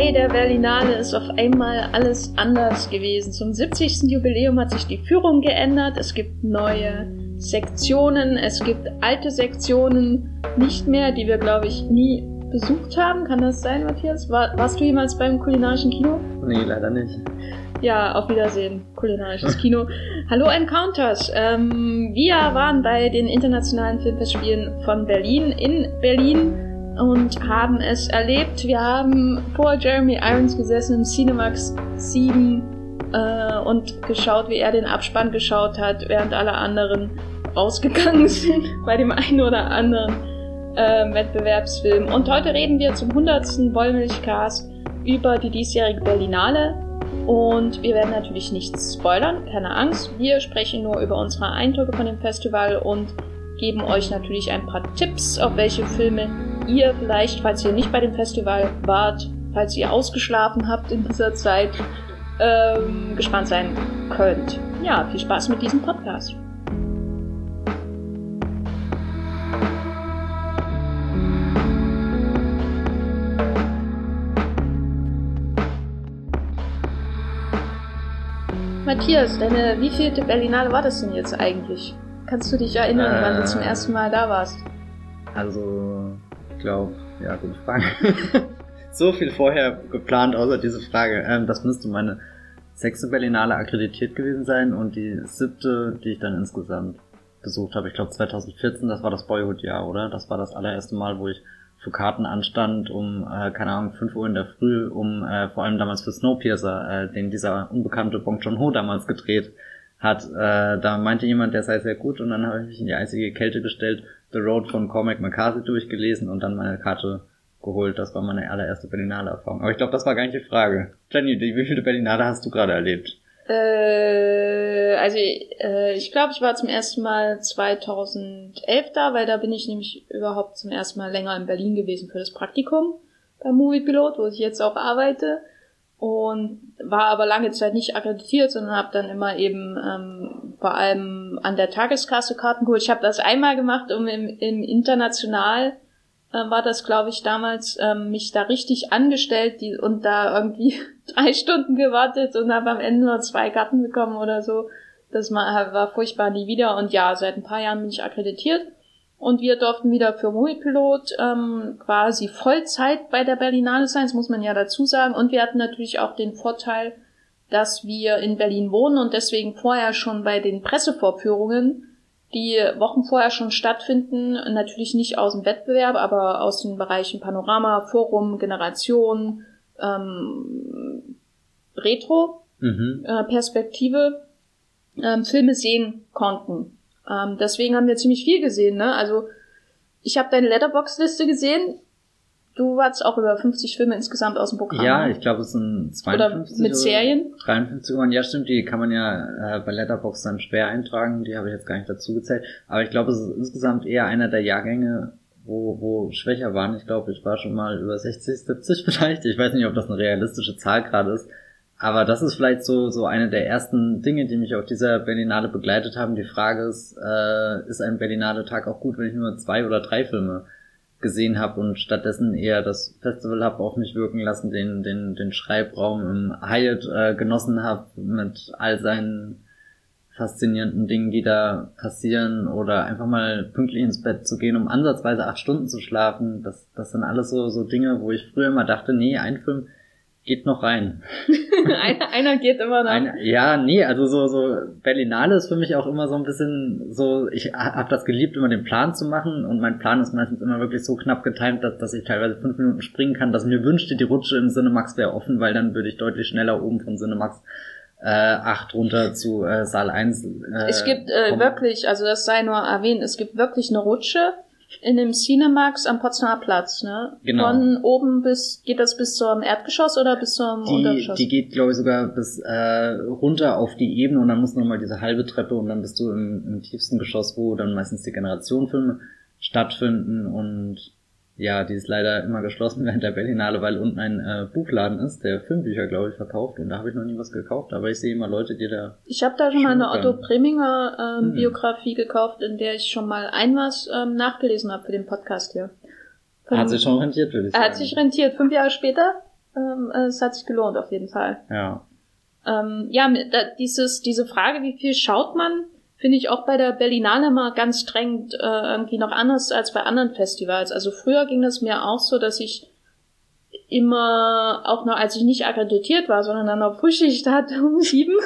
Bei der Berlinale ist auf einmal alles anders gewesen. Zum 70. Jubiläum hat sich die Führung geändert. Es gibt neue Sektionen. Es gibt alte Sektionen nicht mehr, die wir, glaube ich, nie besucht haben. Kann das sein, Matthias? War, warst du jemals beim kulinarischen Kino? Nee, leider nicht. Ja, auf Wiedersehen, kulinarisches Kino. Hallo Encounters. Ähm, wir waren bei den internationalen Filmfestspielen von Berlin in Berlin und haben es erlebt. Wir haben vor Jeremy Irons gesessen im Cinemax 7 äh, und geschaut, wie er den Abspann geschaut hat, während alle anderen rausgegangen sind bei dem einen oder anderen äh, Wettbewerbsfilm. Und heute reden wir zum 100. Wollmilchcast über die diesjährige Berlinale und wir werden natürlich nichts spoilern, keine Angst. Wir sprechen nur über unsere Eindrücke von dem Festival und geben euch natürlich ein paar Tipps, auf welche Filme ihr vielleicht, falls ihr nicht bei dem Festival wart, falls ihr ausgeschlafen habt in dieser Zeit, ähm, gespannt sein könnt. Ja, viel Spaß mit diesem Podcast. Matthias, deine wievielte Berlinale war das denn jetzt eigentlich? Kannst du dich erinnern, äh, wann du zum ersten Mal da warst? Also, glaube, ja, gute Frage. so viel vorher geplant, außer diese Frage. Ähm, das müsste meine sechste Berlinale akkreditiert gewesen sein und die siebte, die ich dann insgesamt besucht habe. Ich glaube 2014, das war das Boyhood-Jahr, oder? Das war das allererste Mal, wo ich für Karten anstand um, äh, keine Ahnung, 5 Uhr in der Früh, um äh, vor allem damals für Snowpiercer, äh, den dieser unbekannte Bong Joon-ho damals gedreht hat. Äh, da meinte jemand, der sei sehr gut und dann habe ich mich in die eisige Kälte gestellt, The Road von Cormac McCarthy durchgelesen und dann meine Karte geholt. Das war meine allererste Berlinale Erfahrung. Aber ich glaube, das war gar nicht die Frage. Jenny, wie viele Berlinale hast du gerade erlebt? Äh, also äh, ich glaube, ich war zum ersten Mal 2011 da, weil da bin ich nämlich überhaupt zum ersten Mal länger in Berlin gewesen für das Praktikum beim Movie Pilot, wo ich jetzt auch arbeite und war aber lange Zeit nicht akkreditiert, sondern habe dann immer eben ähm, vor allem an der Tageskasse Karten geholt. Ich habe das einmal gemacht, um im, im international äh, war das, glaube ich, damals ähm, mich da richtig angestellt die, und da irgendwie drei Stunden gewartet und habe am Ende nur zwei Karten bekommen oder so. Das war furchtbar nie wieder. Und ja, seit ein paar Jahren bin ich akkreditiert. Und wir durften wieder für Moviepilot ähm, quasi Vollzeit bei der Berlinale sein, das muss man ja dazu sagen. Und wir hatten natürlich auch den Vorteil, dass wir in Berlin wohnen und deswegen vorher schon bei den Pressevorführungen die Wochen vorher schon stattfinden, natürlich nicht aus dem Wettbewerb, aber aus den Bereichen Panorama, Forum, Generation, ähm, Retro, mhm. äh, Perspektive, ähm, Filme sehen konnten. Ähm, deswegen haben wir ziemlich viel gesehen. Ne? Also ich habe deine Letterbox-Liste gesehen. Du warst auch über 50 Filme insgesamt aus dem Programm. Ja, ich glaube, es sind 52 oder mit Serien. 53 Uhr. Ja, stimmt, die kann man ja äh, bei Letterbox dann schwer eintragen. Die habe ich jetzt gar nicht dazu gezählt. Aber ich glaube, es ist insgesamt eher einer der Jahrgänge, wo, wo schwächer waren. Ich glaube, ich war schon mal über 60, 70 vielleicht. Ich weiß nicht, ob das eine realistische Zahl gerade ist. Aber das ist vielleicht so, so eine der ersten Dinge, die mich auf dieser Berlinale begleitet haben. Die Frage ist, äh, ist ein Berlinale Tag auch gut, wenn ich nur zwei oder drei Filme gesehen habe und stattdessen eher das Festival habe auf mich wirken lassen, den, den, den Schreibraum im Hyatt äh, genossen habe mit all seinen faszinierenden Dingen, die da passieren oder einfach mal pünktlich ins Bett zu gehen, um ansatzweise acht Stunden zu schlafen. Das, das sind alles so, so Dinge, wo ich früher immer dachte, nee, ein Film geht noch rein. einer, einer geht immer noch. Einer, ja, nee, also so, so Berlinale ist für mich auch immer so ein bisschen so, ich habe das geliebt, immer den Plan zu machen und mein Plan ist meistens immer wirklich so knapp getimt, dass, dass ich teilweise fünf Minuten springen kann, dass mir wünschte, die Rutsche im Cinemax wäre offen, weil dann würde ich deutlich schneller oben von Cinemax äh, 8 runter zu äh, Saal 1. Äh, es gibt äh, wirklich, also das sei nur erwähnt, es gibt wirklich eine Rutsche in dem Cinemax am Potsdamer Platz, ne? Genau. Von oben bis, geht das bis zum Erdgeschoss oder bis zum die, Untergeschoss? Die geht, glaube ich, sogar bis äh, runter auf die Ebene und dann muss nochmal diese halbe Treppe und dann bist du im, im tiefsten Geschoss, wo dann meistens die Generationenfilme stattfinden und ja, die ist leider immer geschlossen während der Berlinale, weil unten ein äh, Buchladen ist, der Filmbücher, glaube ich, verkauft. Und da habe ich noch nie was gekauft, aber ich sehe immer Leute, die da. Ich habe da schon mal eine Otto Preminger ähm, hm. Biografie gekauft, in der ich schon mal ein was ähm, nachgelesen habe für den Podcast hier. Von, hat sich schon rentiert, würde ich sagen. Er hat sich rentiert. Fünf Jahre später ähm, es hat sich gelohnt auf jeden Fall. Ja. Ähm, ja, dieses, diese Frage, wie viel schaut man, finde ich auch bei der Berlinale mal ganz streng äh, irgendwie noch anders als bei anderen Festivals. Also früher ging das mir auch so, dass ich immer, auch noch als ich nicht akkreditiert war, sondern dann auf Frühschicht hatte um sieben,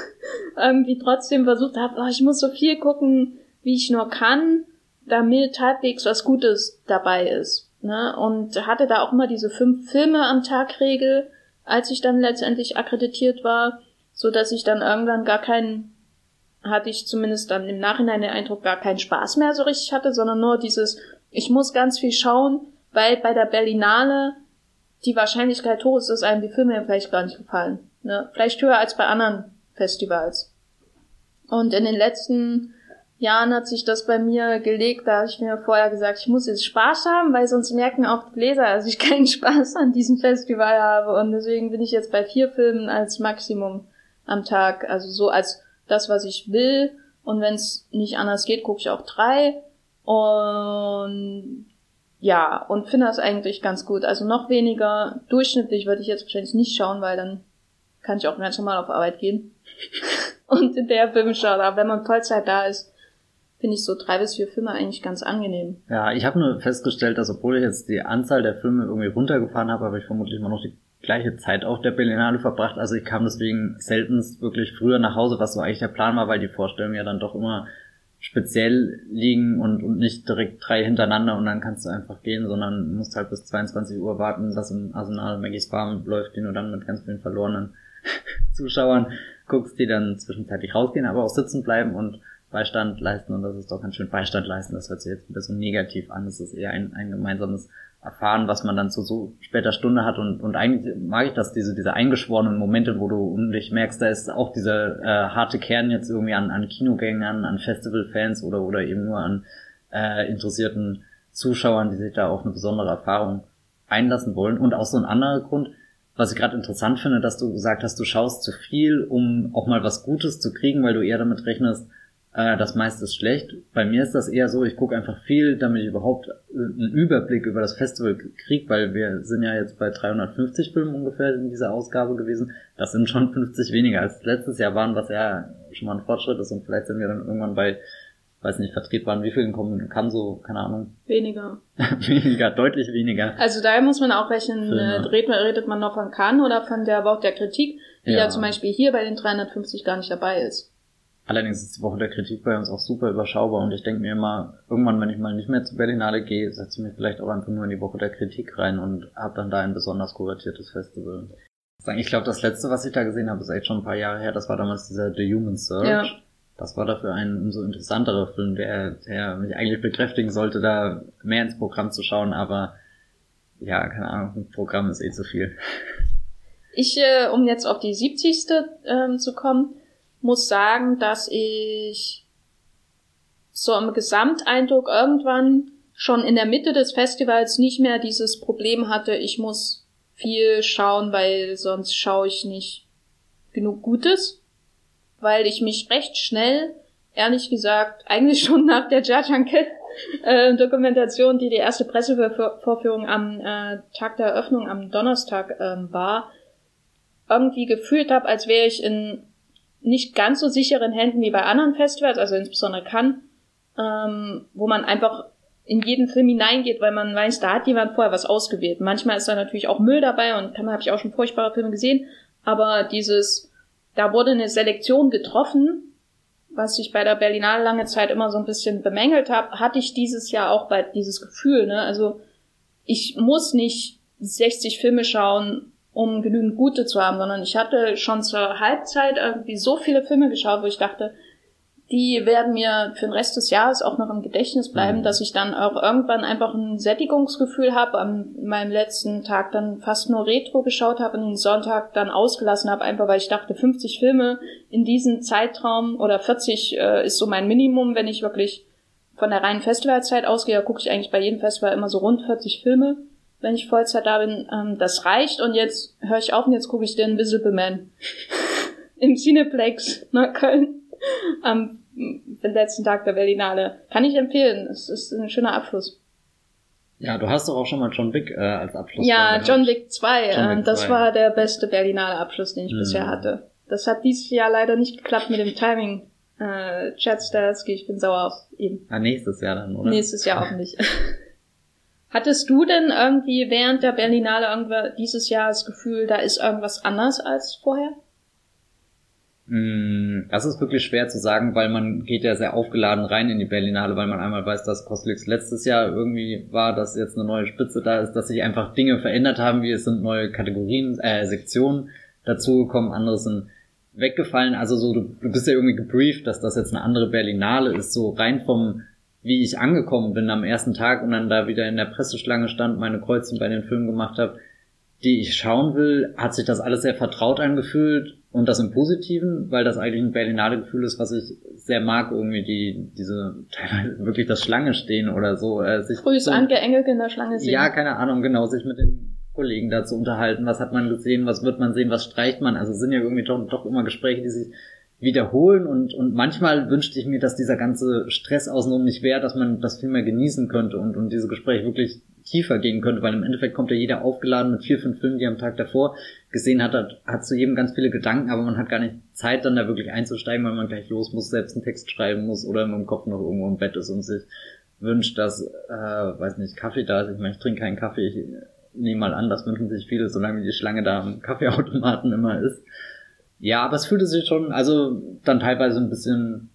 irgendwie trotzdem versucht habe, oh, ich muss so viel gucken, wie ich nur kann, damit halbwegs was Gutes dabei ist. Ne? Und hatte da auch immer diese fünf Filme am Tag Regel, als ich dann letztendlich akkreditiert war, so dass ich dann irgendwann gar keinen, hatte ich zumindest dann im Nachhinein den Eindruck, gar keinen Spaß mehr so richtig hatte, sondern nur dieses, ich muss ganz viel schauen, weil bei der Berlinale die Wahrscheinlichkeit hoch ist, dass einem die Filme vielleicht gar nicht gefallen. Ne? Vielleicht höher als bei anderen Festivals. Und in den letzten Jahren hat sich das bei mir gelegt, da habe ich mir vorher gesagt, ich muss jetzt Spaß haben, weil sonst merken auch die Leser, dass ich keinen Spaß an diesem Festival habe. Und deswegen bin ich jetzt bei vier Filmen als Maximum am Tag. Also so als das, was ich will. Und wenn es nicht anders geht, gucke ich auch drei. Und ja, und finde das eigentlich ganz gut. Also noch weniger durchschnittlich würde ich jetzt wahrscheinlich nicht schauen, weil dann kann ich auch ganz normal auf Arbeit gehen. und in der Film schauen. Aber wenn man Vollzeit da ist, finde ich so drei bis vier Filme eigentlich ganz angenehm. Ja, ich habe nur festgestellt, dass obwohl ich jetzt die Anzahl der Filme irgendwie runtergefahren habe, habe ich vermutlich immer noch die gleiche Zeit auf der Berlinale verbracht. Also ich kam deswegen seltenst wirklich früher nach Hause, was so eigentlich der Plan war, weil die Vorstellungen ja dann doch immer speziell liegen und, und nicht direkt drei hintereinander und dann kannst du einfach gehen, sondern musst halt bis 22 Uhr warten, dass im Arsenal Maggie's Farm läuft, den du dann mit ganz vielen verlorenen Zuschauern guckst, die dann zwischenzeitlich rausgehen, aber auch sitzen bleiben und Beistand leisten und das ist doch ganz schön Beistand leisten. Das hört sich jetzt wieder so negativ an. Das ist eher ein, ein gemeinsames Erfahren, was man dann zu so später Stunde hat und, und eigentlich mag ich das, diese, diese eingeschworenen Momente, wo du dich merkst, da ist auch dieser äh, harte Kern jetzt irgendwie an, an Kinogängern, an Festivalfans oder, oder eben nur an äh, interessierten Zuschauern, die sich da auf eine besondere Erfahrung einlassen wollen. Und auch so ein anderer Grund, was ich gerade interessant finde, dass du gesagt hast, du schaust zu viel, um auch mal was Gutes zu kriegen, weil du eher damit rechnest, äh, das meiste ist schlecht. Bei mir ist das eher so, ich gucke einfach viel, damit ich überhaupt äh, einen Überblick über das Festival kriege, weil wir sind ja jetzt bei 350 Filmen ungefähr in dieser Ausgabe gewesen. Das sind schon 50 weniger als letztes Jahr waren, was ja schon mal ein Fortschritt ist und vielleicht sind wir dann irgendwann bei weiß nicht, vertretbaren wie vielen kommen kann so, keine Ahnung. Weniger. weniger, deutlich weniger. Also daher muss man auch rechnen, äh, redet, redet man noch von Cannes oder von der Woche der Kritik, die ja. ja zum Beispiel hier bei den 350 gar nicht dabei ist. Allerdings ist die Woche der Kritik bei uns auch super überschaubar und ich denke mir immer, irgendwann, wenn ich mal nicht mehr zur Berlinale gehe, setze ich mich vielleicht auch einfach nur in die Woche der Kritik rein und habe dann da ein besonders kuratiertes Festival. Ich glaube, das letzte, was ich da gesehen habe, ist echt schon ein paar Jahre her. Das war damals dieser The Human Search. Ja. Das war dafür ein umso interessanterer Film, der, der mich eigentlich bekräftigen sollte, da mehr ins Programm zu schauen, aber ja, keine Ahnung, ein Programm ist eh zu viel. Ich, äh, um jetzt auf die 70. Ähm, zu kommen, muss sagen, dass ich so im Gesamteindruck irgendwann schon in der Mitte des Festivals nicht mehr dieses Problem hatte, ich muss viel schauen, weil sonst schaue ich nicht genug Gutes, weil ich mich recht schnell, ehrlich gesagt, eigentlich schon nach der Jajanke Dokumentation, die die erste Pressevorführung am äh, Tag der Eröffnung am Donnerstag äh, war, irgendwie gefühlt habe, als wäre ich in nicht ganz so sicheren Händen wie bei anderen Festivals, also insbesondere Cannes, ähm, wo man einfach in jeden Film hineingeht, weil man weiß, da hat jemand vorher was ausgewählt. Manchmal ist da natürlich auch Müll dabei und da habe ich auch schon furchtbare Filme gesehen, aber dieses, da wurde eine Selektion getroffen, was ich bei der Berlinale lange Zeit immer so ein bisschen bemängelt habe, hatte ich dieses Jahr auch bei dieses Gefühl, ne? Also ich muss nicht 60 Filme schauen, um genügend gute zu haben, sondern ich hatte schon zur Halbzeit irgendwie so viele Filme geschaut, wo ich dachte, die werden mir für den Rest des Jahres auch noch im Gedächtnis bleiben, mhm. dass ich dann auch irgendwann einfach ein Sättigungsgefühl habe, an meinem letzten Tag dann fast nur Retro geschaut habe und den Sonntag dann ausgelassen habe, einfach weil ich dachte, 50 Filme in diesem Zeitraum oder 40 äh, ist so mein Minimum, wenn ich wirklich von der reinen Festivalzeit ausgehe, gucke ich eigentlich bei jedem Festival immer so rund 40 Filme wenn ich Vollzeit da bin, ähm, das reicht und jetzt höre ich auf und jetzt gucke ich den Invisible Man im Cineplex nach Köln am letzten Tag der Berlinale. Kann ich empfehlen. Es ist ein schöner Abschluss. Ja, du hast doch auch schon mal John Wick äh, als Abschluss. Ja, John Wick 2. John Wick äh, das 2. war der beste Berlinale Abschluss, den ich mhm. bisher hatte. Das hat dieses Jahr leider nicht geklappt mit dem Timing. Äh, Chad Stahelski, ich bin sauer auf ihn. Ah, nächstes Jahr dann, oder? Nächstes Jahr auch nicht. Hattest du denn irgendwie während der Berlinale irgendwann dieses Jahr das Gefühl, da ist irgendwas anders als vorher? Mm, das ist wirklich schwer zu sagen, weil man geht ja sehr aufgeladen rein in die Berlinale, weil man einmal weiß, dass Costlix letztes Jahr irgendwie war, dass jetzt eine neue Spitze da ist, dass sich einfach Dinge verändert haben, wie es sind neue Kategorien, äh, Sektionen dazugekommen, andere sind weggefallen. Also so, du, du bist ja irgendwie gebrieft, dass das jetzt eine andere Berlinale ist, so rein vom, wie ich angekommen bin am ersten Tag und dann da wieder in der Presseschlange stand, meine Kreuzung bei den Filmen gemacht habe, die ich schauen will, hat sich das alles sehr vertraut angefühlt und das im Positiven, weil das eigentlich ein Berlinale Gefühl ist, was ich sehr mag, irgendwie die, diese, teilweise wirklich das Schlange stehen oder so. Äh, sich Frühes so, angeengelt in der Schlange sehen. Ja, keine Ahnung, genau, sich mit den Kollegen da zu unterhalten. Was hat man gesehen, was wird man sehen, was streicht man? Also es sind ja irgendwie doch, doch immer Gespräche, die sich wiederholen und, und manchmal wünschte ich mir, dass dieser ganze Stress außenrum nicht wäre, dass man das viel mehr genießen könnte und, und diese Gespräche wirklich tiefer gehen könnte, weil im Endeffekt kommt ja jeder aufgeladen mit vier, fünf Filmen, die er am Tag davor gesehen hat, hat, hat zu jedem ganz viele Gedanken, aber man hat gar nicht Zeit, dann da wirklich einzusteigen, weil man gleich los muss, selbst einen Text schreiben muss oder im Kopf noch irgendwo im Bett ist und sich wünscht, dass, äh, weiß nicht, Kaffee da ist. Ich meine, ich trinke keinen Kaffee, ich nehme mal an, das wünschen sich viele, solange die Schlange da am Kaffeeautomaten immer ist. Ja, aber es fühlte sich schon, also dann teilweise ein bisschen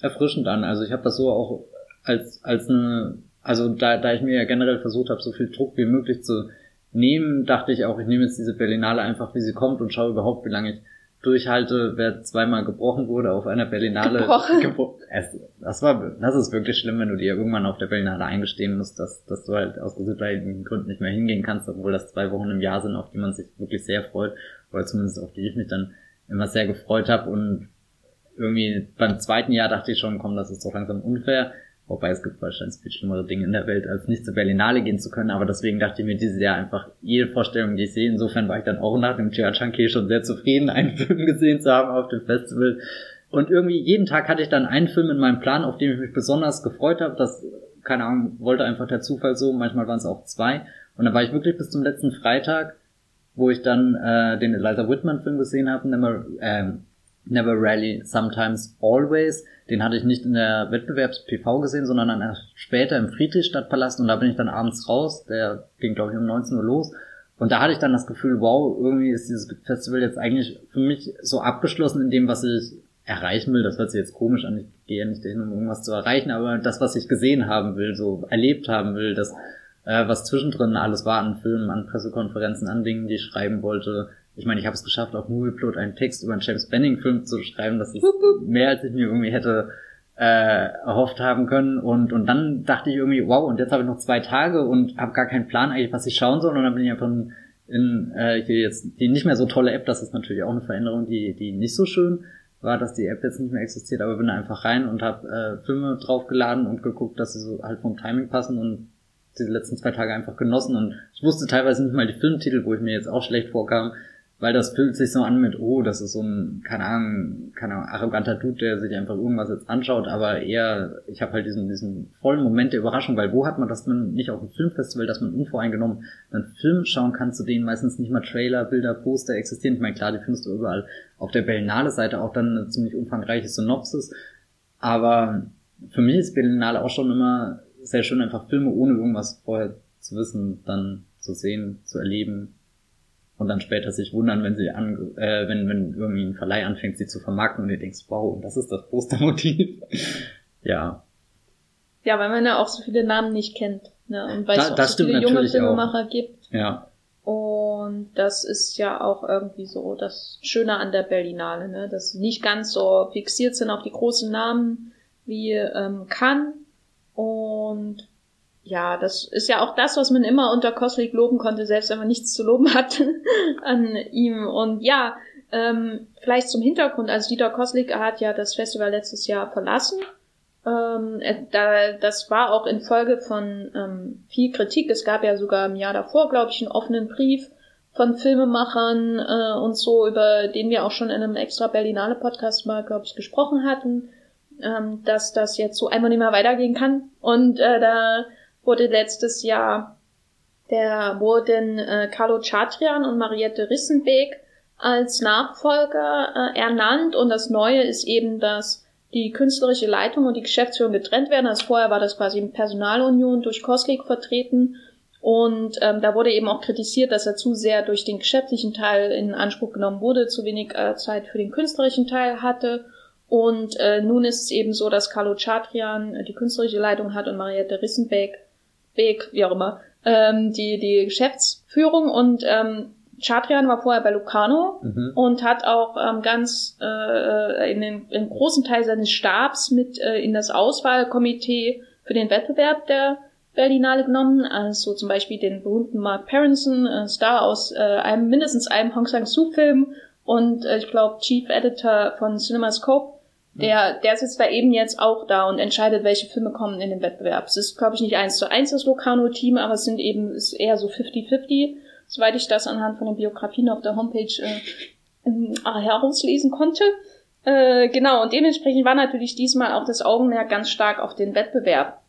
erfrischend an. Also ich habe das so auch als als eine also da, da ich mir ja generell versucht habe, so viel Druck wie möglich zu nehmen, dachte ich auch, ich nehme jetzt diese Berlinale einfach, wie sie kommt und schaue überhaupt, wie lange ich durchhalte, wer zweimal gebrochen wurde auf einer Berlinale. Gebrochen. Gebro das war, das ist wirklich schlimm, wenn du dir irgendwann auf der Berlinale eingestehen musst, dass, dass du halt aus gesundheitlichen Gründen nicht mehr hingehen kannst, obwohl das zwei Wochen im Jahr sind, auf die man sich wirklich sehr freut, oder zumindest auf die ich mich dann immer sehr gefreut habe und irgendwie beim zweiten Jahr dachte ich schon, komm, das ist doch langsam unfair. Wobei es gibt wahrscheinlich viel schlimmere Dinge in der Welt, als nicht zur Berlinale gehen zu können. Aber deswegen dachte ich mir dieses Jahr einfach jede Vorstellung, die ich sehe. Insofern war ich dann auch nach dem Chiachanke schon sehr zufrieden, einen Film gesehen zu haben auf dem Festival. Und irgendwie jeden Tag hatte ich dann einen Film in meinem Plan, auf den ich mich besonders gefreut habe. Das, keine Ahnung, wollte einfach der Zufall so. Manchmal waren es auch zwei. Und dann war ich wirklich bis zum letzten Freitag, wo ich dann äh, den Eliza Whitman-Film gesehen habe, Never, äh, Never Rally, Sometimes Always den hatte ich nicht in der Wettbewerbs-PV gesehen, sondern dann erst später im Friedrichstadtpalast und da bin ich dann abends raus. Der ging, glaube ich, um 19 Uhr los. Und da hatte ich dann das Gefühl, wow, irgendwie ist dieses Festival jetzt eigentlich für mich so abgeschlossen in dem, was ich erreichen will. Das hört sich jetzt komisch an. Ich gehe ja nicht dahin, um irgendwas zu erreichen, aber das, was ich gesehen haben will, so erlebt haben will, das, äh, was zwischendrin alles war an Filmen, an Pressekonferenzen, an Dingen, die ich schreiben wollte, ich meine, ich habe es geschafft, auf Movieplot einen Text über einen James Benning-Film zu schreiben. Das ist mehr, als ich mir irgendwie hätte äh, erhofft haben können. Und, und dann dachte ich irgendwie, wow, und jetzt habe ich noch zwei Tage und habe gar keinen Plan eigentlich, was ich schauen soll. Und dann bin ich einfach in, in äh, hier jetzt die nicht mehr so tolle App, das ist natürlich auch eine Veränderung, die, die nicht so schön war, dass die App jetzt nicht mehr existiert, aber bin da einfach rein und habe äh, Filme draufgeladen und geguckt, dass sie so halt vom Timing passen und diese letzten zwei Tage einfach genossen und ich wusste teilweise nicht mal die Filmtitel, wo ich mir jetzt auch schlecht vorkam, weil das fühlt sich so an mit, oh, das ist so ein, keine Ahnung, keine Ahnung, arroganter Dude, der sich einfach irgendwas jetzt anschaut, aber eher, ich habe halt diesen, diesen vollen Moment der Überraschung, weil wo hat man das man nicht auf einem Filmfestival, dass man unvoreingenommen einen Film schauen kann, zu denen meistens nicht mal Trailer, Bilder, Poster existieren. Ich meine, klar, die findest du überall auf der Berlinale-Seite auch dann eine ziemlich umfangreiche Synopsis, aber für mich ist Berlinale auch schon immer sehr schön, einfach Filme ohne irgendwas vorher zu wissen, dann zu sehen, zu erleben, und dann später sich wundern, wenn sie an, äh, wenn, wenn irgendwie ein Verleih anfängt, sie zu vermarkten und ihr denkst, wow, das ist das Postermotiv. ja. Ja, weil man ja auch so viele Namen nicht kennt, ne? Und weil da, es auch so viele junge Filmemacher auch. gibt. Ja. Und das ist ja auch irgendwie so das Schöne an der Berlinale, ne? Dass sie nicht ganz so fixiert sind auf die großen Namen wie ähm, Cannes und ja, das ist ja auch das, was man immer unter Coslick loben konnte, selbst wenn man nichts zu loben hat an ihm. Und ja, ähm, vielleicht zum Hintergrund, also Dieter Koslik hat ja das Festival letztes Jahr verlassen. Ähm, da, das war auch in Folge von ähm, viel Kritik. Es gab ja sogar im Jahr davor, glaube ich, einen offenen Brief von Filmemachern äh, und so, über den wir auch schon in einem extra Berlinale Podcast mal, glaube ich, gesprochen hatten, ähm, dass das jetzt so einmal nicht mehr weitergehen kann. Und äh, da wurde letztes Jahr der wurden äh, Carlo Chatrian und Mariette Rissenbeek als Nachfolger äh, ernannt und das Neue ist eben, dass die künstlerische Leitung und die Geschäftsführung getrennt werden. Also vorher war das quasi in Personalunion durch Koslik vertreten und ähm, da wurde eben auch kritisiert, dass er zu sehr durch den geschäftlichen Teil in Anspruch genommen wurde, zu wenig äh, Zeit für den künstlerischen Teil hatte. Und äh, nun ist es eben so, dass Carlo Chatrian äh, die künstlerische Leitung hat und Mariette Rissenbeck, Beck, wie auch immer, ähm, die, die Geschäftsführung. Und ähm, Chatrian war vorher bei Lucano mhm. und hat auch ähm, ganz äh, in den in großen Teil seines Stabs mit äh, in das Auswahlkomitee für den Wettbewerb der Berlinale genommen, also zum Beispiel den berühmten Mark Parenson, äh, Star aus äh, einem mindestens einem Hong Sang-soo-Film. Und äh, ich glaube Chief Editor von CinemaScope der, der sitzt da eben jetzt auch da und entscheidet, welche Filme kommen in den Wettbewerb. Es ist, glaube ich, nicht eins zu eins das Locarno-Team, aber es sind eben, ist eher so 50-50, soweit ich das anhand von den Biografien auf der Homepage äh, ähm, herauslesen konnte. Äh, genau, und dementsprechend war natürlich diesmal auch das Augenmerk ganz stark auf den Wettbewerb.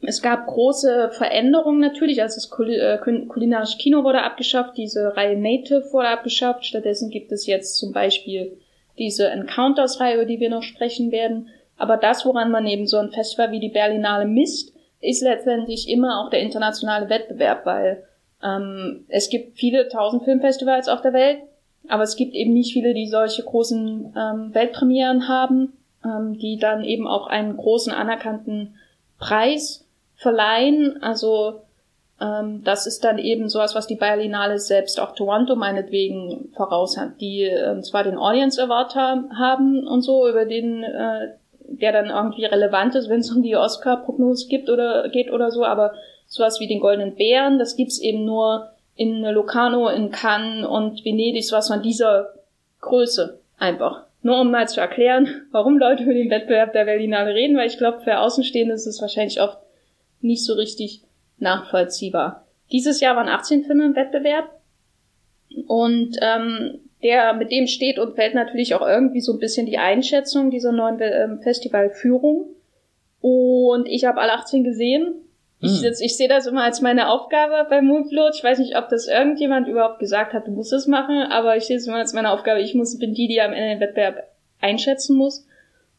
Es gab große Veränderungen natürlich, also das Kul äh, kulinarische Kino wurde abgeschafft, diese Reihe Native wurde abgeschafft, stattdessen gibt es jetzt zum Beispiel diese Encounters-Reihe, über die wir noch sprechen werden. Aber das, woran man eben so ein Festival wie die Berlinale misst, ist letztendlich immer auch der internationale Wettbewerb, weil ähm, es gibt viele tausend Filmfestivals auf der Welt, aber es gibt eben nicht viele, die solche großen ähm, Weltpremieren haben, ähm, die dann eben auch einen großen anerkannten Preis verleihen. Also ähm, das ist dann eben sowas, was die Berlinale selbst auch Toronto meinetwegen voraus hat, die äh, zwar den Audience Award haben und so, über den äh, der dann irgendwie relevant ist, wenn es um die Oscar-Prognose gibt oder geht oder so, aber sowas wie den Goldenen Bären, das gibt's eben nur in Locarno, in Cannes und Venedig, sowas von dieser Größe einfach. Nur um mal zu erklären, warum Leute über den Wettbewerb der Berlinale reden, weil ich glaube, für Außenstehende ist es wahrscheinlich oft nicht so richtig nachvollziehbar. Dieses Jahr waren 18 Filme im Wettbewerb und ähm, der mit dem steht und fällt natürlich auch irgendwie so ein bisschen die Einschätzung dieser neuen ähm, Festivalführung. Und ich habe alle 18 gesehen. Ich, hm. ich sehe das immer als meine Aufgabe bei Moonfloat. Ich weiß nicht, ob das irgendjemand überhaupt gesagt hat, du musst es machen, aber ich sehe es immer als meine Aufgabe. Ich muss, bin die, die am Ende den Wettbewerb einschätzen muss.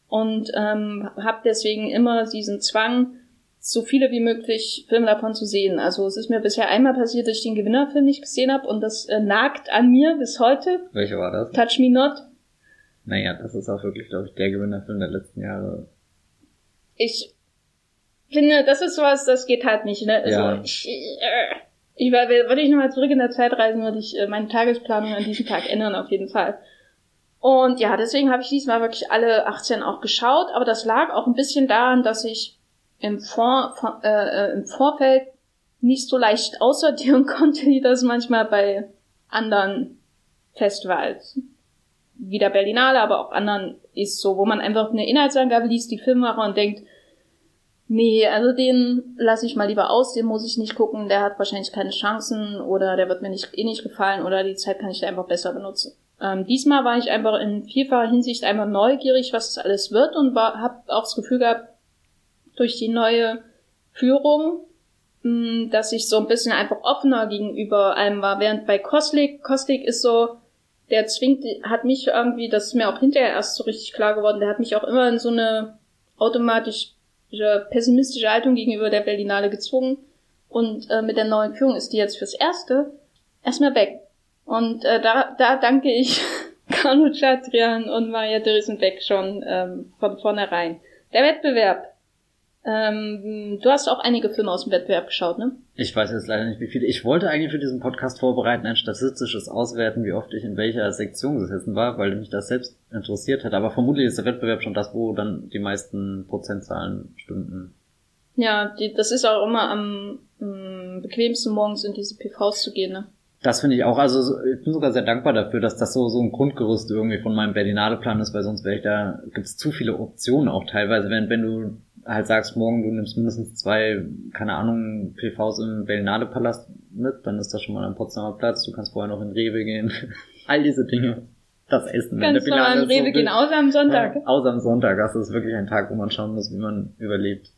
Und ähm, habe deswegen immer diesen Zwang, so viele wie möglich Filme davon zu sehen. Also es ist mir bisher einmal passiert, dass ich den Gewinnerfilm nicht gesehen habe und das äh, nagt an mir bis heute. Welcher war das? Touch Me Not. Naja, das ist auch wirklich, glaube ich, der Gewinnerfilm der letzten Jahre. Ich finde, das ist sowas, das geht halt nicht. Ne? Also ja. ich, äh, ich würde ich nochmal zurück in der Zeit reisen, würde ich äh, meine Tagesplanung an diesem Tag ändern, auf jeden Fall. Und ja, deswegen habe ich diesmal wirklich alle 18 auch geschaut, aber das lag auch ein bisschen daran, dass ich im, Vor, äh, äh, im Vorfeld nicht so leicht aussortieren konnte, wie das manchmal bei anderen Festivals, wie der Berlinale, aber auch anderen ist so, wo man einfach eine Inhaltsangabe liest, die Filmmacher und denkt, nee, also den lasse ich mal lieber aus, den muss ich nicht gucken, der hat wahrscheinlich keine Chancen oder der wird mir nicht, eh nicht gefallen oder die Zeit kann ich einfach besser benutzen. Ähm, diesmal war ich einfach in vielfacher Hinsicht einfach neugierig, was das alles wird und habe auch das Gefühl gehabt, durch die neue Führung, mm, dass ich so ein bisschen einfach offener gegenüber allem war. Während bei Koslik, Koslik ist so, der zwingt, hat mich irgendwie, das ist mir auch hinterher erst so richtig klar geworden, der hat mich auch immer in so eine automatisch pessimistische Haltung gegenüber der Berlinale gezwungen. Und äh, mit der neuen Führung ist die jetzt fürs Erste erstmal weg. Und äh, da, da danke ich Carlo Chatrian und Maria Drissenbeck schon ähm, von vornherein. Der Wettbewerb ähm, du hast auch einige Filme aus dem Wettbewerb geschaut, ne? Ich weiß jetzt leider nicht, wie viele. Ich wollte eigentlich für diesen Podcast vorbereiten, ein statistisches Auswerten, wie oft ich in welcher Sektion gesessen war, weil mich das selbst interessiert hat. Aber vermutlich ist der Wettbewerb schon das, wo dann die meisten Prozentzahlen stünden. Ja, die, das ist auch immer am, am bequemsten morgens in diese PVs zu gehen, ne? Das finde ich auch. Also ich bin sogar sehr dankbar dafür, dass das so so ein Grundgerüst irgendwie von meinem Berlinale-Plan ist, weil sonst wäre ich da gibt's zu viele Optionen auch teilweise. Wenn wenn du halt sagst, morgen du nimmst mindestens zwei, keine Ahnung, PVs im Berlinale-Palast mit, dann ist das schon mal am Potsdamer Platz. Du kannst vorher noch in Rewe gehen. All diese Dinge. Das Essen. Kannst du mal in Rewe so gehen, außer am Sonntag. Ja, außer am Sonntag. Das ist wirklich ein Tag, wo man schauen muss, wie man überlebt.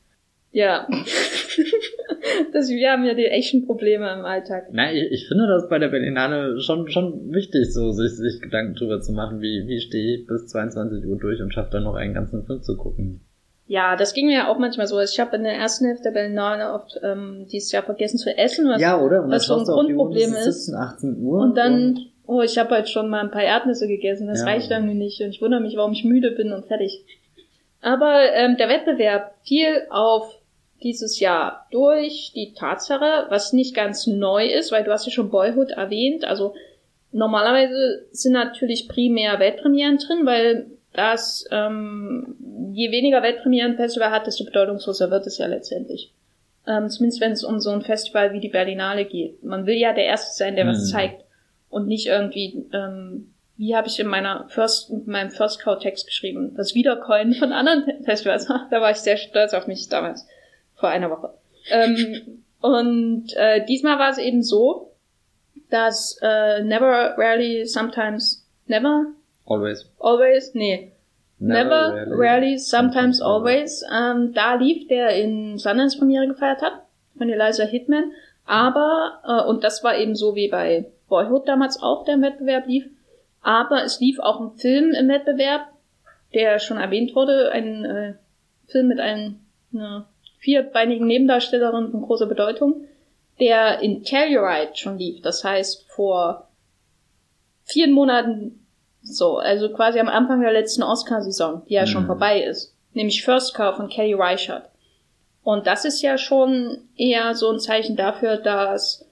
Ja. das, wir haben ja die echten Probleme im Alltag. Nein, ich, ich finde das bei der Berlinale schon, schon wichtig, so sich, sich Gedanken drüber zu machen, wie, wie stehe ich bis 22 Uhr durch und schaffe dann noch einen ganzen Film zu gucken. Ja, das ging mir ja auch manchmal so. Ich habe in der ersten Hälfte der Berlinale oft ähm, dieses Jahr vergessen zu essen, was, ja, oder? Und was so ein Grundproblem ist. 17, 18 Uhr und dann, und oh, ich habe heute schon mal ein paar Erdnüsse gegessen, das ja. reicht irgendwie nicht. Und ich wundere mich, warum ich müde bin und fertig. Aber ähm, der Wettbewerb fiel auf dieses Jahr durch die Tatsache, was nicht ganz neu ist, weil du hast ja schon Boyhood erwähnt, also normalerweise sind natürlich primär Weltpremieren drin, weil das ähm, je weniger Weltpremieren ein Festival hat, desto bedeutungsloser wird es ja letztendlich. Ähm, zumindest wenn es um so ein Festival wie die Berlinale geht. Man will ja der Erste sein, der mhm. was zeigt und nicht irgendwie, ähm, wie habe ich in meiner First, in meinem First Cow Text geschrieben, das Wiedercoin von anderen Festivals. da war ich sehr stolz auf mich damals vor einer Woche. Ähm, und äh, diesmal war es eben so, dass äh, Never, Rarely, Sometimes, Never? Always. Always? Nee. Never, never rarely, rarely, Sometimes, Always. Ähm, da lief, der in Sundance Premiere gefeiert hat, von Eliza Hitman. Aber, äh, und das war eben so wie bei Boyhood damals auch, der im Wettbewerb lief. Aber es lief auch ein Film im Wettbewerb, der schon erwähnt wurde, ein äh, Film mit einem, einer vierbeinigen Nebendarstellerin von großer Bedeutung, der in Telluride schon lief. Das heißt, vor vier Monaten so, also quasi am Anfang der letzten Oscar-Saison, die ja mhm. schon vorbei ist. Nämlich First Car von Kelly Reichardt. Und das ist ja schon eher so ein Zeichen dafür, dass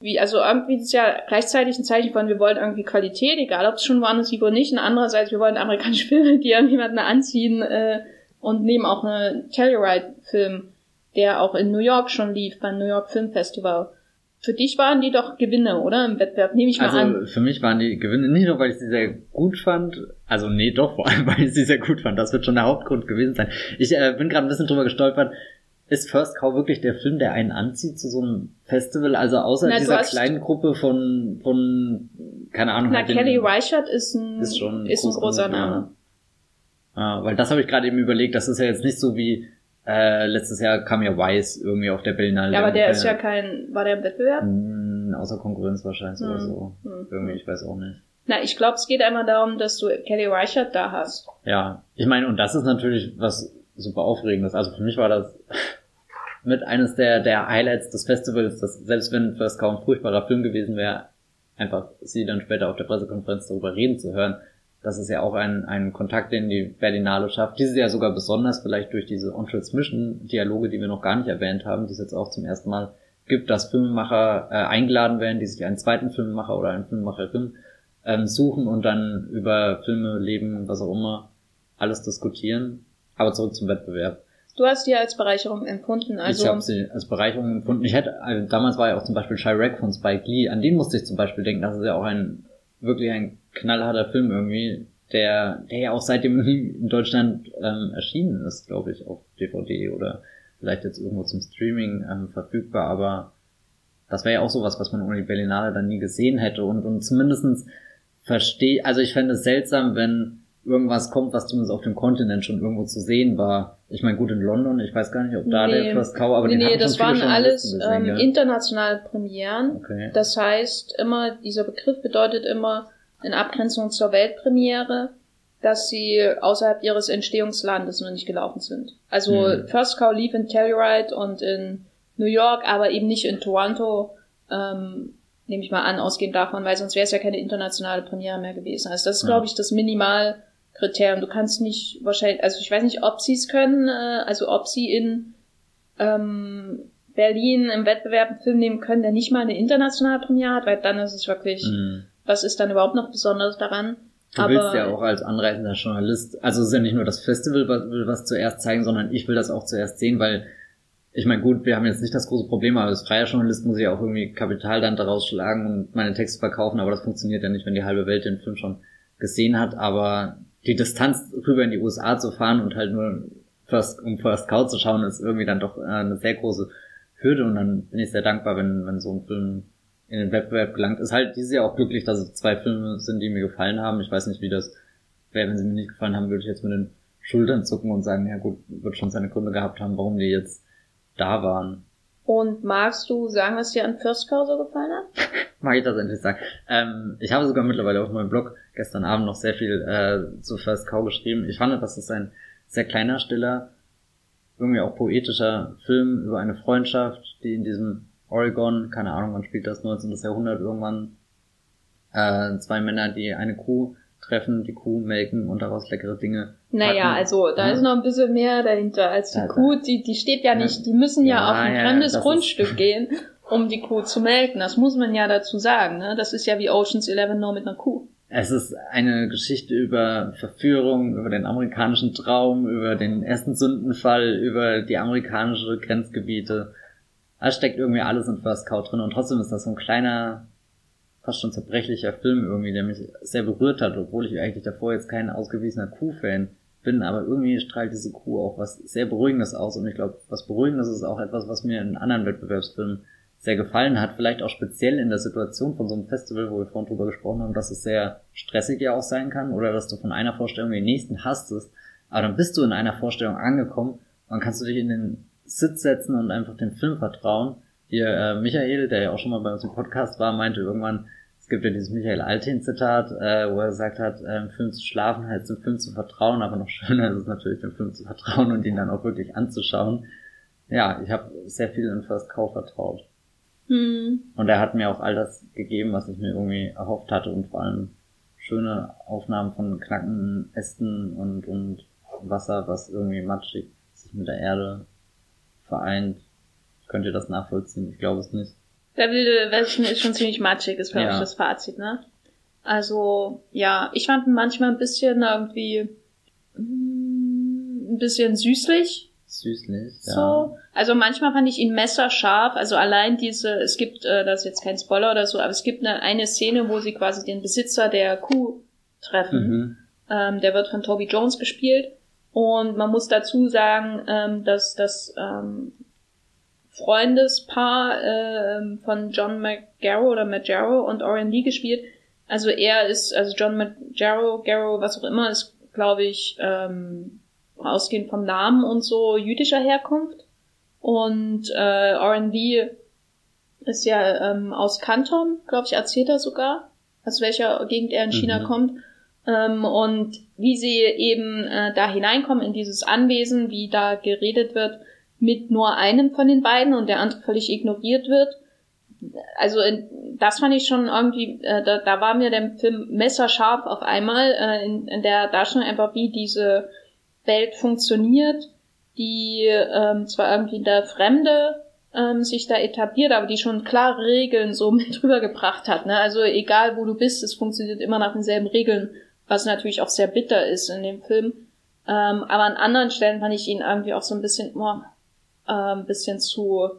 wie, also irgendwie ist ja gleichzeitig ein Zeichen von, wir wollen irgendwie Qualität, egal ob es schon woanders liegt oder nicht. Und andererseits, wir wollen amerikanische Filme, die irgendjemanden anziehen, äh, und nehmen auch einen Telluride-Film, der auch in New York schon lief, beim New York Film Festival. Für dich waren die doch Gewinne, oder? Im Wettbewerb, nehme ich mal also, an. Also für mich waren die Gewinne nicht nur, weil ich sie sehr gut fand, also nee, doch, vor allem, weil ich sie sehr gut fand. Das wird schon der Hauptgrund gewesen sein. Ich äh, bin gerade ein bisschen drüber gestolpert. Ist First Cow wirklich der Film, der einen anzieht zu so einem Festival? Also außer Na, dieser kleinen Gruppe von, von, keine Ahnung. Na, halt Kelly Reichardt ist ein, ist, schon ist ein großer Name. Ja. Ah, weil das habe ich gerade eben überlegt, das ist ja jetzt nicht so wie äh, letztes Jahr kam ja Weiß irgendwie auf der Berlinale. Ja, aber der ist ja kein, war der im Wettbewerb? Mh, hm, außer Konkurrenz wahrscheinlich hm. oder so. Hm. Irgendwie, ich weiß auch nicht. Na, ich glaube, es geht einmal darum, dass du Kelly Reichert da hast. Ja, ich meine, und das ist natürlich was super Aufregendes. Also für mich war das mit eines der, der Highlights des Festivals, dass selbst wenn das kaum ein furchtbarer Film gewesen wäre, einfach sie dann später auf der Pressekonferenz darüber reden zu hören, das ist ja auch ein, ein Kontakt, den die Berlinale schafft. Dieses Jahr sogar besonders vielleicht durch diese On-Transmission-Dialoge, die wir noch gar nicht erwähnt haben, die es jetzt auch zum ersten Mal gibt, dass Filmemacher äh, eingeladen werden, die sich einen zweiten Filmemacher oder eine Filmemacherin ähm, suchen und dann über Filme, Leben, was auch immer, alles diskutieren. Aber zurück zum Wettbewerb. Du hast die als Bereicherung empfunden, also. Ich habe sie als Bereicherung empfunden. Ich hätte, also damals war ja auch zum Beispiel Chirac von Spike Lee, an den musste ich zum Beispiel denken, das ist ja auch ein, wirklich ein knallharter Film irgendwie, der, der ja auch seitdem in Deutschland ähm, erschienen ist, glaube ich, auf DVD oder vielleicht jetzt irgendwo zum Streaming ähm, verfügbar, aber das wäre ja auch sowas, was man ohne die Berlinale dann nie gesehen hätte und, und zumindestens verstehe, also ich fände es seltsam, wenn irgendwas kommt, was zumindest auf dem Kontinent schon irgendwo zu sehen war. Ich meine, gut in London, ich weiß gar nicht, ob da nee, der First Cow, aber nee, den nee, das waren alles gesehen, ähm, ja. internationale Premieren. Okay. Das heißt, immer, dieser Begriff bedeutet immer, in Abgrenzung zur Weltpremiere, dass sie außerhalb ihres Entstehungslandes noch nicht gelaufen sind. Also mhm. First Cow lief in Telluride und in New York, aber eben nicht in Toronto, ähm, nehme ich mal an, ausgehend davon, weil sonst wäre es ja keine internationale Premiere mehr gewesen. Also das ist, ja. glaube ich, das Minimalkriterium. Du kannst nicht wahrscheinlich, also ich weiß nicht, ob sie es können, äh, also ob sie in ähm, Berlin im Wettbewerb einen Film nehmen können, der nicht mal eine internationale Premiere hat, weil dann ist es wirklich mhm was ist dann überhaupt noch Besonderes daran? Du Aber, willst ja auch als anreisender Journalist, also es ist ja nicht nur das Festival, was will was zuerst zeigen, sondern ich will das auch zuerst sehen, weil ich meine, gut, wir haben jetzt nicht das große Problem, aber als freier Journalist muss ich auch irgendwie Kapital dann daraus schlagen und meine Texte verkaufen, aber das funktioniert ja nicht, wenn die halbe Welt den Film schon gesehen hat, aber die Distanz rüber in die USA zu fahren und halt nur First, um First Cow zu schauen, ist irgendwie dann doch äh, eine sehr große Hürde und dann bin ich sehr dankbar, wenn, wenn so ein Film in den Wettbewerb gelangt. Ist halt dieses Jahr auch glücklich, dass es zwei Filme sind, die mir gefallen haben. Ich weiß nicht, wie das wäre, wenn sie mir nicht gefallen haben, würde ich jetzt mit den Schultern zucken und sagen, ja gut, wird schon seine Gründe gehabt haben, warum die jetzt da waren. Und magst du sagen, was dir an First Cow so gefallen hat? Mag ich das endlich sagen. Ähm, ich habe sogar mittlerweile auf meinem Blog gestern Abend noch sehr viel äh, zu First Cow geschrieben. Ich fand, das ist ein sehr kleiner, stiller, irgendwie auch poetischer Film über eine Freundschaft, die in diesem Oregon, keine Ahnung, wann spielt das, 19. Jahrhundert irgendwann, äh, zwei Männer, die eine Kuh treffen, die Kuh melken und daraus leckere Dinge. Naja, packen. also da ja. ist noch ein bisschen mehr dahinter als die ja, Kuh. Die, die steht ja nicht, die müssen ja, ja auf ein fremdes Grundstück gehen, um die Kuh zu melken. Das muss man ja dazu sagen. Ne? Das ist ja wie Oceans 11 nur mit einer Kuh. Es ist eine Geschichte über Verführung, über den amerikanischen Traum, über den ersten Sündenfall, über die amerikanische Grenzgebiete. Da steckt irgendwie alles in First Cow drin. Und trotzdem ist das so ein kleiner, fast schon zerbrechlicher Film irgendwie, der mich sehr berührt hat, obwohl ich eigentlich davor jetzt kein ausgewiesener Kuh-Fan bin, aber irgendwie strahlt diese Kuh auch was sehr Beruhigendes aus. Und ich glaube, was Beruhigendes ist auch etwas, was mir in anderen Wettbewerbsfilmen sehr gefallen hat, vielleicht auch speziell in der Situation von so einem Festival, wo wir vorhin drüber gesprochen haben, dass es sehr stressig ja auch sein kann. Oder dass du von einer Vorstellung in die nächsten hastest, aber dann bist du in einer Vorstellung angekommen. Und kannst du dich in den Sitz setzen und einfach dem Film vertrauen hier äh, Michael, der ja auch schon mal bei uns im Podcast war, meinte irgendwann, es gibt ja dieses Michael Altin-Zitat, äh, wo er gesagt hat, äh, im Film zu schlafen heißt dem Film zu vertrauen, aber noch schöner ist es natürlich, dem Film zu vertrauen und ihn dann auch wirklich anzuschauen. Ja, ich habe sehr viel in First Cow vertraut. Hm. Und er hat mir auch all das gegeben, was ich mir irgendwie erhofft hatte und vor allem schöne Aufnahmen von knackenden Ästen und, und Wasser, was irgendwie matschig sich mit der Erde vereint. Könnt ihr das nachvollziehen? Ich glaube es nicht. Der wilde Westen ist schon ziemlich matschig, ist glaube ja. ich das Fazit, ne? Also, ja, ich fand ihn manchmal ein bisschen irgendwie mm, ein bisschen süßlich. Süßlich, ja. So. Also manchmal fand ich ihn messerscharf. Also allein diese, es gibt, äh, das ist jetzt kein Spoiler oder so, aber es gibt eine, eine Szene, wo sie quasi den Besitzer der Kuh treffen. Mhm. Ähm, der wird von Toby Jones gespielt. Und man muss dazu sagen, ähm, dass das ähm, Freundespaar äh, von John McGarrow oder McGarrow und Orion Lee gespielt. Also er ist, also John McGarrow, Garrow, was auch immer, ist, glaube ich, ähm, ausgehend vom Namen und so jüdischer Herkunft. Und äh, Orion Lee ist ja ähm, aus Kanton, glaube ich, erzählt er sogar, aus welcher Gegend er in China mhm. kommt. Ähm, und wie sie eben äh, da hineinkommen in dieses Anwesen, wie da geredet wird, mit nur einem von den beiden und der andere völlig ignoriert wird. Also das fand ich schon irgendwie, äh, da, da war mir der Film messerscharf auf einmal äh, in, in der Darstellung einfach, wie diese Welt funktioniert, die ähm, zwar irgendwie der Fremde ähm, sich da etabliert, aber die schon klare Regeln so mit rübergebracht hat. Ne? Also egal wo du bist, es funktioniert immer nach denselben Regeln, was natürlich auch sehr bitter ist in dem Film. Ähm, aber an anderen Stellen fand ich ihn irgendwie auch so ein bisschen, oh, äh, ein bisschen zu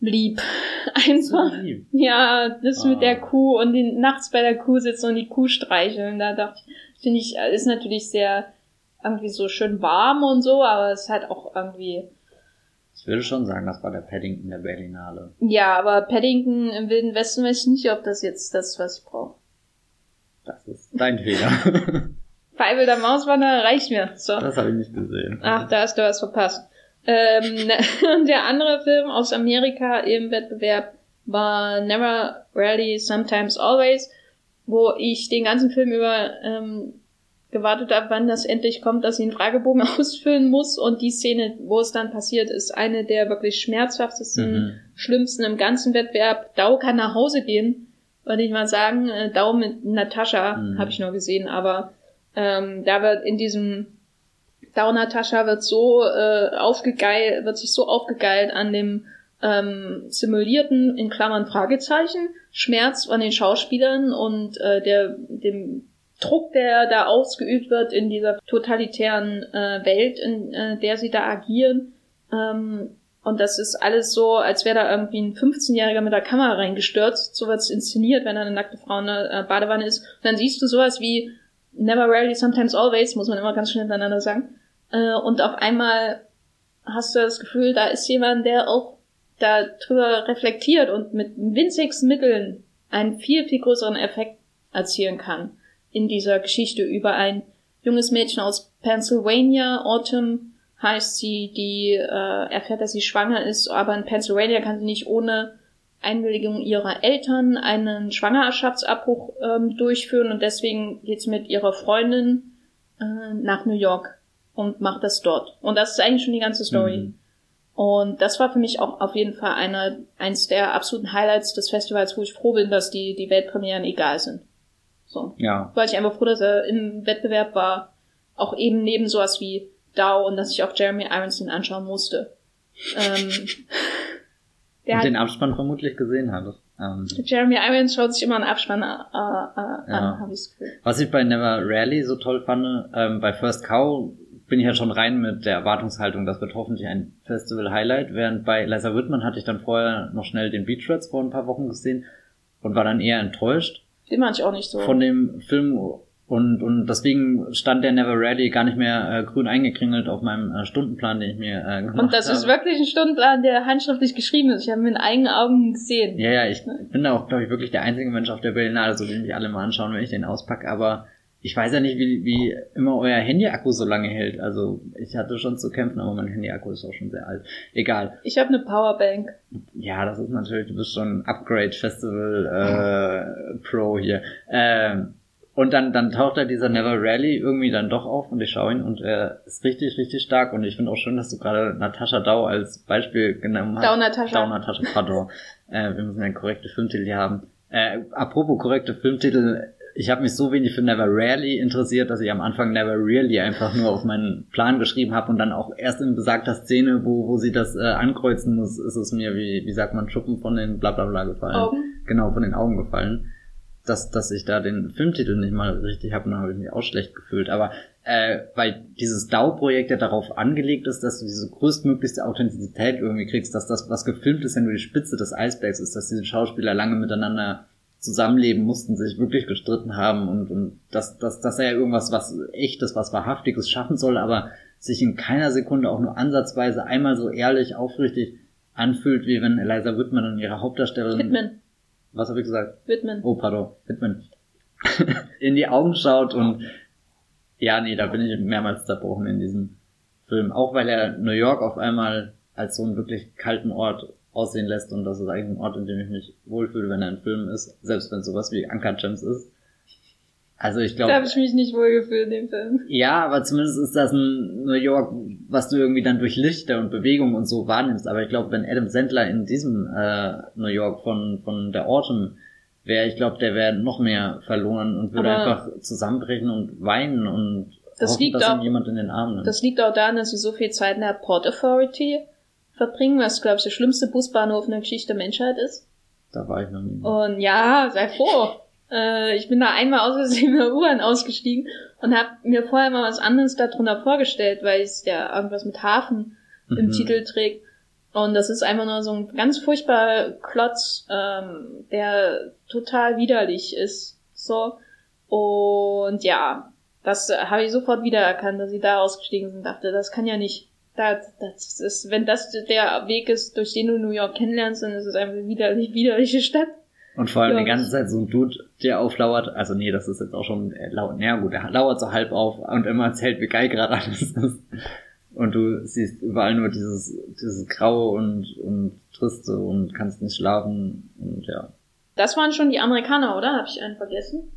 lieb. Einfach. Lieb. Ja, das ah. mit der ah. Kuh und die nachts bei der Kuh sitzen und die Kuh streicheln. Da dachte ich, finde ich, ist natürlich sehr irgendwie so schön warm und so, aber es ist halt auch irgendwie. Ich würde schon sagen, das war der Paddington der Berlinale. Ja, aber Paddington im Wilden Westen weiß ich nicht, ob das jetzt das was ich brauche. Das ist dein Fehler. Feivel der Mauswanderer reicht mir. So. Das habe ich nicht gesehen. Ach, da hast du was verpasst. Ähm, der andere Film aus Amerika im Wettbewerb war Never, Rarely, Sometimes, Always, wo ich den ganzen Film über ähm, gewartet habe, wann das endlich kommt, dass ich einen Fragebogen ausfüllen muss. Und die Szene, wo es dann passiert, ist eine der wirklich schmerzhaftesten, mhm. schlimmsten im ganzen Wettbewerb. Dau kann nach Hause gehen, würde ich mal sagen. Äh, Dau mit Natascha mhm. habe ich nur gesehen, aber ähm, da wird in diesem Daunatascha wird so äh, aufgegeilt, wird sich so aufgegeilt an dem ähm, simulierten, in Klammern Fragezeichen, Schmerz von den Schauspielern und äh, der, dem Druck, der da ausgeübt wird in dieser totalitären äh, Welt, in äh, der sie da agieren. Ähm, und das ist alles so, als wäre da irgendwie ein 15-Jähriger mit der Kamera reingestürzt. So wird's inszeniert, wenn da eine nackte Frau in der äh, Badewanne ist. Und dann siehst du sowas wie Never Rarely, Sometimes Always, muss man immer ganz schnell hintereinander sagen. Äh, und auf einmal hast du das Gefühl, da ist jemand, der auch darüber reflektiert und mit winzigsten Mitteln einen viel, viel größeren Effekt erzielen kann in dieser Geschichte über ein junges Mädchen aus Pennsylvania, Autumn heißt sie, die äh, erfährt, dass sie schwanger ist, aber in Pennsylvania kann sie nicht ohne Einwilligung ihrer Eltern einen Schwangerschaftsabbruch ähm, durchführen und deswegen geht sie mit ihrer Freundin äh, nach New York und macht das dort. Und das ist eigentlich schon die ganze Story. Mhm. Und das war für mich auch auf jeden Fall einer, eins der absoluten Highlights des Festivals, wo ich froh bin, dass die, die Weltpremieren egal sind. So. Ja. Weil ich einfach froh, dass er im Wettbewerb war, auch eben neben sowas wie Dow und dass ich auch Jeremy Irons den anschauen musste. Ähm, der und den Abspann vermutlich gesehen hat. Ähm, Jeremy Irons schaut sich immer einen Abspann äh, äh, ja. an, habe ich das Gefühl. Was ich bei Never Rarely so toll fand, ähm, bei First Cow bin ich ja schon rein mit der Erwartungshaltung, das wird hoffentlich ein Festival-Highlight, während bei Liza Whitman hatte ich dann vorher noch schnell den Beach Rats vor ein paar Wochen gesehen und war dann eher enttäuscht. Den mag ich auch nicht so. Von dem Film und, und deswegen stand der Never Ready gar nicht mehr äh, grün eingekringelt auf meinem äh, Stundenplan, den ich mir äh, gemacht habe. Und das habe. ist wirklich ein Stundenplan, der handschriftlich geschrieben ist. Ich habe ihn mit eigenen Augen gesehen. Ja, ja, ich bin da auch, glaube ich, wirklich der einzige Mensch auf der Berlinale, so den mich alle mal anschauen, wenn ich den auspacke. Aber ich weiß ja nicht, wie, wie immer euer Handy-Akku so lange hält. Also ich hatte schon zu kämpfen, aber mein Handy-Akku ist auch schon sehr alt. Egal. Ich habe eine Powerbank. Ja, das ist natürlich, du bist schon Upgrade Festival äh, Pro hier. Ähm, und dann, dann taucht da dieser Never Rally irgendwie dann doch auf und ich schaue ihn und er ist richtig, richtig stark. Und ich finde auch schön, dass du gerade Natascha Dau als Beispiel genommen hast. Dau Natascha. Dau Natascha, pardon. äh, wir müssen einen korrekten Filmtitel hier haben. Äh, apropos korrekte Filmtitel, ich habe mich so wenig für Never Rarely interessiert, dass ich am Anfang Never Really einfach nur auf meinen Plan geschrieben habe und dann auch erst in besagter Szene, wo, wo sie das äh, ankreuzen muss, ist es mir, wie, wie sagt man, Schuppen von den Blablabla gefallen. Augen. Genau, von den Augen gefallen dass, dass ich da den Filmtitel nicht mal richtig habe dann habe ich mich auch schlecht gefühlt. Aber äh, weil dieses DAO-Projekt ja darauf angelegt ist, dass du diese größtmöglichste Authentizität irgendwie kriegst, dass das, was gefilmt ist, ja nur die Spitze des Eisbergs ist, dass diese Schauspieler lange miteinander zusammenleben mussten, sich wirklich gestritten haben und, und dass, dass, dass er ja irgendwas, was echtes, was wahrhaftiges schaffen soll, aber sich in keiner Sekunde auch nur ansatzweise einmal so ehrlich, aufrichtig anfühlt, wie wenn Eliza Whitman und ihre Hauptdarstellerin Whitman. Was habe ich gesagt? Whitman. Oh, pardon. Whitman. in die Augen schaut und ja, nee, da bin ich mehrmals zerbrochen in diesem Film. Auch weil er New York auf einmal als so einen wirklich kalten Ort aussehen lässt und das ist eigentlich ein Ort, in dem ich mich wohlfühle, wenn er ein Film ist, selbst wenn sowas wie Anker Gems ist. Also ich glaube. Da habe ich mich nicht wohlgefühlt in dem Film. Ja, aber zumindest ist das ein New York, was du irgendwie dann durch Lichter und Bewegung und so wahrnimmst. Aber ich glaube, wenn Adam Sandler in diesem äh, New York von, von der Autumn wäre, ich glaube, der wäre noch mehr verloren und würde aber einfach zusammenbrechen und weinen und das hoffen, liegt dass auch, jemand in den Arm nimmt. Das liegt auch daran, dass sie so viel Zeit in der Port Authority verbringen, was, glaube ich, der schlimmste Busbahnhof in der Geschichte der Menschheit ist. Da war ich noch nie. Und ja, sei froh. Äh, ich bin da einmal aus Versehen in der U-Bahn ausgestiegen und habe mir vorher mal was anderes darunter vorgestellt, weil es ja irgendwas mit Hafen mhm. im Titel trägt. Und das ist einfach nur so ein ganz furchtbarer Klotz, ähm, der total widerlich ist. So. Und ja, das habe ich sofort wiedererkannt, dass sie da ausgestiegen sind. Dachte, das kann ja nicht. Das, das ist, wenn das der Weg ist, durch den du New York kennenlernst, dann ist es einfach eine widerlich, widerliche Stadt. Und vor allem ja. die ganze Zeit so ein Dude, der auflauert. Also nee, das ist jetzt auch schon äh, laut. Naja gut, der lauert so halb auf und immer erzählt, wie geil gerade alles ist. Und du siehst überall nur dieses, dieses Graue und, und Triste und kannst nicht schlafen und ja. Das waren schon die Amerikaner, oder? Habe ich einen vergessen?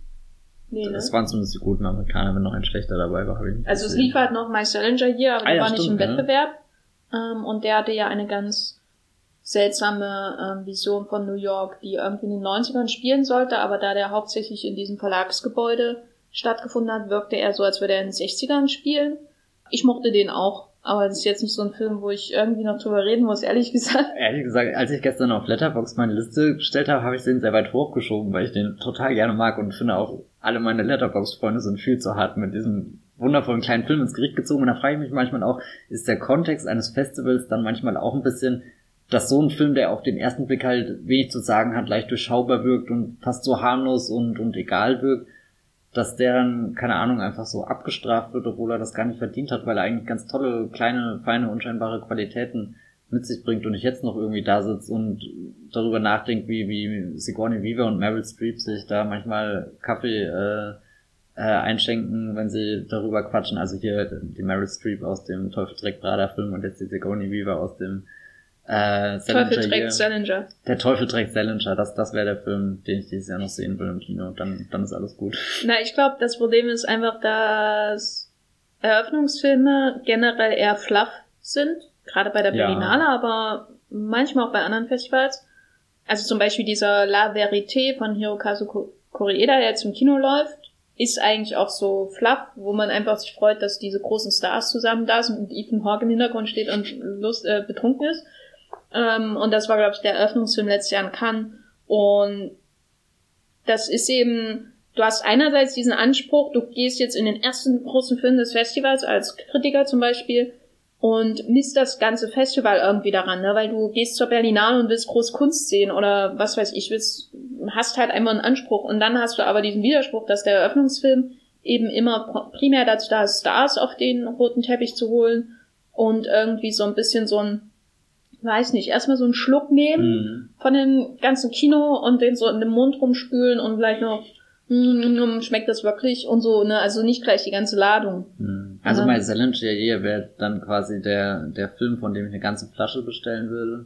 Nee, ne? Das waren zumindest die guten Amerikaner, wenn noch ein schlechter dabei war, habe ich nicht Also gesehen. es lief halt noch Mike Salinger hier, aber ah, der ja, war stimmt, nicht im Wettbewerb. Ähm, und der hatte ja eine ganz seltsame ähm, Vision von New York, die irgendwie in den 90ern spielen sollte, aber da der hauptsächlich in diesem Verlagsgebäude stattgefunden hat, wirkte er so, als würde er in den 60ern spielen. Ich mochte den auch, aber es ist jetzt nicht so ein Film, wo ich irgendwie noch drüber reden muss, ehrlich gesagt. Ehrlich gesagt, als ich gestern auf Letterbox meine Liste gestellt habe, habe ich den sehr weit hochgeschoben, weil ich den total gerne mag und finde auch, alle meine Letterbox-Freunde sind viel zu hart mit diesem wundervollen kleinen Film ins Gericht gezogen. Und da frage ich mich manchmal auch, ist der Kontext eines Festivals dann manchmal auch ein bisschen dass so ein Film, der auf den ersten Blick halt wenig zu sagen hat, leicht durchschaubar wirkt und fast so harmlos und, und egal wirkt, dass der dann, keine Ahnung, einfach so abgestraft wird, obwohl er das gar nicht verdient hat, weil er eigentlich ganz tolle, kleine, feine, unscheinbare Qualitäten mit sich bringt und ich jetzt noch irgendwie da sitze und darüber nachdenke, wie, wie Sigourney Weaver und Meryl Streep sich da manchmal Kaffee äh, äh, einschenken, wenn sie darüber quatschen. Also hier die Meryl Streep aus dem Teufel trägt Prada Film und jetzt die Sigourney Weaver aus dem äh, Teufel trägt Salinger. Der Teufel trägt Salinger. Das, das wäre der Film, den ich dieses Jahr noch sehen will im Kino. Dann, dann ist alles gut. Na, ich glaube, das Problem ist einfach, dass Eröffnungsfilme generell eher fluff sind. Gerade bei der Berlinale, ja. aber manchmal auch bei anderen Festivals. Also zum Beispiel dieser La Verité von Hirokazu Koreeda, der jetzt im Kino läuft, ist eigentlich auch so fluff, wo man einfach sich freut, dass diese großen Stars zusammen da sind und Ethan Hawke im Hintergrund steht und Lust, äh, betrunken ist. Ähm, und das war, glaube ich, der Eröffnungsfilm letztes Jahr in Cannes. Und das ist eben, du hast einerseits diesen Anspruch, du gehst jetzt in den ersten großen Film des Festivals als Kritiker zum Beispiel und misst das ganze Festival irgendwie daran, ne? weil du gehst zur Berlinale und willst groß Kunst sehen oder was weiß ich, willst, hast halt einmal einen Anspruch und dann hast du aber diesen Widerspruch, dass der Eröffnungsfilm eben immer primär dazu da ist, Stars auf den roten Teppich zu holen und irgendwie so ein bisschen so ein, weiß nicht, erstmal so einen Schluck nehmen mhm. von dem ganzen Kino und den so in den Mund rumspülen und vielleicht noch mm, schmeckt das wirklich und so, ne? Also nicht gleich die ganze Ladung. Mhm. Also ja. bei Salinger hier wäre dann quasi der, der Film, von dem ich eine ganze Flasche bestellen würde.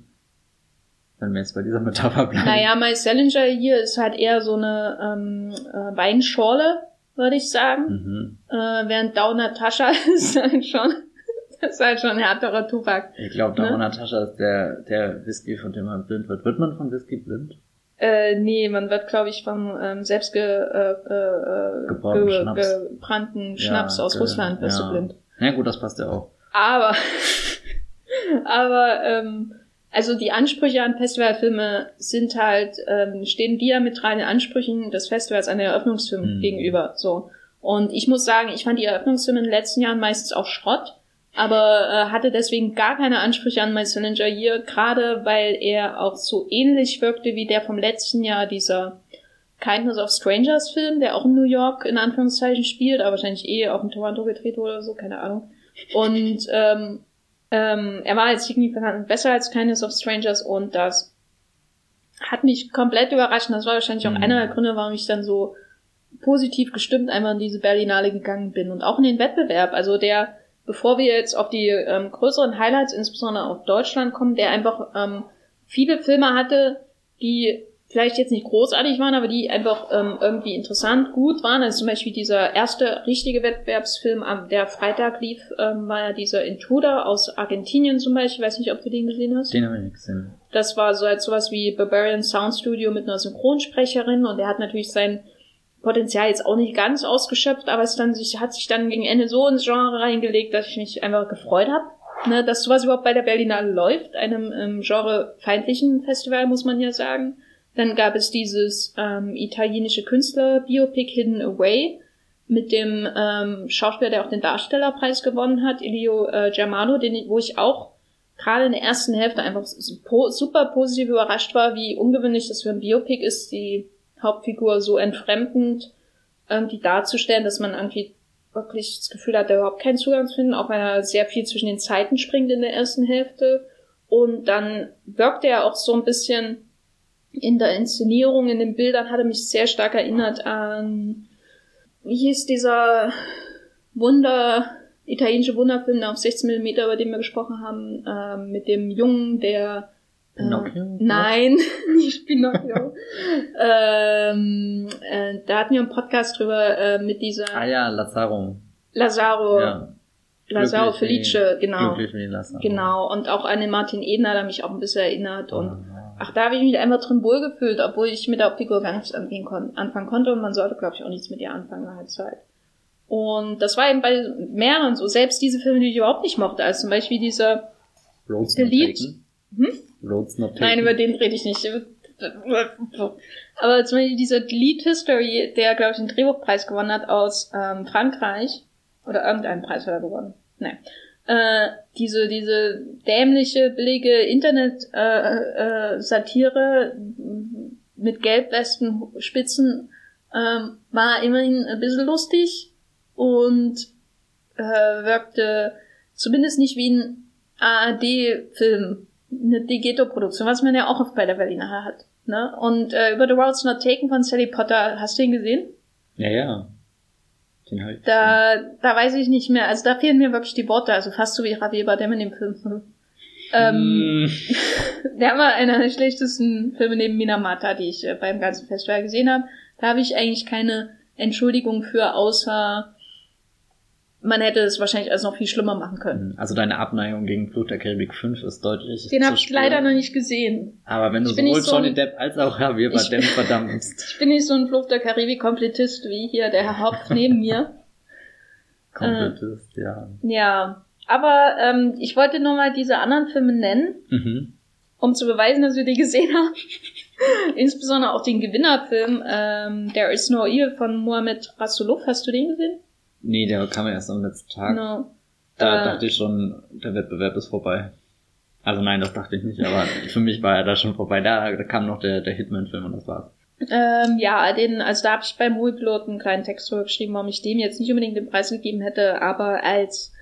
Wenn wir jetzt bei dieser Metapher bleiben. Naja, My Salinger hier ist halt eher so eine ähm, äh, Weinschorle, würde ich sagen. Mhm. Äh, während Down Natascha ist halt schon, ist halt schon härterer Tubak. Ich glaube, Down ne? Natascha ist der, der Whisky, von dem man blind wird. Wird man von Whisky blind? Äh, nee, man wird, glaube ich, vom ähm, selbst ge, äh, äh, gebrannten ge, Schnaps, gebrannten Schnaps ja, aus ge, Russland wirst ja. du blind. Ja gut, das passt ja auch. Aber, aber ähm, also die Ansprüche an Festivalfilme sind halt, ähm, stehen diametralen Ansprüchen des Festivals an der Eröffnungsfilm mhm. gegenüber. So. Und ich muss sagen, ich fand die Eröffnungsfilme in den letzten Jahren meistens auch Schrott aber äh, hatte deswegen gar keine Ansprüche an My Challenger hier, gerade weil er auch so ähnlich wirkte wie der vom letzten Jahr, dieser Kindness of Strangers Film, der auch in New York in Anführungszeichen spielt, aber wahrscheinlich eh auch in Toronto gedreht wurde oder so, keine Ahnung. Und ähm, ähm, er war als signifikant besser als Kindness of Strangers und das hat mich komplett überrascht. Und das war wahrscheinlich auch mhm. einer der Gründe, warum ich dann so positiv gestimmt einmal in diese Berlinale gegangen bin und auch in den Wettbewerb. Also der bevor wir jetzt auf die ähm, größeren Highlights, insbesondere auf Deutschland kommen, der einfach ähm, viele Filme hatte, die vielleicht jetzt nicht großartig waren, aber die einfach ähm, irgendwie interessant, gut waren. Also zum Beispiel dieser erste richtige Wettbewerbsfilm, der Freitag lief, ähm, war ja dieser Intruder aus Argentinien zum Beispiel. Ich weiß nicht, ob du den gesehen hast. Den habe ich nicht gesehen. Das war so als sowas wie Barbarian Sound Studio mit einer Synchronsprecherin und er hat natürlich sein Potenzial jetzt auch nicht ganz ausgeschöpft, aber es dann hat sich dann gegen Ende so ins Genre reingelegt, dass ich mich einfach gefreut habe, ne, dass sowas überhaupt bei der Berlinale läuft, einem ähm, genrefeindlichen Festival, muss man ja sagen. Dann gab es dieses ähm, italienische Künstler-Biopic Hidden Away mit dem ähm, Schauspieler, der auch den Darstellerpreis gewonnen hat, Elio äh, Germano, den, wo ich auch gerade in der ersten Hälfte einfach super positiv überrascht war, wie ungewöhnlich das für ein Biopic ist, die Hauptfigur so entfremdend irgendwie darzustellen, dass man irgendwie wirklich das Gefühl hat, er überhaupt keinen Zugang zu finden, auch wenn er sehr viel zwischen den Zeiten springt in der ersten Hälfte. Und dann wirkt er auch so ein bisschen in der Inszenierung, in den Bildern, hat er mich sehr stark erinnert an, wie hieß dieser Wunder, italienische Wunderfilm auf 16 mm, über den wir gesprochen haben, äh, mit dem Jungen, der Pinocchio? Äh, nein, nicht Pinocchio. ähm, äh, da hatten wir einen Podcast drüber äh, mit dieser. Ah ja, Lazaro. Lazaro. Ja. Lazaro Felice, genau. Lazaro. Genau. Und auch an den Martin Edner, der mich auch ein bisschen erinnert. Und ah. ach, da habe ich mich einfach drin wohlgefühlt, obwohl ich mit der Figur gar nichts anfangen, kon anfangen konnte und man sollte, glaube ich, auch nichts mit ihr anfangen der Zeit. Und das war eben bei mehreren so, selbst diese Filme, die ich überhaupt nicht mochte, als zum Beispiel dieser Rose Delete. Hm? Roads Not Taken. Nein, über den rede ich nicht. Aber zum Beispiel dieser Lead History, der, glaube ich, den Drehbuchpreis gewonnen hat aus ähm, Frankreich, oder irgendeinen Preis hat er gewonnen. Nein. Äh, diese, diese dämliche, billige Internet-Satire äh, äh, mit Gelbwestenspitzen ähm, war immerhin ein bisschen lustig und äh, wirkte zumindest nicht wie ein ARD-Film eine Digeto-Produktion, was man ja auch oft bei der Berliner hat. Ne? Und äh, über The World's Not Taken von Sally Potter, hast du ihn gesehen? Ja, ja. Den ich Da, da weiß ich nicht mehr. Also da fehlen mir wirklich die Worte. Also fast so wie Javier Bardem in dem Film. Ähm, Hm. der war einer der schlechtesten Filme neben Minamata, die ich äh, beim ganzen Festival gesehen habe. Da habe ich eigentlich keine Entschuldigung für, außer man hätte es wahrscheinlich alles noch viel schlimmer machen können. Also deine Abneigung gegen Fluch der Karibik 5 ist deutlich. Den habe ich leider noch nicht gesehen. Aber wenn du Ich sowohl so Johnny ein- Depp als auch Javier Bardem verdammst, Ich bin nicht so ein Fluch der Karibik-Komplettist wie hier der Herr Haupt neben mir. komplettist, ja. Ja, aber ähm, ich wollte nur mal diese anderen Filme nennen, Mhm. um zu beweisen, dass wir die gesehen haben. Insbesondere auch den Gewinnerfilm ähm, There is no evil von Mohamed Rasulov. Hast du den gesehen? Nee, der kam ja erst am letzten Tag. No. Da Äh, dachte ich schon, der Wettbewerb ist vorbei. Also nein, das dachte ich nicht, aber für mich war er da schon vorbei. Da, da kam noch der, der Hitman-Film und das war's. Ähm, ja, den, also da habe ich beim Moviepilot einen kleinen Text drüber geschrieben, warum ich dem jetzt nicht unbedingt den Preis gegeben hätte, aber als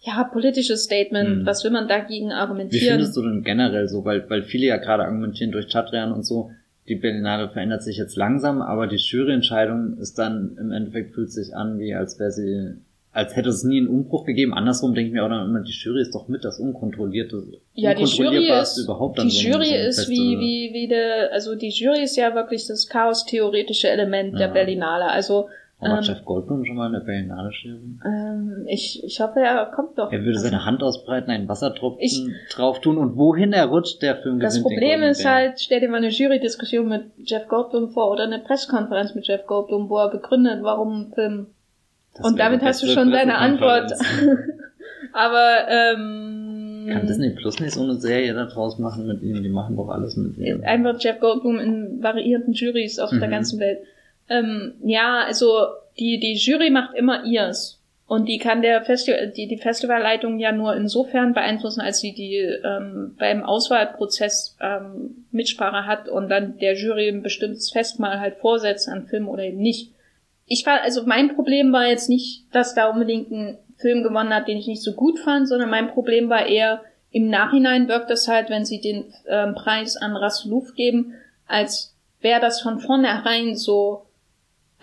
ja, politisches Statement, Hm. was will man dagegen Wie argumentieren? findest du denn generell so, weil, weil viele ja gerade argumentieren durch Chatrian und so, die Berlinale verändert sich jetzt langsam, aber die Juryentscheidung ist dann im Endeffekt fühlt sich an, wie als wäre sie, als hätte es nie einen Umbruch gegeben. Andersrum denke ich mir auch dann immer, die Jury ist doch mit das Unkontrollierte, Ja, die Jury ist, überhaupt an die so Jury ist wie, wie, wie der, also die Jury ist ja wirklich das chaos-theoretische Element der Ja. Berlinale. Also, Aber ähm, Jeff Goldblum schon mal in der Berlinale Jury? ähm, ich, ich hoffe, er kommt doch. Er würde Also, seine Hand ausbreiten, einen Wassertropfen Ich- drauf tun und wohin er rutscht, der Film das gewinnt den Problem ist halt, stell dir mal eine Jury-Diskussion mit Jeff Goldblum vor oder eine Pressekonferenz mit Jeff Goldblum, wo er begründet, warum ein Film Das Und damit hast du schon deine Antwort. Aber ähm, Kann Disney Plus nicht so eine Serie da draus machen mit ihm? Die machen doch alles mit ihm. einfach Jeff Goldblum in variierenden Juries auf der Mhm. ganzen Welt. Ähm, ja, also die die Jury macht immer ihrs und die kann der Festival die die Festivalleitung ja nur insofern beeinflussen, als sie die ähm, beim Auswahlprozess ähm, Mitsprache hat und dann der Jury ein bestimmtes Festmahl halt vorsetzt an Film oder eben nicht. Ich war also mein Problem war jetzt nicht, dass da unbedingt ein Film gewonnen hat, den ich nicht so gut fand, sondern mein Problem war eher im Nachhinein wirkt es halt, wenn sie den ähm, Preis an Rasuluf geben, als wäre das von vornherein so,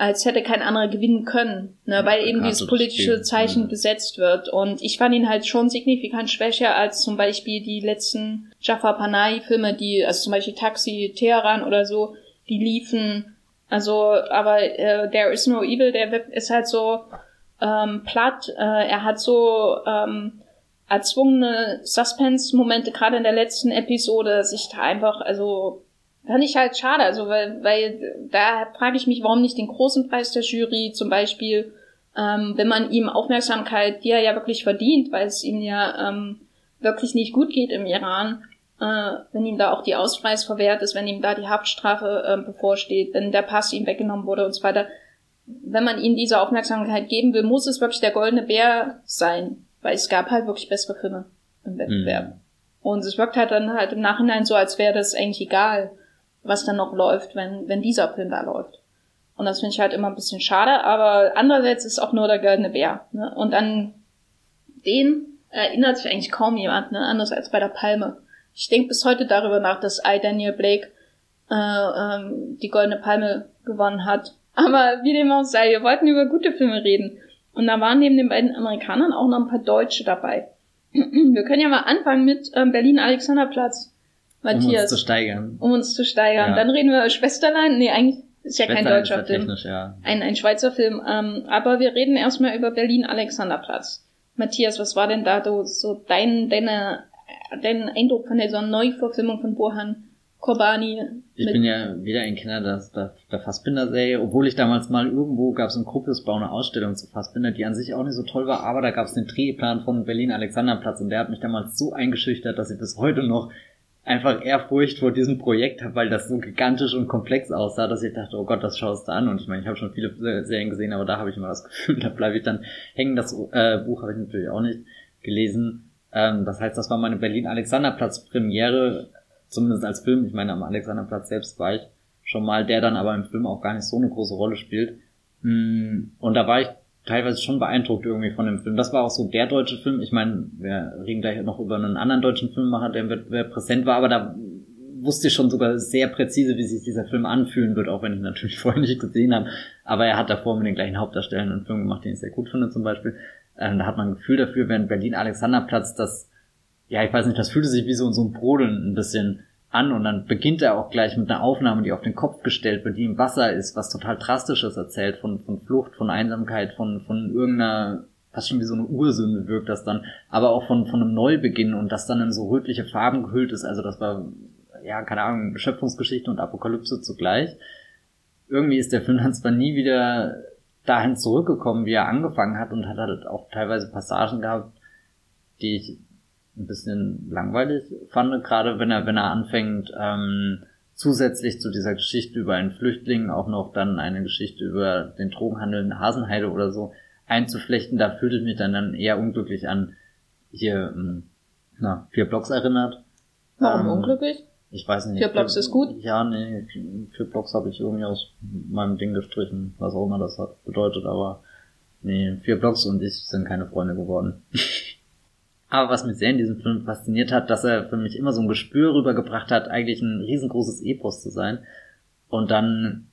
als hätte kein anderer gewinnen können, ne, weil eben dieses politische. Zeichen Mhm. gesetzt wird. Und ich fand ihn halt schon signifikant schwächer als zum Beispiel die letzten Jafar Panahi-Filme, die, also zum Beispiel Taxi, Teheran oder so, die liefen. Also, aber äh, There is no evil, der wird- ist halt so ähm, platt. Äh, er hat so ähm, erzwungene Suspense-Momente, gerade in der letzten Episode, dass ich da einfach, also fand ich halt schade, also weil, weil da frage ich mich, warum nicht den großen Preis der Jury zum Beispiel, ähm, wenn man ihm Aufmerksamkeit, die er ja wirklich verdient, weil es ihm ja ähm, wirklich nicht gut geht im Iran, äh, wenn ihm da auch die Auspreis verwehrt ist, wenn ihm da die Haftstrafe äh, bevorsteht, wenn der Pass ihm weggenommen wurde und so weiter. Wenn man ihm diese Aufmerksamkeit geben will, muss es wirklich der goldene Bär sein, weil es gab halt wirklich bessere Filme im Wettbewerb. Mhm. Und es wirkt halt dann halt im Nachhinein so, als wäre das eigentlich egal, was dann noch läuft, wenn, wenn dieser Film da läuft. Und das finde ich halt immer ein bisschen schade, aber andererseits ist auch nur der goldene Bär. Ne? Und an den erinnert sich eigentlich kaum jemand, ne? anders als bei der Palme. Ich denke bis heute darüber nach, dass I. Daniel Blake äh, ähm, die goldene Palme gewonnen hat. Aber wie dem auch sei, wir wollten über gute Filme reden. Und da waren neben den beiden Amerikanern auch noch ein paar Deutsche dabei. Wir können ja mal anfangen mit ähm, Berlin-Alexanderplatz. Um uns Matthias, zu steigern. um uns zu steigern. Ja. Dann reden wir über Schwesterlein. Nee, eigentlich ist ja kein deutscher ja Film. Ja. Ein, ein Schweizer Film. Ähm, aber wir reden erstmal über Berlin-Alexanderplatz. Matthias, was war denn da so, dein, deine, dein Eindruck von dieser Neuverfilmung von Burhan Kobani? Ich bin ja wieder ein Kenner der, der, der Fassbinder-Serie, obwohl ich damals mal irgendwo gab es in Kruppelsbau eine Ausstellung zu Fassbinder, die an sich auch nicht so toll war, aber da gab es den Drehplan von Berlin-Alexanderplatz und der hat mich damals so eingeschüchtert, dass ich bis heute noch einfach Ehrfurcht vor diesem Projekt habe, weil das so gigantisch und komplex aussah, dass ich dachte, oh Gott, das schaust du an. Und ich meine, ich habe schon viele Serien gesehen, aber da habe ich immer das Gefühl, da bleibe ich dann hängen. Das äh, Buch habe ich natürlich auch nicht gelesen. Ähm, das heißt, das war meine Berlin-Alexanderplatz-Premiere, zumindest als Film. Ich meine, am Alexanderplatz selbst war ich schon mal, der dann aber im Film auch gar nicht so eine große Rolle spielt. Mm, Und da war ich teilweise schon beeindruckt irgendwie von dem Film. Das war auch so der deutsche Film. Ich meine, wir reden gleich noch über einen anderen deutschen Filmemacher, der im präsent war, aber da wusste ich schon sogar sehr präzise, wie sich dieser Film anfühlen wird, auch wenn ich ihn natürlich vorher nicht gesehen habe. Aber er hat davor mit den gleichen Hauptdarstellern einen Film gemacht, den ich sehr gut finde zum Beispiel. Ähm, da hat man ein Gefühl dafür, während Berlin-Alexanderplatz, das, ja, ich weiß nicht, das fühlte sich wie so, so ein Brodeln ein bisschen an und dann beginnt er auch gleich mit einer Aufnahme, die auf den Kopf gestellt wird, die im Wasser ist, was total drastisches erzählt, von, von Flucht, von Einsamkeit, von, von irgendeiner, fast schon wie so eine Ursünde wirkt das dann, aber auch von, von einem Neubeginn und das dann in so rötliche Farben gehüllt ist, also das war, ja, keine Ahnung, Schöpfungsgeschichte und Apokalypse zugleich. Irgendwie ist der Film dann zwar nie wieder dahin zurückgekommen, wie er angefangen hat und hat halt auch teilweise Passagen gehabt, die ich ein bisschen langweilig fand, gerade wenn er, wenn er anfängt, ähm, zusätzlich zu dieser Geschichte über einen Flüchtling auch noch dann eine Geschichte über den Drogenhandel in Hasenheide oder so einzuflechten, da fühlte ich mich dann, dann eher unglücklich an hier, ähm, na, vier Blocks erinnert. Warum ähm, unglücklich? Ich weiß nicht. Vier Blocks ist gut? Ja, nee, vier Blocks habe ich irgendwie aus meinem Ding gestrichen, was auch immer das hat, bedeutet, aber nee, vier Blocks und ich sind keine Freunde geworden. Aber was mich sehr in diesem Film fasziniert hat, dass er für mich immer so ein Gespür rübergebracht hat, eigentlich ein riesengroßes Epos zu sein. Und dann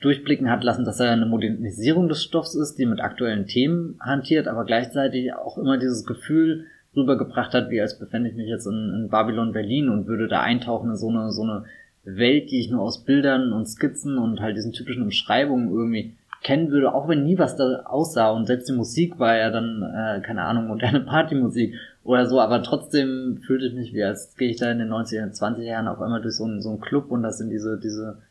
durchblicken hat lassen, dass er eine Modernisierung des Stoffs ist, die mit aktuellen Themen hantiert, aber gleichzeitig auch immer dieses Gefühl rübergebracht hat, wie als befände ich mich jetzt in, in Babylon Berlin und würde da eintauchen in so eine, so eine Welt, die ich nur aus Bildern und Skizzen und halt diesen typischen Umschreibungen irgendwie kennen würde, auch wenn nie was da aussah und selbst die Musik war ja dann, äh, keine Ahnung, moderne Partymusik oder so, aber trotzdem fühlte ich mich wie, als gehe ich da in den 90er, 20er Jahren auf einmal durch so einen, so einen Club und das sind diese, diese,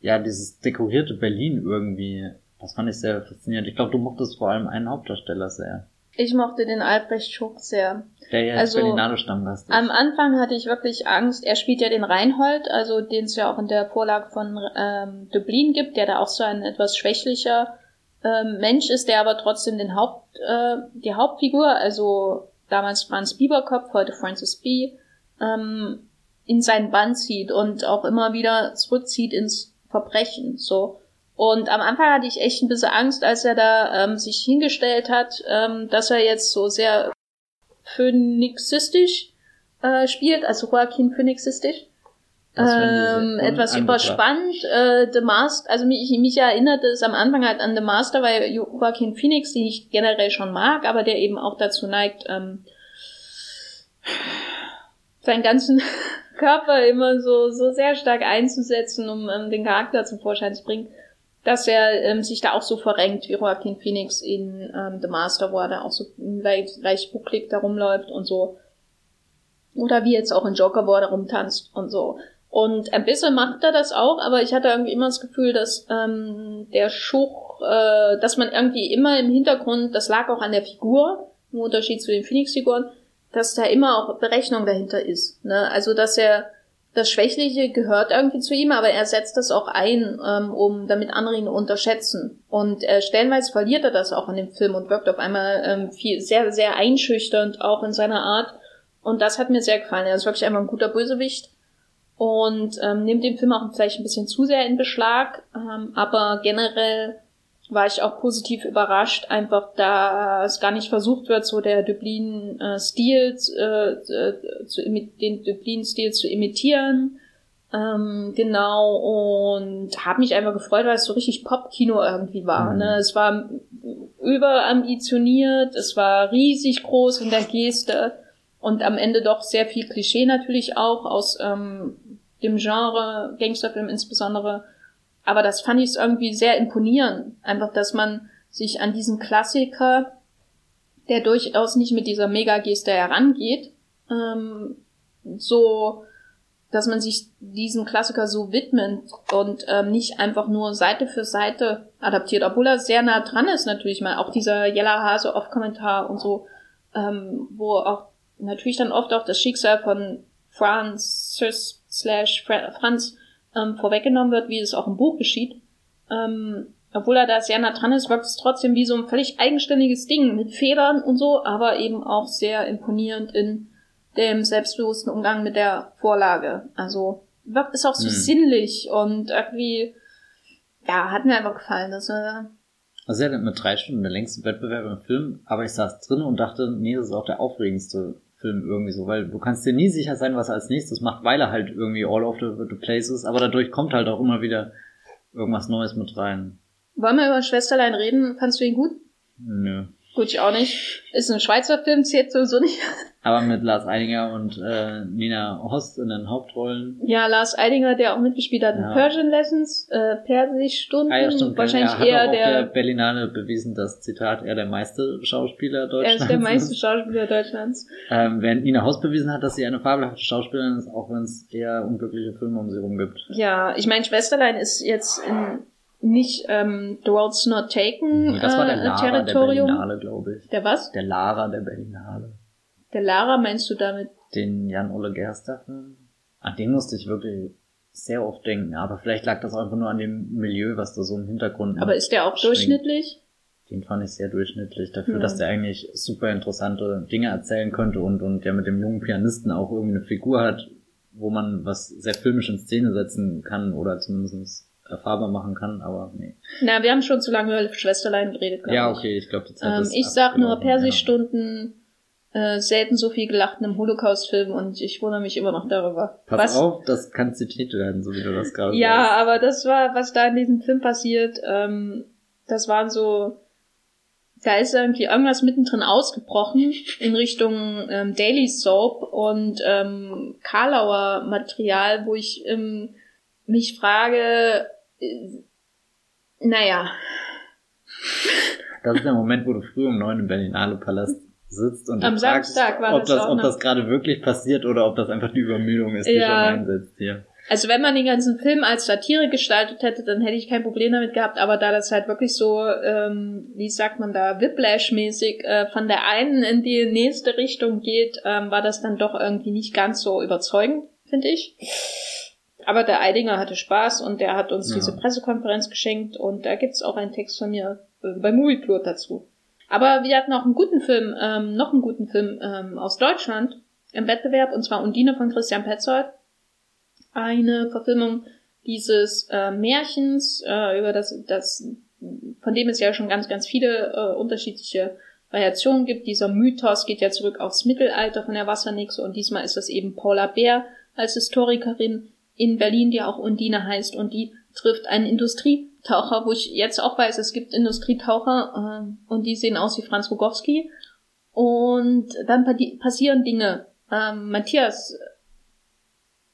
ja, dieses dekorierte Berlin irgendwie. Das fand ich sehr faszinierend. Ich glaube, du mochtest vor allem einen Hauptdarsteller sehr. Ich mochte den Albrecht Schuck sehr. Der ja also, Berlinale Stammgast ist. Am Anfang hatte ich wirklich Angst. Er spielt ja den Reinhold, also den es ja auch in der Vorlage von ähm, Dublin gibt, der da auch so ein etwas schwächlicher ähm, Mensch ist, der aber trotzdem den Haupt, äh, die Hauptfigur, also damals Franz Bieberkopf, heute Francis B., ähm, in seinen Bann zieht und auch immer wieder zurückzieht ins Verbrechen. So. Und am Anfang hatte ich echt ein bisschen Angst, als er da ähm, sich hingestellt hat, ähm, dass er jetzt so sehr phönixistisch äh, spielt, also Joaquin phönixistisch. Ähm, etwas überspannt. Äh, The Master, also mich, mich erinnerte es am Anfang halt an The Master, weil Joaquin Phoenix, den ich generell schon mag, aber der eben auch dazu neigt, ähm, seinen ganzen Körper immer so, so sehr stark einzusetzen, um ähm, den Charakter zum Vorschein zu bringen, dass er ähm, sich da auch so verrenkt wie Joaquin Phoenix in ähm, The Master, wo er da auch so leicht, leicht bucklig da rumläuft und so. Oder wie jetzt auch in Joker, wo er da rumtanzt und so. Und ein bisschen macht er das auch, aber ich hatte irgendwie immer das Gefühl, dass ähm, der Schuch, äh, dass man irgendwie immer im Hintergrund, das lag auch an der Figur, im Unterschied zu den Phoenix-Figuren, dass da immer auch Berechnung dahinter ist. Ne? Also dass er das Schwächliche gehört irgendwie zu ihm, aber er setzt das auch ein, ähm, um damit andere ihn unterschätzen. Und äh, stellenweise verliert er das auch in dem Film und wirkt auf einmal ähm, viel, sehr, sehr einschüchternd auch in seiner Art. Und das hat mir sehr gefallen. Er ist wirklich einfach ein guter Bösewicht und ähm, nimmt den Film auch vielleicht ein bisschen zu sehr in Beschlag, ähm, aber generell war ich auch positiv überrascht, einfach da es gar nicht versucht wird, so der Dublin-Stil, äh, äh, zu, den Dublin-Stil zu imitieren. Ähm, genau, und habe mich einfach gefreut, weil es so richtig Pop-Kino irgendwie war. Mhm. Ne? Es war überambitioniert, es war riesig groß in der Geste und am Ende doch sehr viel Klischee natürlich auch aus ähm, dem Genre, Gangsterfilm insbesondere. Aber das fand ich irgendwie sehr imponierend. Einfach, dass man sich an diesen Klassiker, der durchaus nicht mit dieser Mega-Geste herangeht, ähm, so, dass man sich diesem Klassiker so widmet und ähm, nicht einfach nur Seite für Seite adaptiert, obwohl er sehr nah dran ist natürlich mal. Auch dieser Yellow Hase Off-Kommentar und so, ähm, wo auch natürlich dann oft auch das Schicksal von Francis slash Franz ähm, vorweggenommen wird, wie es auch im Buch geschieht. Ähm, obwohl er da sehr nah dran ist, wirkt es trotzdem wie so ein völlig eigenständiges Ding mit Federn und so, aber eben auch sehr imponierend in dem selbstbewussten Umgang mit der Vorlage. Also wirkt es auch so hm. sinnlich und irgendwie, ja, hat mir einfach gefallen. Das, äh, also er hat mit drei Stunden der längste Wettbewerb im Film, aber ich saß drin und dachte, nee, das ist auch der aufregendste Film irgendwie so, weil du kannst dir nie sicher sein, was er als nächstes macht, weil er halt irgendwie all over the, place ist, aber dadurch kommt halt auch immer wieder irgendwas Neues mit rein. Wollen wir über Schwesterlein reden? Fandst du ihn gut? Nö. Gut, ich auch nicht. Ist ein Schweizer Film, zählt sowieso nicht. Aber mit Lars Eidinger und äh, Nina Host in den Hauptrollen. Ja, Lars Eidinger, der auch mitgespielt hat in Ja. Persian Lessons, äh, Persischstunden. Ah, ja, stimmt. Wahrscheinlich er hat eher auch der der, Berlinale bewiesen, das Zitat, er der meiste Schauspieler er Deutschlands ist der meiste Schauspieler Deutschlands. Ähm, während Nina Haus bewiesen hat, dass sie eine fabelhafte Schauspielerin ist, auch wenn es eher unglückliche Filme um sie rum gibt. Ja, ich meine, Schwesterlein ist jetzt in, nicht ähm, The World's Not Taken das war der äh, Lara der. Berlinale, glaube ich. Der was? Der Lara der Berlinale. Der Lara meinst du damit? Den Jan-Ole Gerster-Film. An den musste ich wirklich sehr oft denken, aber vielleicht lag das einfach nur an dem Milieu, was da so im Hintergrund Aber ist der auch schwingt. durchschnittlich? Den fand ich sehr durchschnittlich, dafür, Ja. dass der eigentlich super interessante Dinge erzählen könnte und, und der mit dem jungen Pianisten auch irgendwie eine Figur hat, wo man was sehr filmisch in Szene setzen kann oder zumindest erfahrbar machen kann, aber nee. Na, wir haben schon zu lange über Schwesterlein geredet, Ja, okay, ich glaube, die Zeit Ähm, ist ich sag nur abgelaufen, ja. Persischstunden, äh, selten so viel gelacht in einem Holocaust-Film und ich wundere mich immer noch darüber. Pass was? auf, das kann zitiert werden, so wie du das gerade Ja, sagst. aber das war, was da in diesem Film passiert, ähm, das waren so, da ist irgendwie irgendwas mittendrin ausgebrochen in Richtung ähm, Daily Soap und ähm, Karlauer Material, wo ich ähm, mich frage, naja, Das ist der Moment, wo du früh um neun im Berlinale Palast sitzt und Am fragst, Samstag war ob das das, ob das gerade wirklich passiert oder ob das einfach die Übermüdung ist, die Ja. schon einsetzt hier. Also wenn man den ganzen Film als Satire gestaltet hätte, dann hätte ich kein Problem damit gehabt, aber da das halt wirklich so, ähm, wie sagt man da, Whiplash-mäßig äh, von der einen in die nächste Richtung geht, ähm, war das dann doch irgendwie nicht ganz so überzeugend, finde ich. Aber der Eidinger hatte Spaß und der hat uns Ja. diese Pressekonferenz geschenkt und da gibt's auch einen Text von mir äh, bei Movieplot dazu. Aber wir hatten auch einen guten Film, ähm, noch einen guten Film ähm, aus Deutschland im Wettbewerb und zwar Undine von Christian Petzold eine Verfilmung dieses äh, Märchens, äh, über das, das, von dem es ja schon ganz, ganz viele äh, unterschiedliche Variationen gibt. Dieser Mythos geht ja zurück aufs Mittelalter von der Wassernixe und diesmal ist das eben Paula Bär als Historikerin in Berlin, die auch Undine heißt und die trifft einen Industrietaucher, wo ich jetzt auch weiß, es gibt Industrietaucher äh, und die sehen aus wie Franz Rogowski und dann pa- passieren Dinge. Ähm, Matthias,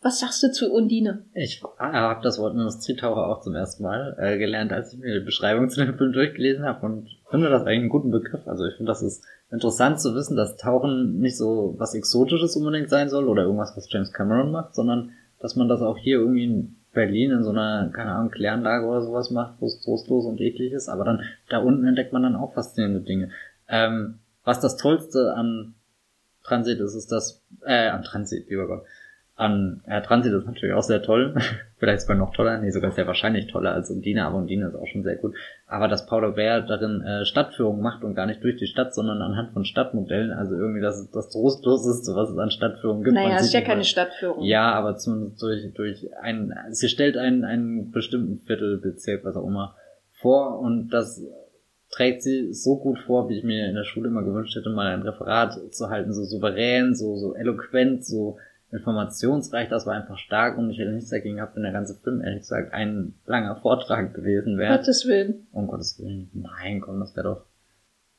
was sagst du zu Undine? Ich habe das Wort Industrietaucher auch zum ersten Mal äh, gelernt, als ich mir die Beschreibung zu dem Film durchgelesen habe und finde das eigentlich einen guten Begriff. Also ich finde, das ist interessant zu wissen, dass Tauchen nicht so was Exotisches unbedingt sein soll oder irgendwas, was James Cameron macht, sondern dass man das auch hier irgendwie in Berlin in so einer, keine Ahnung, Kläranlage oder sowas macht, wo es trostlos und eklig ist, aber dann da unten entdeckt man dann auch faszinierende Dinge. Ähm, was das Tollste an Transit ist, ist das, äh, an Transit, lieber Gott, an ja, Transit ist natürlich auch sehr toll. Vielleicht sogar noch toller. Nee, sogar sehr wahrscheinlich toller als Undine, aber Undine ist auch schon sehr gut. Aber dass Paula Bär darin äh, Stadtführung macht und gar nicht durch die Stadt, sondern anhand von Stadtmodellen. Also irgendwie das ist das Trostloseste, was es an Stadtführung gibt. Naja, es ist ja keine Stadtführung. Ja, aber zumindest durch, durch ein, sie stellt einen, einen bestimmten Viertelbezirk, was auch immer, vor und das trägt sie so gut vor, wie ich mir in der Schule immer gewünscht hätte, mal ein Referat zu halten, so souverän, so, so eloquent, so informationsreich, das war einfach stark und ich hätte nichts dagegen gehabt, wenn der ganze Film, ehrlich gesagt, ein langer Vortrag gewesen wäre. Gottes Willen. Um Gottes Willen. Nein, komm, das wäre doch,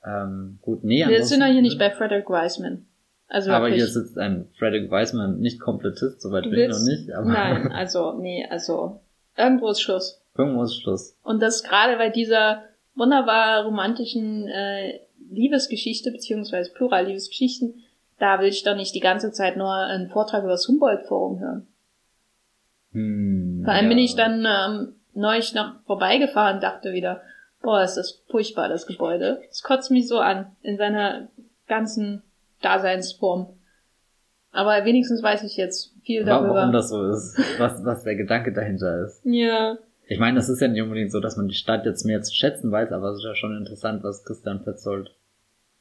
ähm, gut, nee, Wir sind ja hier nicht bei Frederick Wiseman. Also aber hier sitzt ein Frederick Wiseman, nicht Komplettist, soweit bin ich noch nicht, aber Nein, also, nee, also, irgendwo ist Schluss. irgendwo ist Schluss. Und das gerade bei dieser wunderbar romantischen äh, Liebesgeschichte, beziehungsweise Plural-Liebesgeschichten, da will ich doch nicht die ganze Zeit nur einen Vortrag über das Humboldt-Forum hören. Hm, Vor allem ja. bin ich dann ähm, neulich noch vorbeigefahren und dachte wieder, boah, ist das furchtbar, das Gebäude. Es kotzt mich so an, in seiner ganzen Daseinsform. Aber wenigstens weiß ich jetzt viel darüber. Warum das so ist, was, was der Gedanke dahinter ist. ja, Ich meine, das ist ja nicht unbedingt so, dass man die Stadt jetzt mehr zu schätzen weiß, aber es ist ja schon interessant, was Christian Petzold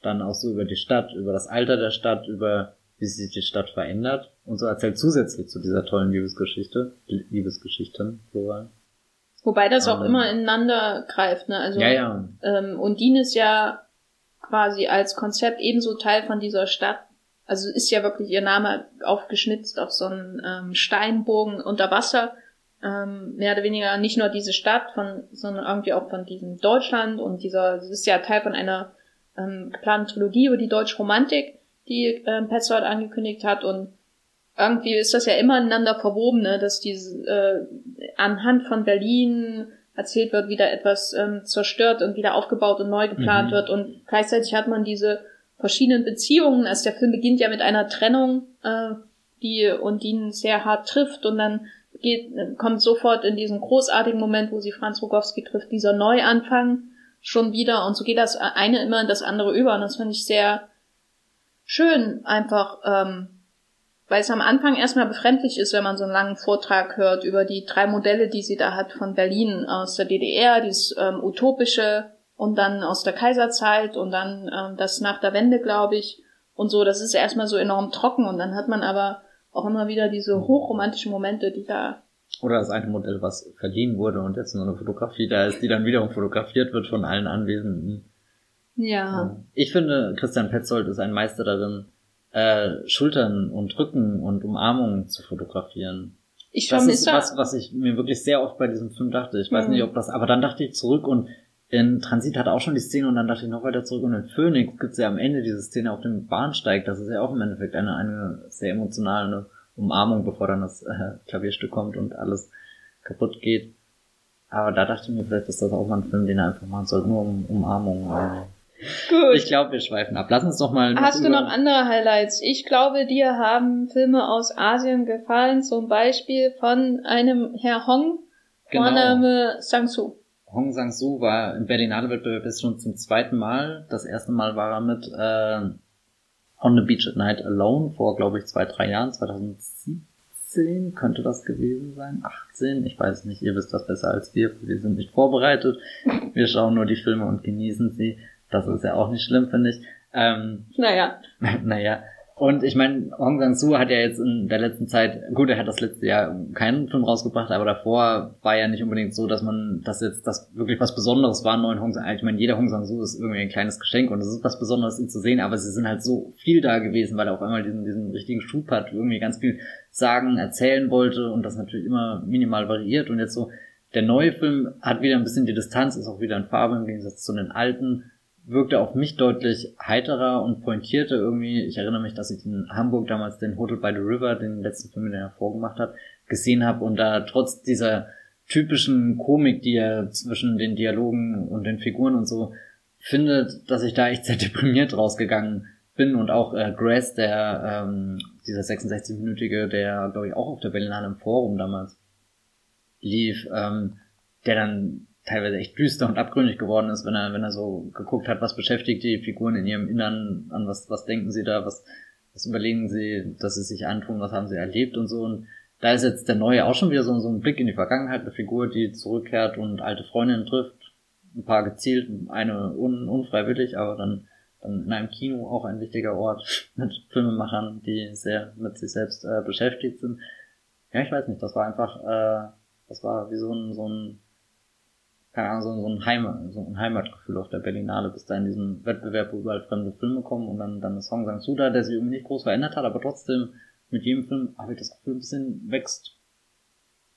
dann auch so über die Stadt, über das Alter der Stadt, über wie sich die Stadt verändert und so erzählt zusätzlich zu dieser tollen Liebesgeschichte, Liebesgeschichten, plural. wobei das auch Ähm. immer ineinander greift, ne? Also ja, ja. ähm, Undine ist ja quasi als Konzept ebenso Teil von dieser Stadt Also ist ja wirklich ihr Name aufgeschnitzt auf so einen ähm, Steinbogen unter Wasser. Ähm, mehr oder weniger nicht nur diese Stadt, von, sondern irgendwie auch von diesem Deutschland und dieser, das ist ja Teil von einer ähm, geplanten Trilogie über die deutsche Romantik, die ähm, Petzold angekündigt hat und irgendwie ist das ja immer ineinander verwoben, ne, dass diese äh, anhand von Berlin erzählt wird, wie da etwas ähm, zerstört und wieder aufgebaut und neu geplant mhm. wird und gleichzeitig hat man diese verschiedenen Beziehungen. Also der Film beginnt ja mit einer Trennung, äh, die und die ihn sehr hart trifft und dann geht, kommt sofort in diesen großartigen Moment, wo sie Franz Rogowski trifft, dieser Neuanfang schon wieder und so geht das eine immer in das andere über und das finde ich sehr schön einfach, ähm, weil es am Anfang erstmal befremdlich ist, wenn man so einen langen Vortrag hört über die drei Modelle, die sie da hat von Berlin aus der DDR, dieses ähm, utopische und dann aus der Kaiserzeit und dann ähm, das nach der Wende, glaube ich, und so. Das ist erstmal so enorm trocken und dann hat man aber auch immer wieder diese hochromantischen Momente, die da. Oder das eine Modell, was verliehen wurde und jetzt nur eine Fotografie da ist, die dann wiederum fotografiert wird von allen Anwesenden. Ja. Ich finde, Christian Petzold ist ein Meister darin, äh, Schultern und Rücken und Umarmungen zu fotografieren. Ich das ist was, was ich mir wirklich sehr oft bei diesem Film dachte. Ich weiß mhm. nicht, ob das, aber dann dachte ich zurück und in Transit hat auch schon die Szene und dann dachte ich noch weiter zurück und in Phoenix gibt es ja am Ende diese Szene auf dem Bahnsteig. Das ist ja auch im Endeffekt eine, eine sehr emotionale Umarmung, bevor dann das äh, Klavierstück kommt und alles kaputt geht. Aber da dachte ich mir, vielleicht ist das auch mal ein Film, den er einfach machen sollte, nur um Umarmung. Gut. Ich glaube, wir schweifen ab. Lass uns doch mal. Hast du noch andere Highlights? Ich glaube, dir haben Filme aus Asien gefallen, zum Beispiel von einem Herr Hong, genau. Vorname Sang-Soo. Hong Sang-soo war im Berlinale Wettbewerb jetzt schon zum zweiten Mal. Das erste Mal war er mit äh, On the Beach at Night Alone vor, glaube ich, zwei, drei Jahren, 2017 könnte das gewesen sein, 18, ich weiß nicht, ihr wisst das besser als wir, wir sind nicht vorbereitet. Wir schauen nur die Filme und genießen sie. Das ist ja auch nicht schlimm, finde ich. Ähm, naja. naja. Und ich meine, Hong Sang-soo hat ja jetzt in der letzten Zeit, gut, er hat das letzte Jahr keinen Film rausgebracht, aber davor war ja nicht unbedingt so, dass man, dass jetzt das wirklich was Besonderes war, neuen Hong Sang. Ich meine, jeder Hong Sang-soo ist irgendwie ein kleines Geschenk und es ist was Besonderes, ihn zu sehen, aber sie sind halt so viel da gewesen, weil er auf einmal diesen, diesen richtigen Schub hat, irgendwie ganz viel sagen, erzählen wollte und das natürlich immer minimal variiert und jetzt so, der neue Film hat wieder ein bisschen die Distanz, ist auch wieder in Farbe im Gegensatz zu den alten wirkte auf mich deutlich heiterer und pointierter irgendwie. Ich erinnere mich, dass ich in Hamburg damals den Hotel by the River, den letzten Film, den er vorgemacht hat, gesehen habe und da trotz dieser typischen Komik, die er zwischen den Dialogen und den Figuren und so findet, dass ich da echt sehr deprimiert rausgegangen bin und auch äh, Grace, der ähm, dieser 66-minütige, der glaube ich auch auf der Berlinale im Forum damals lief, ähm, der dann teilweise echt düster und abgründig geworden ist, wenn er, wenn er so geguckt hat, was beschäftigt die Figuren in ihrem Innern, an was, was denken sie da, was, was überlegen sie, dass sie sich antun, was haben sie erlebt und so. Und da ist jetzt der Neue auch schon wieder so, so ein Blick in die Vergangenheit, eine Figur, die zurückkehrt und alte Freundinnen trifft. Ein paar gezielt, eine un, unfreiwillig, aber dann, dann in einem Kino auch ein wichtiger Ort mit Filmemachern, die sehr mit sich selbst äh, beschäftigt sind. Ja, ich weiß nicht, das war einfach, äh, das war wie so ein, so ein keine Ahnung, so, so, ein Heimat, so ein Heimatgefühl auf der Berlinale, bis da in diesem Wettbewerb, wo überall fremde Filme kommen und dann, dann das Song Sang Suda, der sich irgendwie nicht groß verändert hat, aber trotzdem mit jedem Film habe ich das Gefühl, ein bisschen wächst.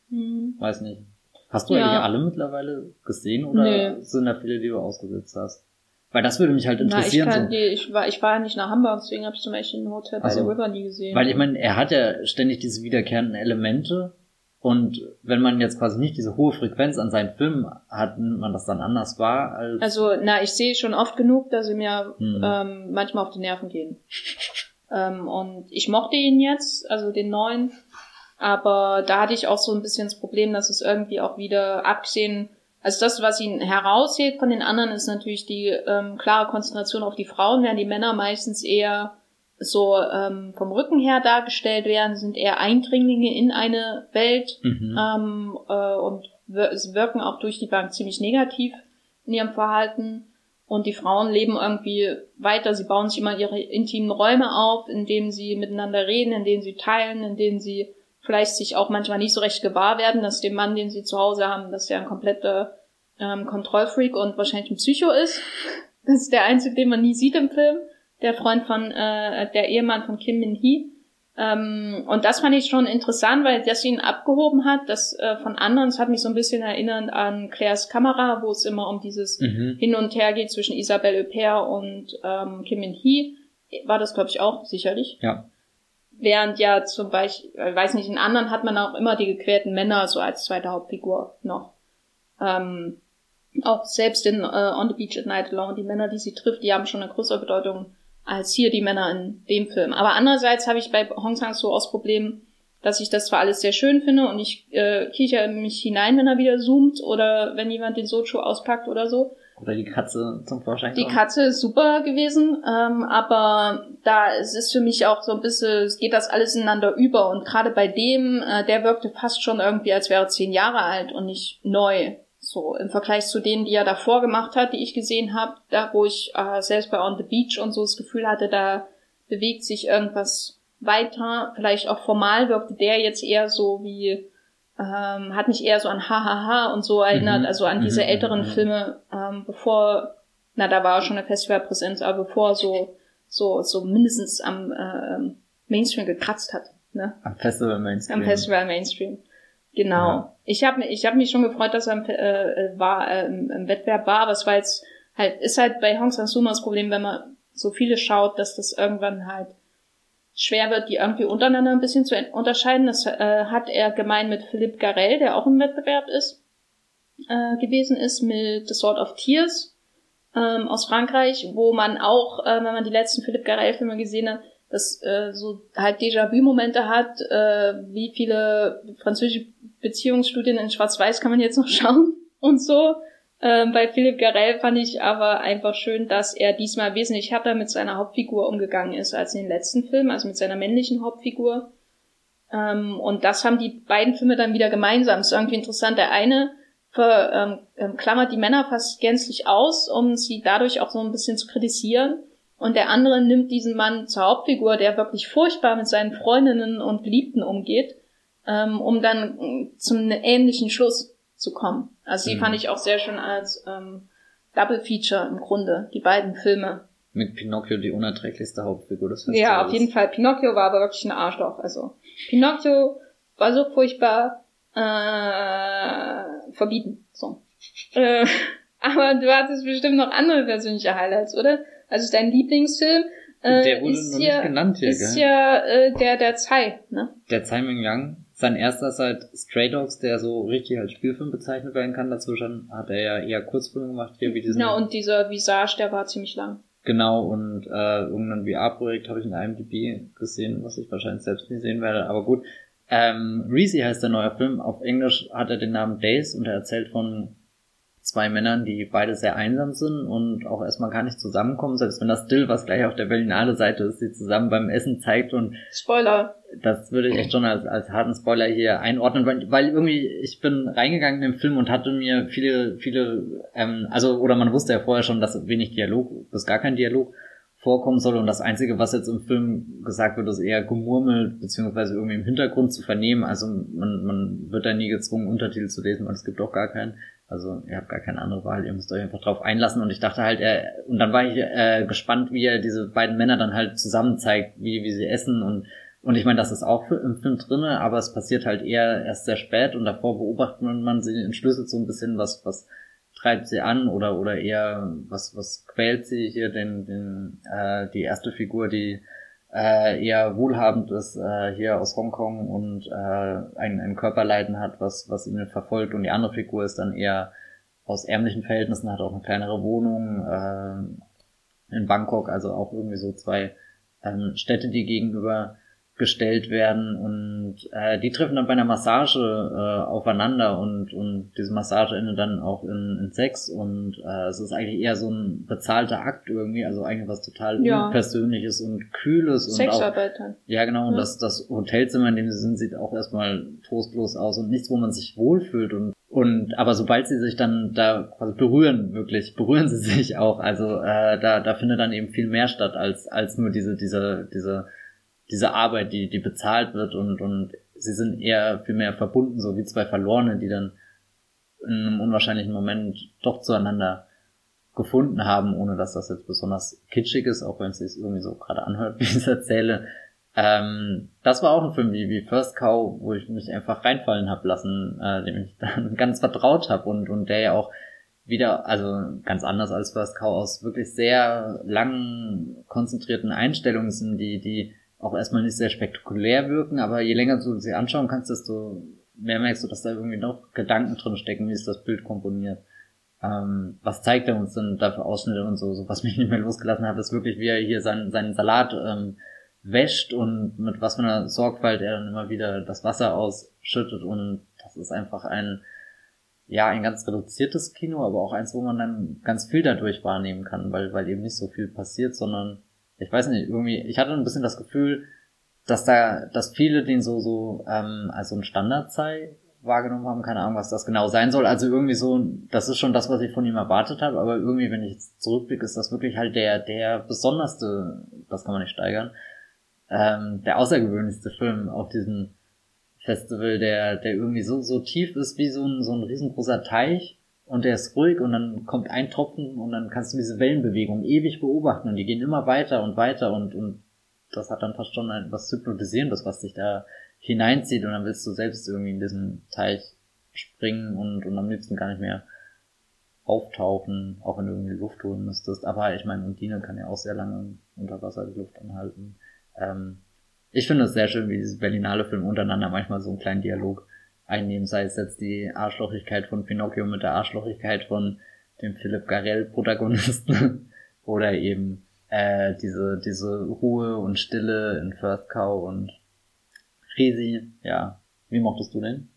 Hm. Weiß nicht. Hast du ja. eigentlich alle mittlerweile gesehen oder nee. sind da viele, die du ausgesetzt hast? Weil das würde mich halt interessieren. Na, ich, kann, so. ich, war, ich war ja nicht nach Hamburg, deswegen habe ich zum Beispiel ein Hotel bei also, der River nie gesehen. Weil ich meine, er hat ja ständig diese wiederkehrenden Elemente und wenn man jetzt quasi nicht diese hohe Frequenz an seinen Filmen hat, nimmt man das dann anders wahr als. Also, na, ich sehe schon oft genug, dass sie mir hm. ähm, manchmal auf die Nerven gehen. ähm, und ich mochte ihn jetzt, also den neuen, aber da hatte ich auch so ein bisschen das Problem, dass es irgendwie auch wieder abgesehen, also das, was ihn heraushebt von den anderen, ist natürlich die ähm, klare Konzentration auf die Frauen, während die Männer meistens eher so ähm, vom Rücken her dargestellt werden, sind eher Eindringlinge in eine Welt mhm. ähm, äh, und wirken auch durch die Bank ziemlich negativ in ihrem Verhalten. Und die Frauen leben irgendwie weiter. Sie bauen sich immer ihre intimen Räume auf, in denen sie miteinander reden, in denen sie teilen, in denen sie vielleicht sich auch manchmal nicht so recht gewahr werden, dass dem Mann, den sie zu Hause haben, dass der ein kompletter ähm, Kontrollfreak und wahrscheinlich ein Psycho ist. Das ist der einzige, den man nie sieht im Film der Freund von, äh, der Ehemann von Kim Min Hee. Ähm, und das fand ich schon interessant, weil das ihn abgehoben hat, das äh, von anderen, es hat mich so ein bisschen erinnert an Claires Kamera, wo es immer um dieses mhm. Hin und Her geht zwischen Isabelle Huppert und ähm, Kim Min Hee. War das, glaube ich, auch sicherlich. Ja. Während ja zum Beispiel, ich weiß nicht, in anderen hat man auch immer die gequälten Männer so als zweite Hauptfigur noch. Ähm, auch selbst in uh, On the Beach at Night Alone, die Männer, die sie trifft, die haben schon eine größere Bedeutung als hier die Männer in dem Film. Aber andererseits habe ich bei Hong Sang-soo aus Problem, dass ich das zwar alles sehr schön finde und ich äh, kicher mich hinein, wenn er wieder zoomt oder wenn jemand den Sochu auspackt oder so. Oder die Katze zum Vorschein Die Katze ist super gewesen, ähm, aber da es ist für mich auch so ein bisschen, es geht das alles ineinander über und gerade bei dem, äh, der wirkte fast schon irgendwie, als wäre er zehn Jahre alt und nicht neu. So im Vergleich zu denen, die er davor gemacht hat, die ich gesehen habe, da wo ich äh, selbst bei On the Beach und so das Gefühl hatte, da bewegt sich irgendwas weiter. Vielleicht auch formal wirkte der jetzt eher so wie ähm, hat mich eher so an Hahaha und so erinnert, mhm. also an diese mhm. älteren mhm. Filme, ähm, bevor, na da war schon eine Festivalpräsenz, aber bevor so so so mindestens am äh, Mainstream gekratzt hat. Ne? Am Festival Mainstream. Am Festival Mainstream. Genau. Ja. Ich habe ich hab mich schon gefreut, dass er im, äh, war, äh, im, im Wettbewerb war, aber es war jetzt halt, ist halt bei Hong Sang-soo das Problem, wenn man so viele schaut, dass das irgendwann halt schwer wird, die irgendwie untereinander ein bisschen zu unterscheiden. Das äh, hat er gemein mit Philippe Garel, der auch im Wettbewerb ist, äh, gewesen ist, mit The Sword of Tears ähm, aus Frankreich, wo man auch, äh, wenn man die letzten Philippe Garel-Filme gesehen hat, das äh, so halt Déjà-vu-Momente hat, äh, wie viele französische Beziehungsstudien in Schwarz-Weiß kann man jetzt noch schauen und so. Ähm, bei Philipp Garell fand ich aber einfach schön, dass er diesmal wesentlich härter mit seiner Hauptfigur umgegangen ist als in den letzten Filmen, also mit seiner männlichen Hauptfigur. Ähm, und das haben die beiden Filme dann wieder gemeinsam. Ist irgendwie interessant. Der eine ver, ähm, ähm, klammert die Männer fast gänzlich aus, um sie dadurch auch so ein bisschen zu kritisieren. Und der andere nimmt diesen Mann zur Hauptfigur, der wirklich furchtbar mit seinen Freundinnen und Geliebten umgeht, ähm, um dann äh, zum ähnlichen Schluss zu kommen. Also die mhm. fand ich auch sehr schön als ähm, Double Feature im Grunde, die beiden Filme. Mit Pinocchio die unerträglichste Hauptfigur des Festivals. Ja, auf jeden Fall. Pinocchio war aber wirklich ein Arschloch. Also Pinocchio war so furchtbar äh, verbieten. So. äh, aber du hattest bestimmt noch andere persönliche Highlights, oder? Also dein Lieblingsfilm äh, der wurde ist noch ja, nicht genannt hier, ist gell? ja äh, der der Tsai, ne? Der Tsai Ming Yang sein erster ist halt Stray Dogs, der so richtig als Spielfilm bezeichnet werden kann. Dazwischen hat er ja eher Kurzfilme gemacht, hier wie diesen. Genau, und dieser Visage, der war ziemlich lang. Genau, und äh, irgendein VR-Projekt habe ich in IMDb gesehen, was ich wahrscheinlich selbst nie sehen werde, aber gut. Ähm, Reezy heißt der neue Film. Auf Englisch hat er den Namen Days und er erzählt von zwei Männern, die beide sehr einsam sind und auch erstmal gar nicht zusammenkommen, selbst wenn das Still, was gleich auf der Berlinale Seite ist, sie zusammen beim Essen zeigt und Spoiler. Das würde ich echt schon als, als harten Spoiler hier einordnen, weil, weil irgendwie ich bin reingegangen in den Film und hatte mir viele, viele, ähm, also oder man wusste ja vorher schon, dass wenig Dialog, bis gar kein Dialog vorkommen soll und das Einzige, was jetzt im Film gesagt wird, ist eher gemurmelt, beziehungsweise irgendwie im Hintergrund zu vernehmen. Also man, man wird da nie gezwungen, Untertitel zu lesen, weil es gibt auch gar keinen. Also ihr habt gar keine andere Wahl, ihr müsst euch einfach drauf einlassen. Und ich dachte halt, er, und dann war ich äh, gespannt, wie er diese beiden Männer dann halt zusammen zeigt, wie, wie sie essen und und ich meine, das ist auch im Film drinne, aber es passiert halt eher erst sehr spät und davor beobachtet man sie entschlüsselt so ein bisschen, was, was treibt sie an oder, oder eher, was, was quält sie hier den, den, äh, die erste Figur, die äh, eher wohlhabend ist, äh, hier aus Hongkong und äh, ein, ein Körperleiden hat, was, was ihn verfolgt und die andere Figur ist dann eher aus ärmlichen Verhältnissen, hat auch eine kleinere Wohnung äh, in Bangkok, also auch irgendwie so zwei ähm, Städte, die gegenüber gestellt werden und äh, die treffen dann bei einer Massage äh, aufeinander und und diese Massage endet dann auch in, in Sex und äh, es ist eigentlich eher so ein bezahlter Akt irgendwie, also eigentlich was total ja. unpersönliches und kühles und Sexarbeit auch, ja genau und ja. das das Hotelzimmer, in dem sie sind, sieht auch erstmal trostlos aus und nichts, wo man sich wohlfühlt und und aber sobald sie sich dann da quasi berühren, wirklich berühren sie sich auch, also äh, da da findet dann eben viel mehr statt als als nur diese diese diese diese Arbeit, die, die bezahlt wird und, und sie sind eher viel mehr verbunden, so wie zwei Verlorene, die dann in einem unwahrscheinlichen Moment doch zueinander gefunden haben, ohne dass das jetzt besonders kitschig ist, auch wenn es sich irgendwie so gerade anhört, wie ich es erzähle. Ähm, das war auch ein Film wie, wie First Cow, wo ich mich einfach reinfallen hab lassen, äh, dem ich dann ganz vertraut habe und, und der ja auch wieder, also ganz anders als First Cow, aus wirklich sehr langen, konzentrierten Einstellungen sind, die, die auch erstmal nicht sehr spektakulär wirken, aber je länger du sie anschauen kannst, desto mehr merkst du, dass da irgendwie noch Gedanken drin stecken, wie ist das Bild komponiert. Ähm, was zeigt er uns denn da für Ausschnitte und so, so was mich nicht mehr losgelassen hat, ist wirklich, wie er hier seinen, seinen Salat ähm, wäscht und mit was für einer Sorgfalt er dann immer wieder das Wasser ausschüttet und das ist einfach ein, ja, ein ganz reduziertes Kino, aber auch eins, wo man dann ganz viel dadurch wahrnehmen kann, weil, weil eben nicht so viel passiert, sondern ich weiß nicht, irgendwie, ich hatte ein bisschen das Gefühl, dass da, dass viele den so, so, ähm, als so ein Standardzei wahrgenommen haben, keine Ahnung, was das genau sein soll. Also irgendwie so, das ist schon das, was ich von ihm erwartet habe, aber irgendwie, wenn ich jetzt zurückblicke, ist das wirklich halt der, der besonderste, das kann man nicht steigern, ähm, der außergewöhnlichste Film auf diesem Festival, der, der irgendwie so, so tief ist wie so ein, so ein riesengroßer Teich und der ist ruhig und dann kommt ein Tropfen und dann kannst du diese Wellenbewegung ewig beobachten und die gehen immer weiter und weiter und, und das hat dann fast schon etwas Hypnotisierendes, was dich da hineinzieht und dann willst du selbst irgendwie in diesen Teich springen und, und am liebsten gar nicht mehr auftauchen, auch wenn du irgendwie Luft holen müsstest. Aber ich meine, Undine kann ja auch sehr lange unter Wasser die Luft anhalten. Ähm, ich finde es sehr schön, wie diese Berlinale Filme untereinander manchmal so einen kleinen Dialog einnehmen, sei es jetzt die Arschlochigkeit von Pinocchio mit der Arschlochigkeit von dem Philipp Garell Protagonisten oder eben äh, diese, diese Ruhe und Stille in First Cow und Resi, ja. Wie mochtest du den?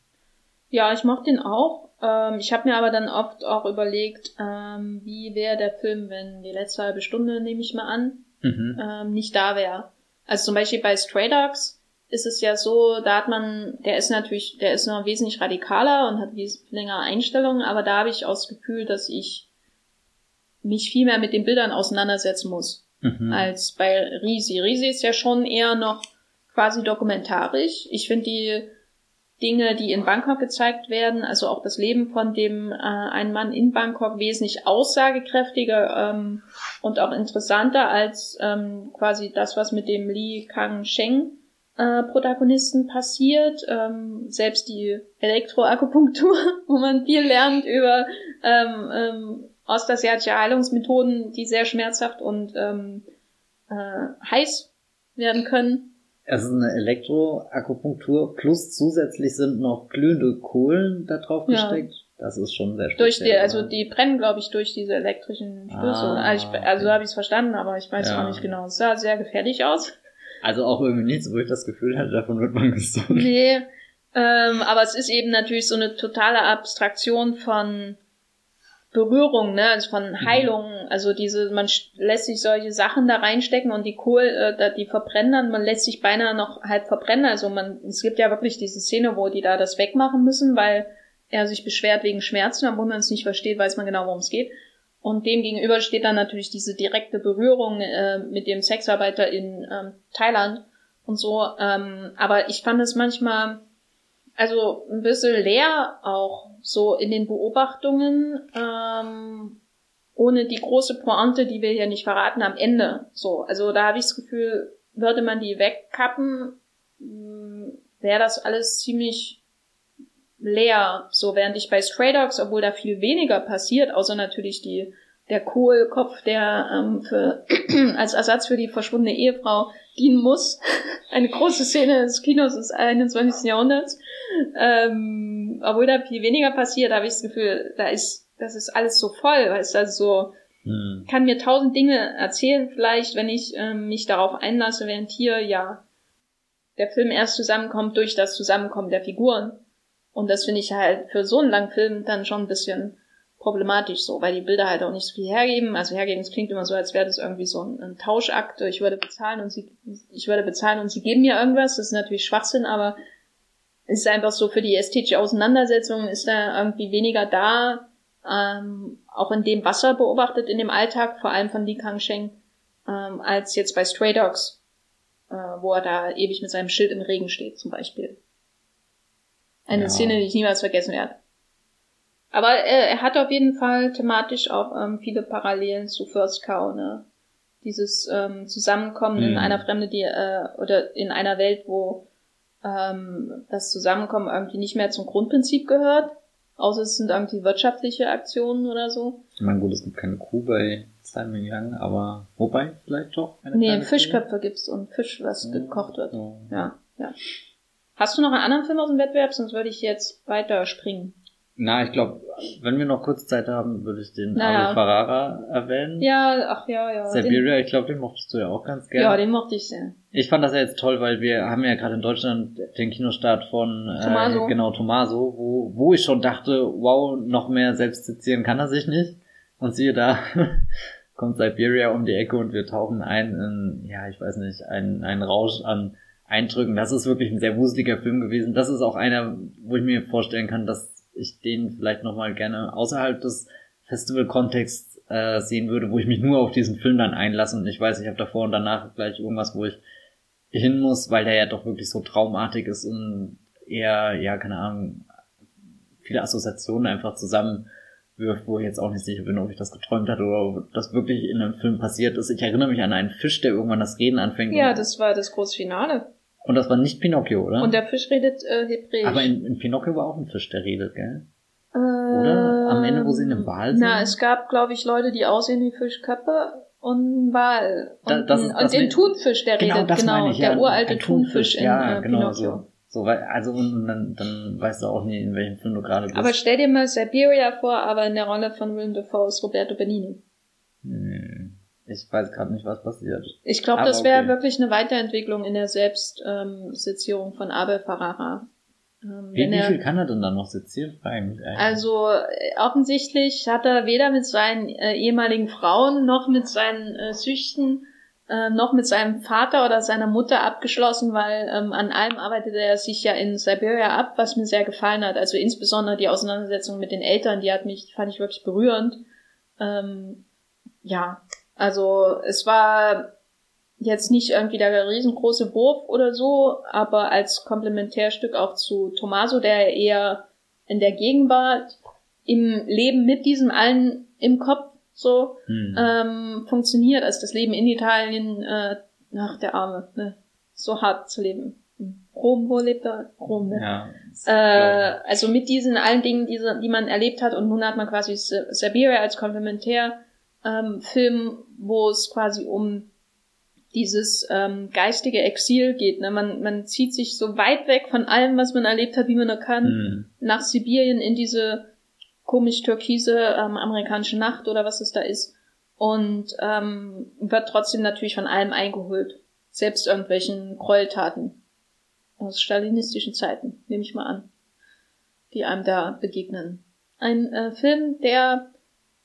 Ja, ich mochte den auch. Ähm, ich habe mir aber dann oft auch überlegt, ähm, wie wäre der Film, wenn die letzte halbe Stunde, nehme ich mal an, mhm. ähm, nicht da wäre. Also zum Beispiel bei Stray Dogs ist es ja so, da hat man, der ist natürlich, der ist noch wesentlich radikaler und hat wesentlich längere Einstellungen, aber da habe ich auch das Gefühl, dass ich mich viel mehr mit den Bildern auseinandersetzen muss, mhm. als bei Risi. Risi ist ja schon eher noch quasi dokumentarisch. Ich finde die Dinge, die in Bangkok gezeigt werden, also auch das Leben von dem äh, einen Mann in Bangkok wesentlich aussagekräftiger ähm, und auch interessanter als ähm, quasi das, was mit dem Li Kang Sheng äh, Protagonisten passiert. Ähm, selbst die Elektroakupunktur, wo man viel lernt über ähm, ähm, ostasiatische Heilungsmethoden, die sehr schmerzhaft und ähm, äh, heiß werden können. Es ist eine Elektroakupunktur plus zusätzlich sind noch glühende Kohlen da drauf gesteckt. Ja. Das ist schon sehr speziell. Durch die, also die brennen, glaube ich, durch diese elektrischen Stöße. Ah, also, ich, also so habe ich es verstanden, aber ich weiß ja. auch nicht genau. Es sah sehr gefährlich aus. Also auch irgendwie nichts, wo ich das Gefühl hatte, davon wird man gesund. Nee, ähm, aber es ist eben natürlich so eine totale Abstraktion von Berührung, ne, also von mhm. Heilung, also diese, man lässt sich solche Sachen da reinstecken und die Kohl, äh, die verbrennen dann, man lässt sich beinahe noch halb verbrennen, also man, es gibt ja wirklich diese Szene, wo die da das wegmachen müssen, weil er sich beschwert wegen Schmerzen, obwohl man es nicht versteht, weiß man genau, worum es geht. Und dem gegenüber steht dann natürlich diese direkte Berührung äh, mit dem Sexarbeiter in ähm, Thailand und so. Ähm, aber ich fand es manchmal, also ein bisschen leer auch so in den Beobachtungen, ähm, ohne die große Pointe, die wir hier nicht verraten, am Ende. So, also da habe ich das Gefühl, würde man die wegkappen, wäre das alles ziemlich leer. So während ich bei Stray Dogs, obwohl da viel weniger passiert, außer natürlich die der Kohlkopf, der ähm, für, als Ersatz für die verschwundene Ehefrau dienen muss. Eine große Szene des Kinos des 21. Jahrhunderts. Ähm, obwohl da viel weniger passiert, habe ich das Gefühl, da ist, das ist alles so voll, weißt du, also so, hm. kann mir tausend Dinge erzählen, vielleicht, wenn ich ähm, mich darauf einlasse, während hier, ja, der Film erst zusammenkommt durch das Zusammenkommen der Figuren. Und das finde ich halt für so einen langen Film dann schon ein bisschen problematisch so, weil die Bilder halt auch nicht so viel hergeben. Also hergeben, es klingt immer so, als wäre das irgendwie so ein, ein Tauschakt. Ich würde bezahlen und sie, ich würde bezahlen und sie geben mir irgendwas. Das ist natürlich Schwachsinn, aber es ist einfach so für die ästhetische Auseinandersetzung ist da irgendwie weniger da, ähm, auch in dem Wasser beobachtet in dem Alltag, vor allem von Li Kangsheng, ähm, als jetzt bei Stray Dogs, äh, wo er da ewig mit seinem Schild im Regen steht, zum Beispiel. Eine ja. Szene, die ich niemals vergessen werde. Aber äh, er hat auf jeden Fall thematisch auch ähm, viele Parallelen zu First Cow, ne? Dieses ähm, Zusammenkommen mhm. in einer Fremde, die äh, oder in einer Welt, wo ähm, das Zusammenkommen irgendwie nicht mehr zum Grundprinzip gehört, außer es sind irgendwie wirtschaftliche Aktionen oder so. Ich meine, gut, es gibt keine Kuh bei Simon Young, aber wobei vielleicht doch. Eine nee, Fischköpfe gibt's und Fisch, was ja, gekocht wird. Ja. ja, ja. Hast du noch einen anderen Film aus dem Wettbewerb? Sonst würde ich jetzt weiter springen. Na, ich glaube, wenn wir noch kurz Zeit haben, würde ich den naja. Abel Ferrara erwähnen. Ja, ach ja, ja. Siberia, ich glaube, den mochtest du ja auch ganz gerne. Ja, den mochte ich sehr. Ich fand das ja jetzt toll, weil wir haben ja gerade in Deutschland den Kinostart von Tomaso. Äh, genau Tomaso, wo, wo ich schon dachte, wow, noch mehr selbst sezieren kann er sich nicht. Und siehe da, kommt Siberia um die Ecke und wir tauchen ein in, ja, ich weiß nicht, einen, einen Rausch an Eindrücken. Das ist wirklich ein sehr wuseliger Film gewesen. Das ist auch einer, wo ich mir vorstellen kann, dass ich den vielleicht nochmal gerne außerhalb des Festival-Kontexts äh, sehen würde, wo ich mich nur auf diesen Film dann einlasse und ich weiß, ich habe davor und danach gleich irgendwas, wo ich hin muss, weil der ja doch wirklich so traumartig ist und eher, ja, keine Ahnung, viele Assoziationen einfach zusammenwirft, wo ich jetzt auch nicht sicher bin, ob ich das geträumt hatte oder ob das wirklich in einem Film passiert ist. Ich erinnere mich an einen Fisch, der irgendwann das Reden anfängt. Ja, das war das große Finale. Und das war nicht Pinocchio, oder? Und der Fisch redet äh, Hebräisch. Aber in, in Pinocchio war auch ein Fisch, der redet, gell? Äh, oder? Am Ende, wo sie in einem Wal sind? Na, es gab, glaube ich, Leute, die aussehen wie Fischköpfe und ein Wal. Und, da, das und den Thunfisch, der genau, redet, das genau. Ich, ja, der uralte Thunfisch, Thunfisch in ja, äh, genau, Pinocchio. So. So, also und dann, dann weißt du auch nie, in welchem Film du gerade bist. Aber stell dir mal Siberia vor, aber in der Rolle von Willem Dafoe ist Roberto Benini. Hm. Ich weiß gerade nicht, was passiert. Ich glaube, das wäre okay. wirklich eine Weiterentwicklung in der Selbstsezierung ähm, von Abel Ferrara. Ähm, wie, wie viel kann er denn dann noch sezieren? Also äh, offensichtlich hat er weder mit seinen äh, ehemaligen Frauen noch mit seinen äh, Süchten äh, noch mit seinem Vater oder seiner Mutter abgeschlossen, weil ähm, an allem arbeitete er sich ja in Siberia ab, was mir sehr gefallen hat. Also insbesondere die Auseinandersetzung mit den Eltern, die hat mich, fand ich wirklich berührend. Ähm, ja, also es war jetzt nicht irgendwie der riesengroße Wurf oder so, aber als Komplementärstück auch zu Tommaso, der eher in der Gegenwart im Leben mit diesem allen im Kopf so hm. ähm, funktioniert, als das Leben in Italien, äh, nach der Arme, ne, so hart zu leben. Rom, wo lebt er? Rom, ne? Ja, äh, also mit diesen allen Dingen, die, die man erlebt hat und nun hat man quasi Siberia als Komplementär ähm, Film, wo es quasi um dieses ähm, geistige Exil geht. Ne? Man, man zieht sich so weit weg von allem, was man erlebt hat, wie man nur kann, mhm. nach Sibirien in diese komisch türkise ähm, amerikanische Nacht oder was es da ist und ähm, wird trotzdem natürlich von allem eingeholt. Selbst irgendwelchen Gräueltaten aus stalinistischen Zeiten, nehme ich mal an, die einem da begegnen. Ein äh, Film, der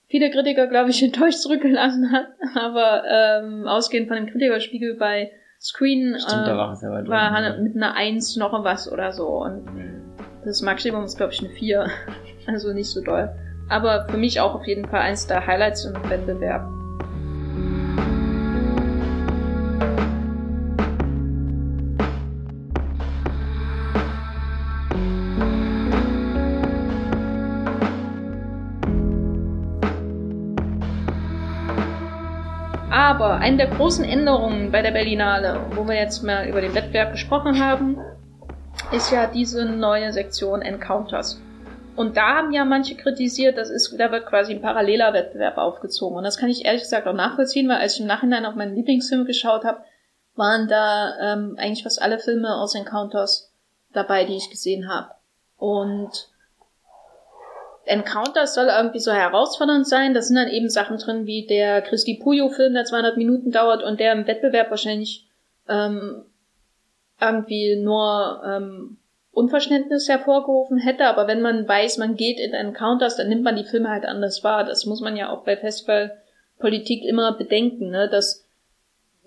viele Kritiker, glaube ich, enttäuscht zurückgelassen hat. Aber ähm, ausgehend von dem Kritikerspiegel bei Screen Stimmt, äh, war, ja war Hannah mit einer Eins noch was oder so. Und mhm. das Maximum ist, glaube ich, eine Vier. also nicht so doll. Aber für mich auch auf jeden Fall eins der Highlights im Wettbewerb. Aber eine der großen Änderungen bei der Berlinale, wo wir jetzt mal über den Wettbewerb gesprochen haben, ist ja diese neue Sektion Encounters. Und da haben ja manche kritisiert, das ist, da wird quasi ein paralleler Wettbewerb aufgezogen. Und das kann ich ehrlich gesagt auch nachvollziehen, weil als ich im Nachhinein auf meinen Lieblingsfilm geschaut habe, waren da ähm, eigentlich fast alle Filme aus Encounters dabei, die ich gesehen habe. Und Encounter soll irgendwie so herausfordernd sein. Da sind dann eben Sachen drin wie der Christi Puyo-Film, der 200 Minuten dauert und der im Wettbewerb wahrscheinlich ähm, irgendwie nur ähm, Unverständnis hervorgerufen hätte. Aber wenn man weiß, man geht in Encounters, dann nimmt man die Filme halt anders wahr. Das muss man ja auch bei Festivalpolitik immer bedenken, ne? dass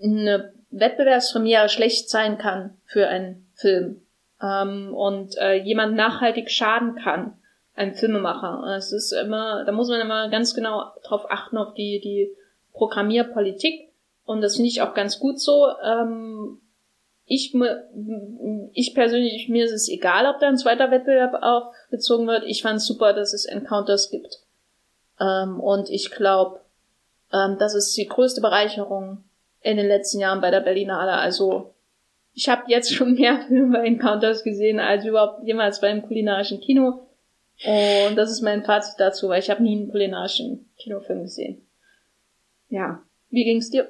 eine Wettbewerbspremiere schlecht sein kann für einen Film ähm, und äh, jemand nachhaltig schaden kann ein Filmemacher. Es ist immer, da muss man immer ganz genau drauf achten, auf die, die Programmierpolitik. Und das finde ich auch ganz gut so. Ähm, ich, ich persönlich, mir ist es egal, ob da ein zweiter Wettbewerb aufgezogen wird. Ich fand super, dass es Encounters gibt. Ähm, und ich glaube, ähm, das ist die größte Bereicherung in den letzten Jahren bei der Berlinale. Also ich habe jetzt schon mehr Filme bei Encounters gesehen als überhaupt jemals beim kulinarischen Kino. Und das ist mein Fazit dazu, weil ich habe nie einen kulinarischen Kinofilm gesehen. Ja, wie ging's dir?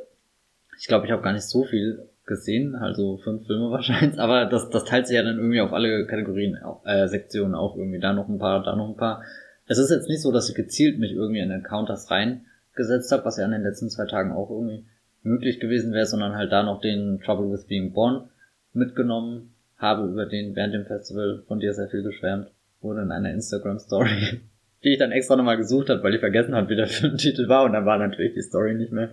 Ich glaube, ich habe gar nicht so viel gesehen, also fünf Filme wahrscheinlich, aber das, das teilt sich ja dann irgendwie auf alle Kategorien, äh, Sektionen auch irgendwie, da noch ein paar, da noch ein paar. Es ist jetzt nicht so, dass ich gezielt mich irgendwie in Encounters reingesetzt habe, was ja an den letzten zwei Tagen auch irgendwie möglich gewesen wäre, sondern halt da noch den Trouble with Being Born mitgenommen habe, über den während dem Festival von dir sehr viel geschwärmt wurde in einer Instagram-Story, die ich dann extra nochmal gesucht habe, weil ich vergessen habe, wie der Filmtitel war und dann war natürlich die Story nicht mehr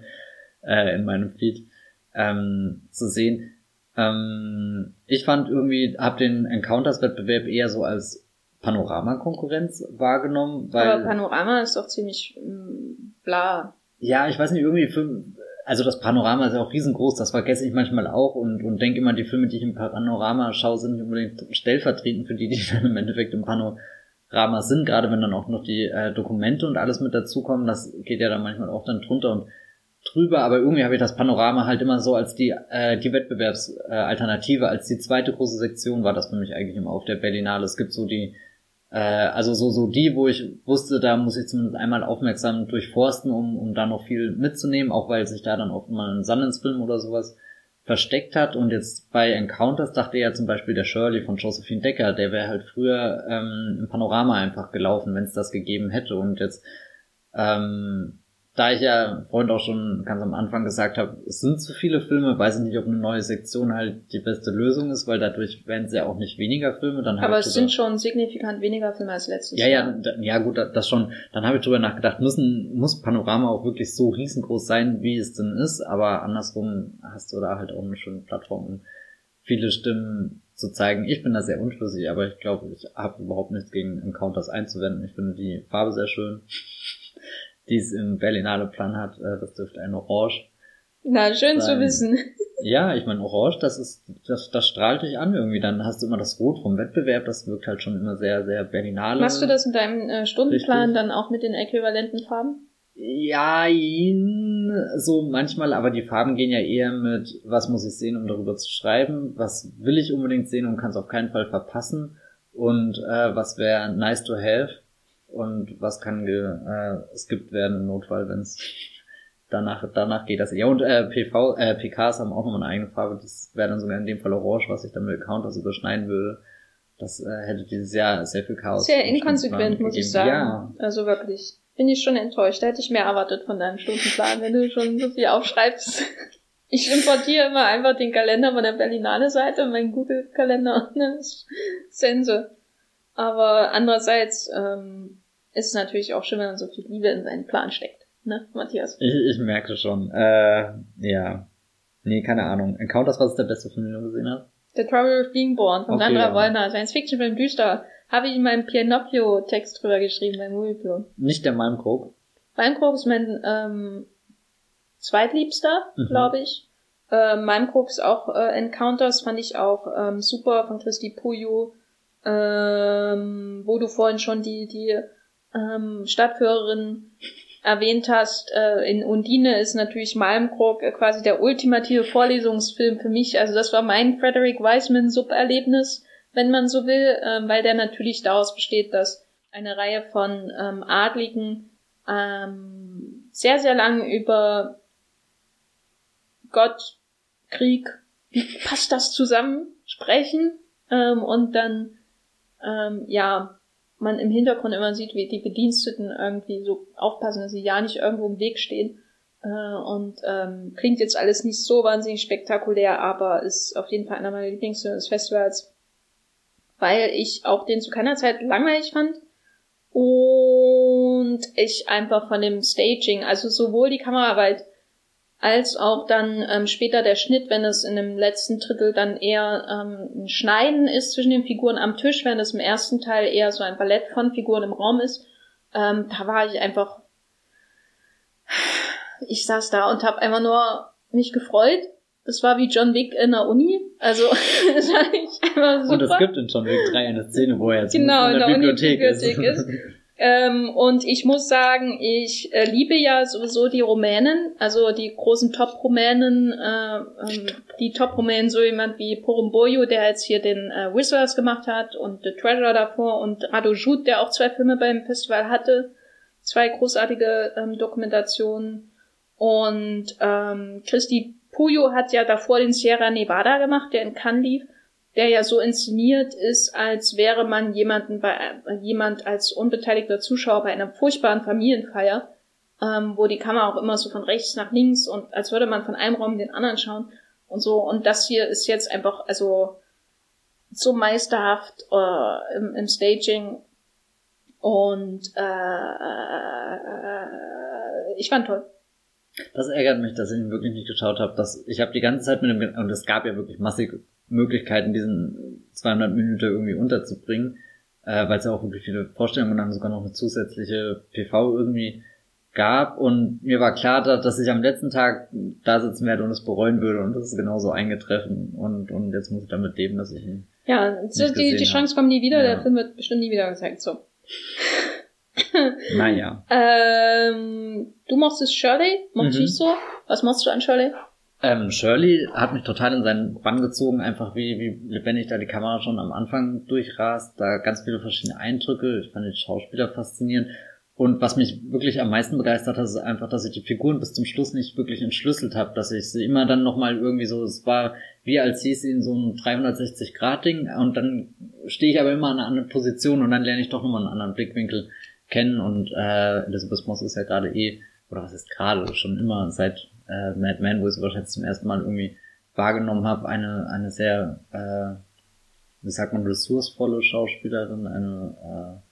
äh, in meinem Feed ähm, zu sehen. Ähm, ich fand irgendwie, habe den Encounters-Wettbewerb eher so als Panorama-Konkurrenz wahrgenommen, weil... Aber Panorama ist doch ziemlich mm, bla. Ja, ich weiß nicht, irgendwie Film, also das Panorama ist ja auch riesengroß, das vergesse ich manchmal auch und, und denke immer, die Filme, die ich im Panorama schaue, sind nicht unbedingt stellvertretend für die, die dann im Endeffekt im Panorama sind, gerade wenn dann auch noch die äh, Dokumente und alles mit dazukommen, das geht ja dann manchmal auch dann drunter und drüber, aber irgendwie habe ich das Panorama halt immer so als die, äh, die Wettbewerbsalternative, als die zweite große Sektion war das für mich eigentlich immer auf der Berlinale. Es gibt so die, äh, also so, so die, wo ich wusste, da muss ich zumindest einmal aufmerksam durchforsten, um, um da noch viel mitzunehmen, auch weil sich da dann oft mal ein Sundance-Film oder sowas versteckt hat. Und jetzt bei Encounters dachte ja zum Beispiel der Shirley von Josephine Decker, der wäre halt früher ähm, im Panorama einfach gelaufen, wenn es das gegeben hätte. Und jetzt ähm, da ich ja Freund auch schon ganz am Anfang gesagt habe, es sind zu viele Filme, weiß ich nicht, ob eine neue Sektion halt die beste Lösung ist, weil dadurch werden es ja auch nicht weniger Filme. Dann Aber es sind schon signifikant weniger Filme als letztes ja, Jahr. Ja, ja, gut, das schon. Dann habe ich drüber nachgedacht, müssen, muss Panorama auch wirklich so riesengroß sein, wie es denn ist, aber andersrum hast du da halt auch eine schöne Plattform, um viele Stimmen zu zeigen. Ich bin da sehr unschlüssig, aber ich glaube, ich habe überhaupt nichts gegen Encounters einzuwenden. Ich finde die Farbe sehr schön die es im Berlinale Plan hat. Äh, das dürfte ein Orange. Na, schön sein. zu wissen. Ja, ich meine, Orange, das ist, das, das strahlt dich an irgendwie. Dann hast du immer das Rot vom Wettbewerb, das wirkt halt schon immer sehr, sehr Berlinale. Machst du das in deinem äh, Stundenplan Richtig. dann auch mit den äquivalenten Farben? Ja, so manchmal, aber die Farben gehen ja eher mit, was muss ich sehen, um darüber zu schreiben, was will ich unbedingt sehen und kann es auf keinen Fall verpassen und äh, was wäre nice to have und was kann geskippt äh, werden im Notfall, wenn es danach danach geht das ja und äh, PV äh, PKs haben auch nochmal eine eigene Farbe das wäre dann sogar in dem Fall orange was ich dann mit Counters überschneiden würde. Das äh, hätte dieses Jahr sehr viel Chaos sehr inkonsequent muss ich sagen. Ja. also wirklich bin ich schon enttäuscht. Da hätte ich mehr erwartet von deinem Stundenplan wenn du schon so viel aufschreibst. Ich importiere immer einfach den Kalender von der Berlinale Seite mein Google Kalender und ist Sense. Aber andererseits ähm, ist natürlich auch schön, wenn man so viel Liebe in seinen Plan steckt. Ne, Matthias? Ich, ich merke schon. Äh, ja. Nee, keine Ahnung. Encounters, was ist der beste Film, den du gesehen hast? The Trouble of Being Born von okay, Sandra ja. Wollner. Science-Fiction-Film düster. Habe ich in meinem Pinocchio-Text drüber geschrieben beim Moviepilot. Nicht der Malmkrog? Malmkrog ist mein ähm, zweitliebster, mhm. glaube ich. Äh, Malmkrog ist auch äh, Encounters, fand ich auch ähm, super von Christy Puyo. Ähm, wo du vorhin schon die, die ähm, Stadtführerin erwähnt hast, äh, in Undine ist natürlich Malmkrog äh, quasi der ultimative Vorlesungsfilm für mich. Also das war mein Frederick Wiseman Suberlebnis, wenn man so will, äh, weil der natürlich daraus besteht, dass eine Reihe von ähm, Adligen ähm, sehr, sehr lang über Gott, Krieg, wie passt das zusammen, sprechen ähm, und dann ähm, ja man im Hintergrund immer sieht, wie die Bediensteten irgendwie so aufpassen, dass sie ja nicht irgendwo im Weg stehen. Äh, und ähm, klingt jetzt alles nicht so wahnsinnig spektakulär, aber ist auf jeden Fall einer meiner Lieblingsfilme des Festivals, weil ich auch den zu keiner Zeit langweilig fand und ich einfach von dem Staging, also sowohl die Kameraarbeit als auch dann ähm, später der Schnitt, wenn es in dem letzten Drittel dann eher ähm, ein Schneiden ist zwischen den Figuren am Tisch, wenn es im ersten Teil eher so ein Ballett von Figuren im Raum ist. Ähm, da war ich einfach, ich saß da und habe einfach nur mich gefreut Das war wie John Wick in der Uni. Also, das war nicht einfach super. Und es gibt in John Wick 3 eine Szene, wo er jetzt Genau, in der, in der Bibliothek, Uni-Bibliothek ist. Ähm, und ich muss sagen, ich äh, liebe ja sowieso die Rumänen, also die großen Top-Rumänen, äh, ähm, die Top-Rumänen, so jemand wie Porumboiu, der jetzt hier den äh, Whistlers gemacht hat und The Treasure davor und Rado Jud, der auch zwei Filme beim Festival hatte, zwei großartige ähm, Dokumentationen. Und ähm, Christi Puyo hat ja davor den Sierra Nevada gemacht, der in Cannes lief der ja so inszeniert ist, als wäre man jemanden bei, jemand als unbeteiligter Zuschauer bei einer furchtbaren Familienfeier, ähm, wo die Kamera auch immer so von rechts nach links und als würde man von einem Raum in den anderen schauen und so. Und das hier ist jetzt einfach, also so meisterhaft äh, im, im Staging und äh, äh, ich fand toll. Das ärgert mich, dass ich ihn wirklich nicht geschaut habe. Dass ich habe die ganze Zeit mit dem und es gab ja wirklich massig Möglichkeiten, diesen 200 Minuten irgendwie unterzubringen, äh, weil es ja auch wirklich viele Vorstellungen und dann sogar noch eine zusätzliche PV irgendwie gab und mir war klar, dass ich am letzten Tag da sitzen werde und es bereuen würde und das ist genauso eingetreffen und, und jetzt muss ich damit leben, dass ich ihn Ja, die, die Chance kommt nie wieder, ja. der Film wird bestimmt nie wieder gezeigt, so. naja. Ähm, du machst es Shirley, mochte mhm. so. Was machst du an Shirley? Ähm, Shirley hat mich total in seinen Bann gezogen, einfach wie, wie lebendig da die Kamera schon am Anfang durchrast, da ganz viele verschiedene Eindrücke, ich fand den Schauspieler faszinierend. Und was mich wirklich am meisten begeistert hat, ist einfach, dass ich die Figuren bis zum Schluss nicht wirklich entschlüsselt habe, dass ich sie immer dann nochmal irgendwie so, es war wie als hieß sie in so einem 360-Grad-Ding und dann stehe ich aber immer an einer anderen Position und dann lerne ich doch nochmal einen anderen Blickwinkel kennen. Und äh, Elizabeth Moss ist ja gerade eh, oder was ist gerade, schon immer seit äh, Mad Men, wo ich es wahrscheinlich zum ersten Mal irgendwie wahrgenommen habe, eine, eine sehr, äh, wie sagt man, ressourcevolle Schauspielerin, eine äh,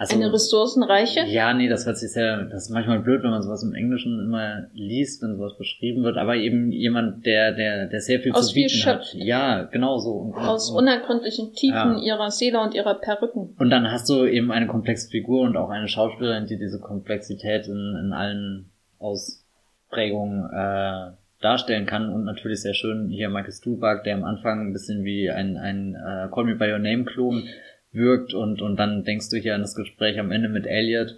also, eine ressourcenreiche? Ja, nee, das hört sich sehr, das ist manchmal blöd, wenn man sowas im Englischen immer liest, wenn sowas beschrieben wird, aber eben jemand, der, der, der sehr viel Aus zu bieten viel hat. Ja, genau so. Und, Aus und, unergründlichen Tiefen ja. ihrer Seele und ihrer Perücken. Und dann hast du eben eine komplexe Figur und auch eine Schauspielerin, die diese Komplexität in, in allen aus Prägung äh, darstellen kann und natürlich sehr schön hier Michael Stuhlbarg, der am Anfang ein bisschen wie ein, ein äh, Call Me By Your Name Klon wirkt und, und dann denkst du hier an das Gespräch am Ende mit Elliot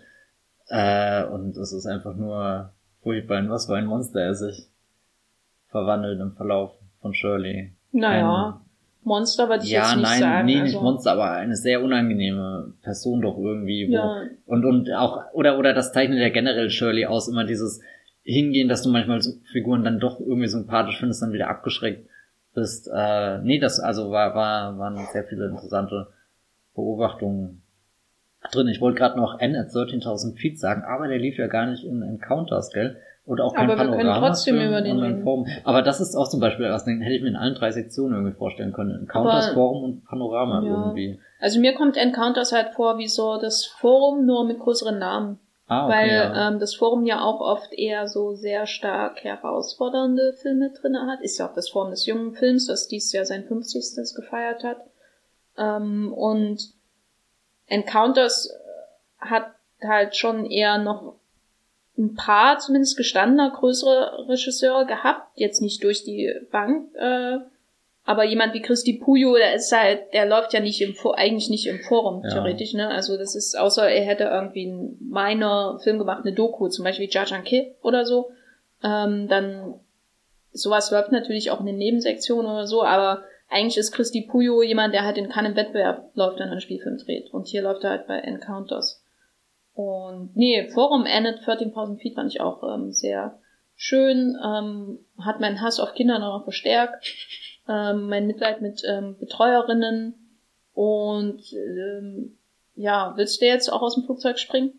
äh, und es ist einfach nur furchtbar, in was für ein Monster er sich verwandelt im Verlauf von Shirley. Naja, ein, Monster würde ich ja, jetzt nicht nein, sagen. Nee, also. nicht Monster, aber eine sehr unangenehme Person doch irgendwie. Wo, Ja. Und, und auch, oder, oder das zeichnet ja generell Shirley aus, immer dieses, hingehen, dass du manchmal so Figuren dann doch irgendwie sympathisch findest, dann wieder abgeschreckt bist. Äh, nee, das also war, war, waren sehr viele interessante Beobachtungen drin. Ich wollte gerade noch N at 13.000 Feet sagen, aber der lief ja gar nicht in Encounters, gell? Und auch kein Aber wir können Panorama. trotzdem über den reden. Forum. Aber das ist auch zum Beispiel was, den hätte ich mir in allen drei Sektionen irgendwie vorstellen können. Encounters, Aber- Forum und Panorama Ja. irgendwie. Also mir kommt Encounters halt vor wie so das Forum nur mit größeren Namen. Ah, okay, weil ja. ähm, das Forum ja auch oft eher so sehr stark herausfordernde Filme drinne hat. Ist ja auch das Forum des jungen Films, das dieses Jahr sein 50. gefeiert hat. Ähm, und Encounters äh, hat halt schon eher noch ein paar zumindest gestandener größere Regisseure gehabt, jetzt nicht durch die Bank, äh, aber jemand wie Christi Puyo, der ist halt, der läuft ja nicht im eigentlich nicht im Forum, Ja. theoretisch, ne? Also das ist, außer er hätte irgendwie einen minor Film gemacht, eine Doku, zum Beispiel Jajanke oder so, ähm, dann sowas läuft natürlich auch in den Nebensektionen oder so, aber eigentlich ist Christi Puyo jemand, der halt in keinem Wettbewerb läuft, wenn er einen Spielfilm dreht. Und hier läuft er halt bei Encounters. Und nee, Forum Annette 13.000 Feet fand ich auch ähm, sehr schön, ähm, hat meinen Hass auf Kinder noch verstärkt, ähm, mein Mitleid mit ähm, Betreuerinnen und ähm, ja, willst du jetzt auch aus dem Flugzeug springen?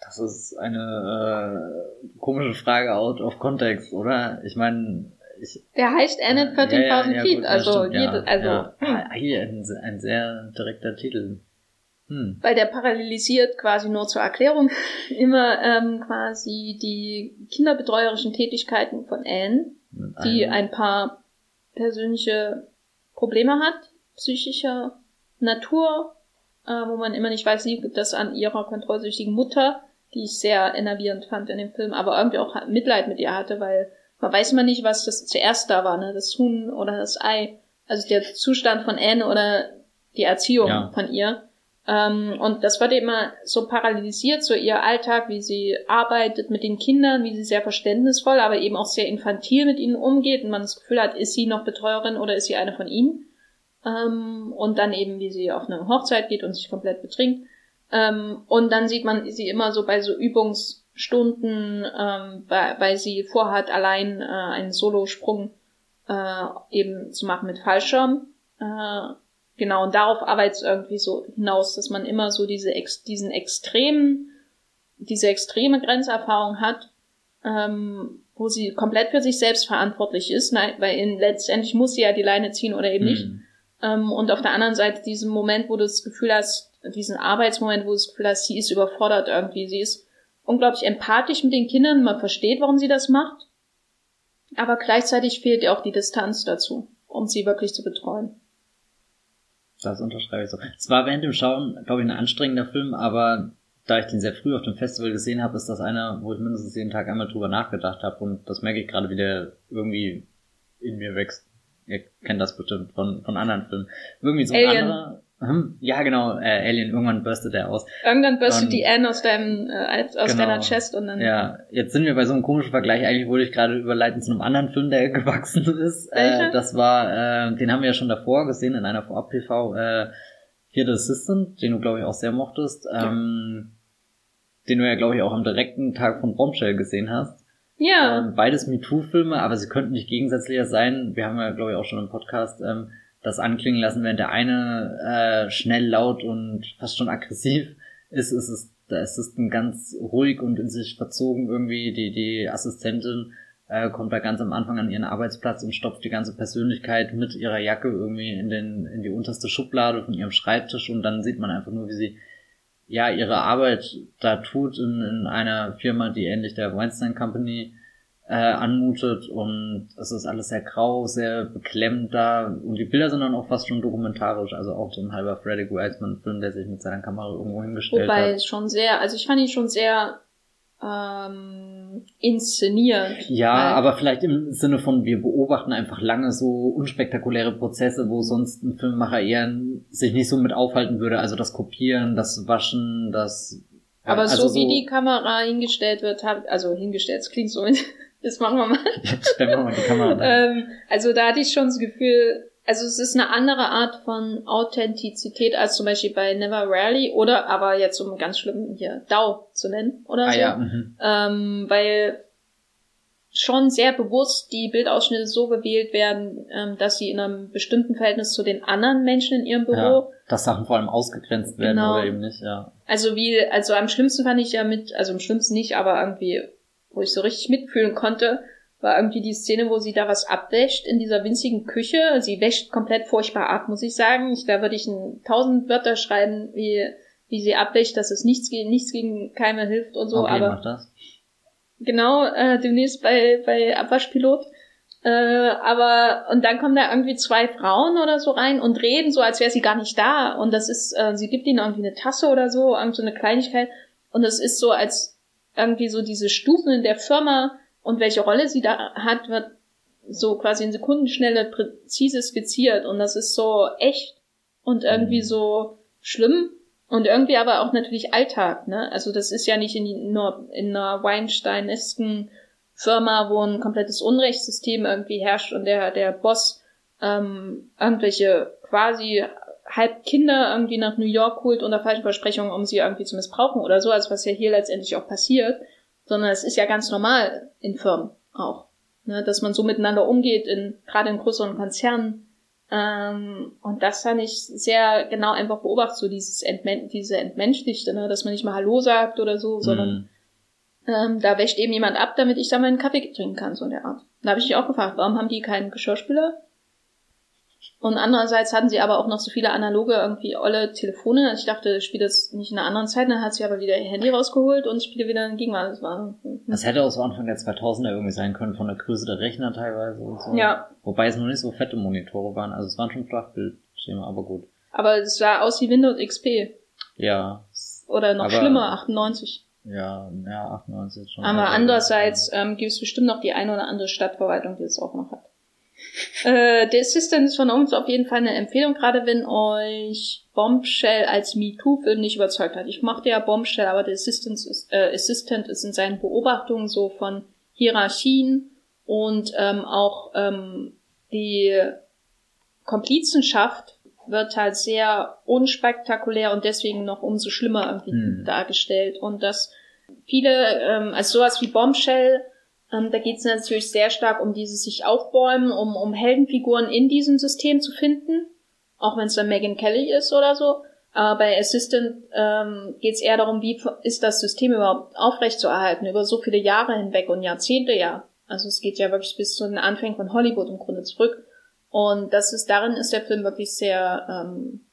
Das ist eine äh, komische Frage out of context, oder? Ich meine, ich, Der heißt Annette 13.000 Ja, ja, ja, Feet, also, stimmt, jede, also ja. hm. Ah, Hier ein, ein sehr direkter Titel. Hm. weil der parallelisiert quasi nur zur Erklärung immer ähm, quasi die kinderbetreuerischen Tätigkeiten von Anne, Mit die ein paar persönliche Probleme hat, psychischer Natur, äh, wo man immer nicht weiß, liegt das an ihrer kontrollsüchtigen Mutter, die ich sehr enervierend fand in dem Film, aber irgendwie auch Mitleid mit ihr hatte, weil man weiß immer nicht, was das zuerst da war, ne? Das Huhn oder das Ei. Also der Zustand von Anne oder die Erziehung Ja. von ihr. Ähm, und das wird immer so paralysiert, so ihr Alltag, wie sie arbeitet mit den Kindern, wie sie sehr verständnisvoll, aber eben auch sehr infantil mit ihnen umgeht und man das Gefühl hat, ist sie noch Betreuerin oder ist sie eine von ihnen? Ähm, und dann eben, wie sie auf eine Hochzeit geht und sich komplett betrinkt. Ähm, und dann sieht man sie immer so bei so Übungsstunden, ähm, weil, weil sie vorhat, allein äh, einen Solosprung äh, eben zu machen mit Fallschirm. Äh, genau, und darauf arbeitet es irgendwie so hinaus, dass man immer so diese diesen extremen, diese extreme Grenzerfahrung hat, ähm, wo sie komplett für sich selbst verantwortlich ist, nein, weil in, letztendlich muss sie ja die Leine ziehen oder eben nicht. Mhm. Ähm, und auf der anderen Seite diesen Moment, wo du das Gefühl hast, diesen Arbeitsmoment, wo du das Gefühl hast, sie ist überfordert irgendwie, sie ist unglaublich empathisch mit den Kindern, man versteht, warum sie das macht, aber gleichzeitig fehlt ihr auch die Distanz dazu, um sie wirklich zu betreuen. Das unterschreibe ich so. Es war während dem Schauen, glaube ich, ein anstrengender Film, aber da ich den sehr früh auf dem Festival gesehen habe, ist das einer, wo ich mindestens jeden Tag einmal drüber nachgedacht habe und das merke ich gerade, wie der irgendwie in mir wächst. Ihr kennt das bestimmt von, von anderen Filmen. Irgendwie so ein Alien. anderer. Hm, Ja, genau, äh, Alien, irgendwann bürstet er aus. Irgendwann bürstet Und- die Anne aus deinem, äh, aus Genau. deiner Chest und dann, Ja, jetzt sind wir bei so einem komischen Vergleich. Eigentlich wollte ich gerade überleiten zu einem anderen Film, der gewachsen ist. Welcher? Äh, das war, äh, den haben wir ja schon davor gesehen in einer Vorab-PV, äh, Here the Assistant, den du, glaube ich, auch sehr mochtest. Ähm, den du ja, glaube ich, auch am direkten Tag von Bombshell gesehen hast. ja, Ähm, beides MeToo-Filme, aber sie könnten nicht gegensätzlicher sein. Wir haben ja, glaube ich, auch schon im Podcast ähm, das anklingen lassen, während der eine äh, schnell, laut und fast schon aggressiv ist, ist es der Assistent ganz ruhig und in sich verzogen irgendwie. Die, die Assistentin äh, kommt da ganz am Anfang an ihren Arbeitsplatz und stopft die ganze Persönlichkeit mit ihrer Jacke irgendwie in, den, in die unterste Schublade von ihrem Schreibtisch und dann sieht man einfach nur, wie sie ja ihre Arbeit da tut in, in einer Firma, die ähnlich der Weinstein Company äh, anmutet und es ist alles sehr grau, sehr beklemmt da und die Bilder sind dann auch fast schon dokumentarisch, also auch so ein halber Freddy Wiseman Film, der sich mit seiner Kamera irgendwo hingestellt wobei hat. es schon sehr, also ich fand ihn schon sehr ähm, inszeniert. Ja, Weil- aber vielleicht im Sinne von, wir beobachten einfach lange so unspektakuläre Prozesse, wo sonst ein Filmemacher eher sich nicht so mit aufhalten würde. Also das Kopieren, das Waschen, das... Aber also so wie die Kamera hingestellt wird, also hingestellt, es klingt so, das machen wir mal. Stellen wir mal die Kamera da. ähm, also da hatte ich schon das Gefühl, also es ist eine andere Art von Authentizität als zum Beispiel bei Never Rarely oder aber jetzt um ganz schlimm hier DAO zu nennen oder Ah so. ja, mhm. ähm, weil schon sehr bewusst die Bildausschnitte so gewählt werden, ähm, dass sie in einem bestimmten Verhältnis zu den anderen Menschen in ihrem Büro ja, dass Sachen vor allem ausgegrenzt werden Genau. oder eben nicht, ja. Also wie, also am schlimmsten fand ich ja mit, also am schlimmsten nicht, aber irgendwie, wo ich so richtig mitfühlen konnte, war irgendwie die Szene, wo sie da was abwäscht in dieser winzigen Küche. Sie wäscht komplett furchtbar ab, muss ich sagen. Ich, da würde ich ein tausend Wörter schreiben, wie, wie sie abwäscht, dass es nichts gegen, nichts gegen Keime hilft und so, okay, aber mach das. genau, äh, demnächst bei, bei Abwaschpilot. Äh, aber, und dann kommen da irgendwie zwei Frauen oder so rein und reden so, als wäre sie gar nicht da. Und das ist, äh, sie gibt ihnen irgendwie eine Tasse oder so, irgend so eine Kleinigkeit. Und es ist so, als irgendwie so diese Stufen in der Firma und welche Rolle sie da hat, wird so quasi in Sekundenschnelle präzise skizziert. Und das ist so echt und irgendwie Mhm. so schlimm. Und irgendwie aber auch natürlich Alltag, ne? Also das ist ja nicht in, nur in einer Weinstein-esken Firma, wo ein komplettes Unrechtssystem irgendwie herrscht und der, der Boss ähm, irgendwelche quasi halb Kinder irgendwie nach New York holt unter falschen Versprechungen, um sie irgendwie zu missbrauchen oder so, also was ja hier letztendlich auch passiert, sondern es ist ja ganz normal in Firmen auch, ne, dass man so miteinander umgeht, in gerade in größeren Konzernen. Ähm, und das fand ich sehr genau einfach beobachtet, so dieses Entmen diese Entmenschlichte, ne, dass man nicht mal Hallo sagt oder so, sondern Mhm. ähm, da wäscht eben jemand ab, damit ich da meinen Kaffee trinken kann, so in der Art. Da habe ich mich auch gefragt, warum haben die keinen Geschirrspüler? Und andererseits hatten sie aber auch noch so viele analoge, irgendwie olle Telefone. Ich dachte, ich spiele das nicht in einer anderen Zeit. Dann hat sie aber wieder ihr Handy rausgeholt und spiele wieder in Gegenwart. Das war, Das hätte auch so Anfang der 2000er irgendwie sein können, von der Größe der Rechner teilweise und so. ja, Wobei es noch nicht so fette Monitore waren, also es waren schon Flachbildschema, aber gut. aber es sah aus wie Windows XP. Ja, Oder noch Aber- schlimmer, 98. Ja, ja, 98 ist schon. Aber andererseits ähm, gibt es bestimmt noch die eine oder andere Stadtverwaltung, die das auch noch hat. Äh, The Assistant ist von uns auf jeden Fall eine Empfehlung, gerade wenn euch Bombshell als MeToo-Film nicht überzeugt hat. Ich mochte ja Bombshell, aber The Assistant ist, äh, Assistant ist in seinen Beobachtungen so von Hierarchien und ähm, auch ähm, die Komplizenschaft wird halt sehr unspektakulär und deswegen noch umso schlimmer irgendwie Hm. dargestellt. Und dass viele, ähm, also sowas wie Bombshell, ähm, da geht es natürlich sehr stark um dieses sich aufbäumen, um, um Heldenfiguren in diesem System zu finden, auch wenn es dann Megan Kelly ist oder so. Aber bei Assistant ähm, geht es eher darum, wie ist das System überhaupt aufrechtzuerhalten über so viele Jahre hinweg und Jahrzehnte ja. Also es geht ja wirklich bis zu den Anfängen von Hollywood im Grunde zurück. Und das ist, darin ist der Film wirklich sehr ähm,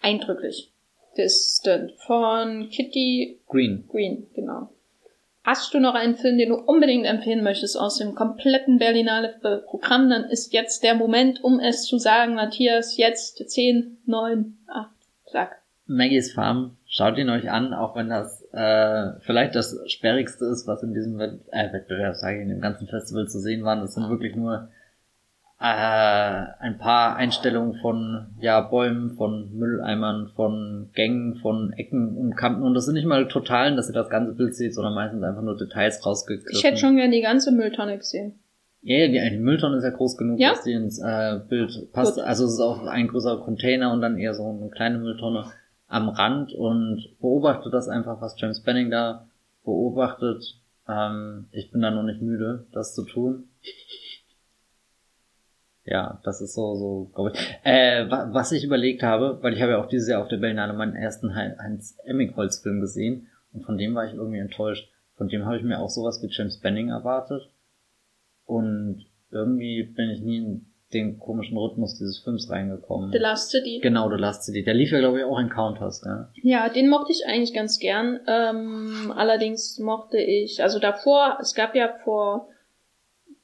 eindrücklich. Distant von Kitty Green. Green, genau. Hast du noch einen Film, den du unbedingt empfehlen möchtest aus dem kompletten Berlinale Programm, dann ist jetzt der Moment, um es zu sagen, Matthias, jetzt 10, 9, 8, zack. Maggie's Farm, schaut ihn euch an, auch wenn das äh, vielleicht das sperrigste ist, was in diesem äh, Wettbewerb, sage ich, in dem ganzen Festival zu sehen war. Das sind wirklich nur äh, ein paar Einstellungen von ja Bäumen, von Mülleimern, von Gängen, von Ecken und Kanten. Und das sind nicht mal Totalen, dass ihr das ganze Bild seht, sondern meistens einfach nur Details rausgegriffen. Ich hätte schon gern die ganze Mülltonne gesehen. Ja, ja, die, die Mülltonne ist ja groß genug, Ja? dass die ins äh, Bild passt. Gut. Also es ist auch ein größerer Container und dann eher so eine kleine Mülltonne am Rand und beobachtet das einfach, was James Benning da beobachtet. Ähm, ich bin da noch nicht müde, das zu tun. Ja, das ist so, so, glaube ich. Äh, wa- was ich überlegt habe, weil ich habe ja auch dieses Jahr auf der Berlinale meinen ersten Hei- Heinz Emmingholz-Film gesehen und von dem war ich irgendwie enttäuscht. Von dem habe ich mir auch sowas wie James Benning erwartet. Und irgendwie bin ich nie in den komischen Rhythmus dieses Films reingekommen. The Last City. Genau, The Last City. Der lief ja, glaube ich, auch in Counters, ja. Ja, den mochte ich eigentlich ganz gern. Ähm, allerdings mochte ich, also davor, es gab ja vor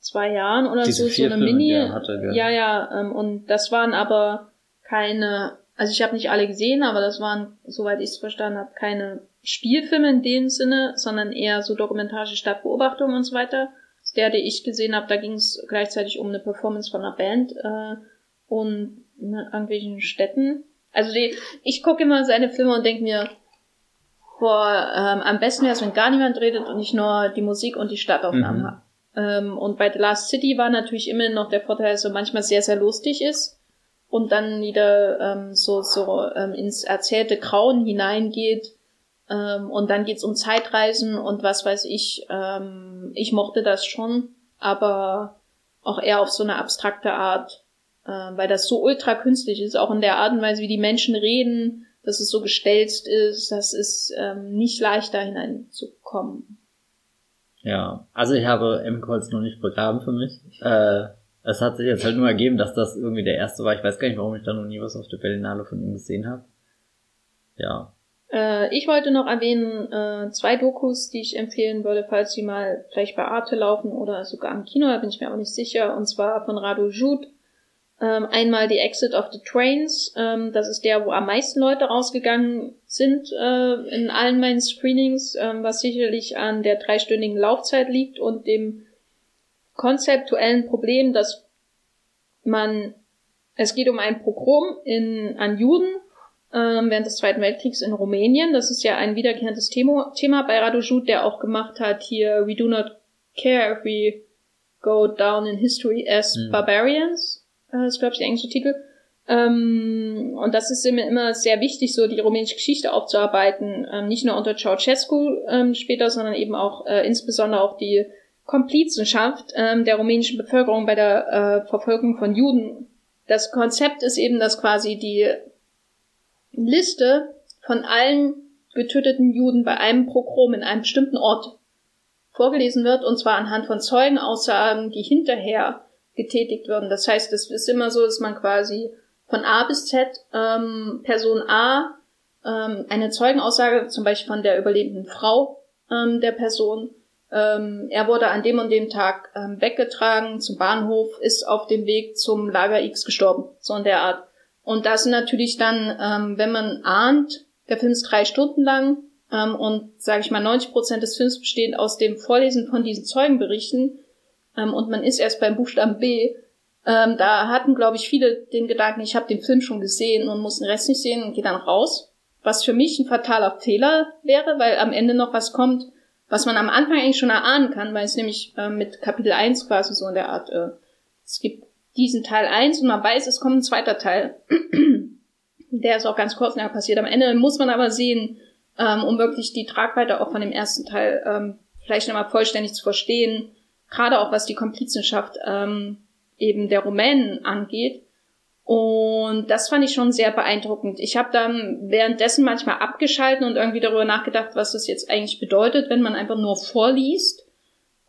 zwei Jahren oder Diese so so eine Filme, Mini. die hatte, gell? ja, ja, ähm, und das waren aber keine, also ich habe nicht alle gesehen, aber das waren, soweit ich es verstanden habe, keine Spielfilme in dem Sinne, sondern eher so dokumentarische Stadtbeobachtungen und so weiter. Der, den ich gesehen habe, da ging es gleichzeitig um eine Performance von einer Band äh, und ne, irgendwelchen Städten. Also die, ich gucke immer seine Filme und denke mir, boah, ähm, am besten wäre es, wenn gar niemand redet und ich nur die Musik und die Stadtaufnahmen Mhm. habe. Ähm, und bei The Last City war natürlich immer noch der Vorteil, dass er manchmal sehr, sehr lustig ist und dann wieder ähm, so, so ähm, ins erzählte Grauen hineingeht. Ähm, und dann geht's um Zeitreisen und was weiß ich. Ähm, ich mochte das schon, aber auch eher auf so eine abstrakte Art, äh, weil das so ultra künstlich ist, auch in der Art und Weise, wie die Menschen reden, dass es so gestelzt ist, das ist ähm, nicht leicht da hineinzukommen. Ja, also ich habe Emmingholz noch nicht begraben für mich. Äh, es hat sich jetzt halt nur ergeben, dass das irgendwie der erste war. Ich weiß gar nicht, warum ich da noch nie was auf der Berlinale von ihm gesehen habe. Ja, Äh, ich wollte noch erwähnen, äh, zwei Dokus, die ich empfehlen würde, falls sie mal vielleicht bei Arte laufen oder sogar im Kino, da bin ich mir auch nicht sicher, und zwar von Radu Jud. Ähm, einmal die Exit of the Trains, ähm, das ist der, wo am meisten Leute rausgegangen sind äh, in allen meinen Screenings, ähm, was sicherlich an der dreistündigen Laufzeit liegt und dem konzeptuellen Problem, dass man, es geht um ein Pogrom in, an Juden ähm, während des Zweiten Weltkriegs in Rumänien. Das ist ja ein wiederkehrendes Thema, Thema bei Radojud, der auch gemacht hat hier We do not care if we go down in history as Mhm. barbarians. Äh, ist, glaube ich, der englische Titel. Ähm, und das ist immer, immer sehr wichtig, so die rumänische Geschichte aufzuarbeiten. Ähm, nicht nur unter Ceausescu ähm, später, sondern eben auch äh, insbesondere auch die Komplizenschaft ähm, der rumänischen Bevölkerung bei der äh, Verfolgung von Juden. Das Konzept ist eben, dass quasi die Liste von allen getöteten Juden bei einem Pogrom in einem bestimmten Ort vorgelesen wird, und zwar anhand von Zeugenaussagen, die hinterher getätigt werden. Das heißt, es ist immer so, dass man quasi von A bis Z ähm, Person A ähm, eine Zeugenaussage, zum Beispiel von der überlebenden Frau ähm, der Person, ähm, er wurde an dem und dem Tag ähm, weggetragen zum Bahnhof, ist auf dem Weg zum Lager X gestorben, so in der Art. Und das natürlich dann, ähm, wenn man ahnt, der Film ist drei Stunden lang, Ähm, und sage ich mal, 90 Prozent des Films bestehen aus dem Vorlesen von diesen Zeugenberichten. Ähm, und man ist erst beim Buchstaben B. Ähm, da hatten, glaube ich, viele den Gedanken, ich habe den Film schon gesehen und muss den Rest nicht sehen und gehe dann raus. Was für mich ein fataler Fehler wäre, weil am Ende noch was kommt, was man am Anfang eigentlich schon erahnen kann, weil es nämlich äh, mit Kapitel 1 quasi so in der Art, äh, es gibt diesen Teil 1 und man weiß, es kommt ein zweiter Teil. der ist auch ganz kurz nachher passiert. Am Ende muss man aber sehen, ähm, um wirklich die Tragweite auch von dem ersten Teil ähm, vielleicht nochmal vollständig zu verstehen, gerade auch was die Komplizenschaft ähm, eben der Rumänen angeht. Und das fand ich schon sehr beeindruckend. Ich habe dann währenddessen manchmal abgeschalten und irgendwie darüber nachgedacht, was das jetzt eigentlich bedeutet, wenn man einfach nur vorliest.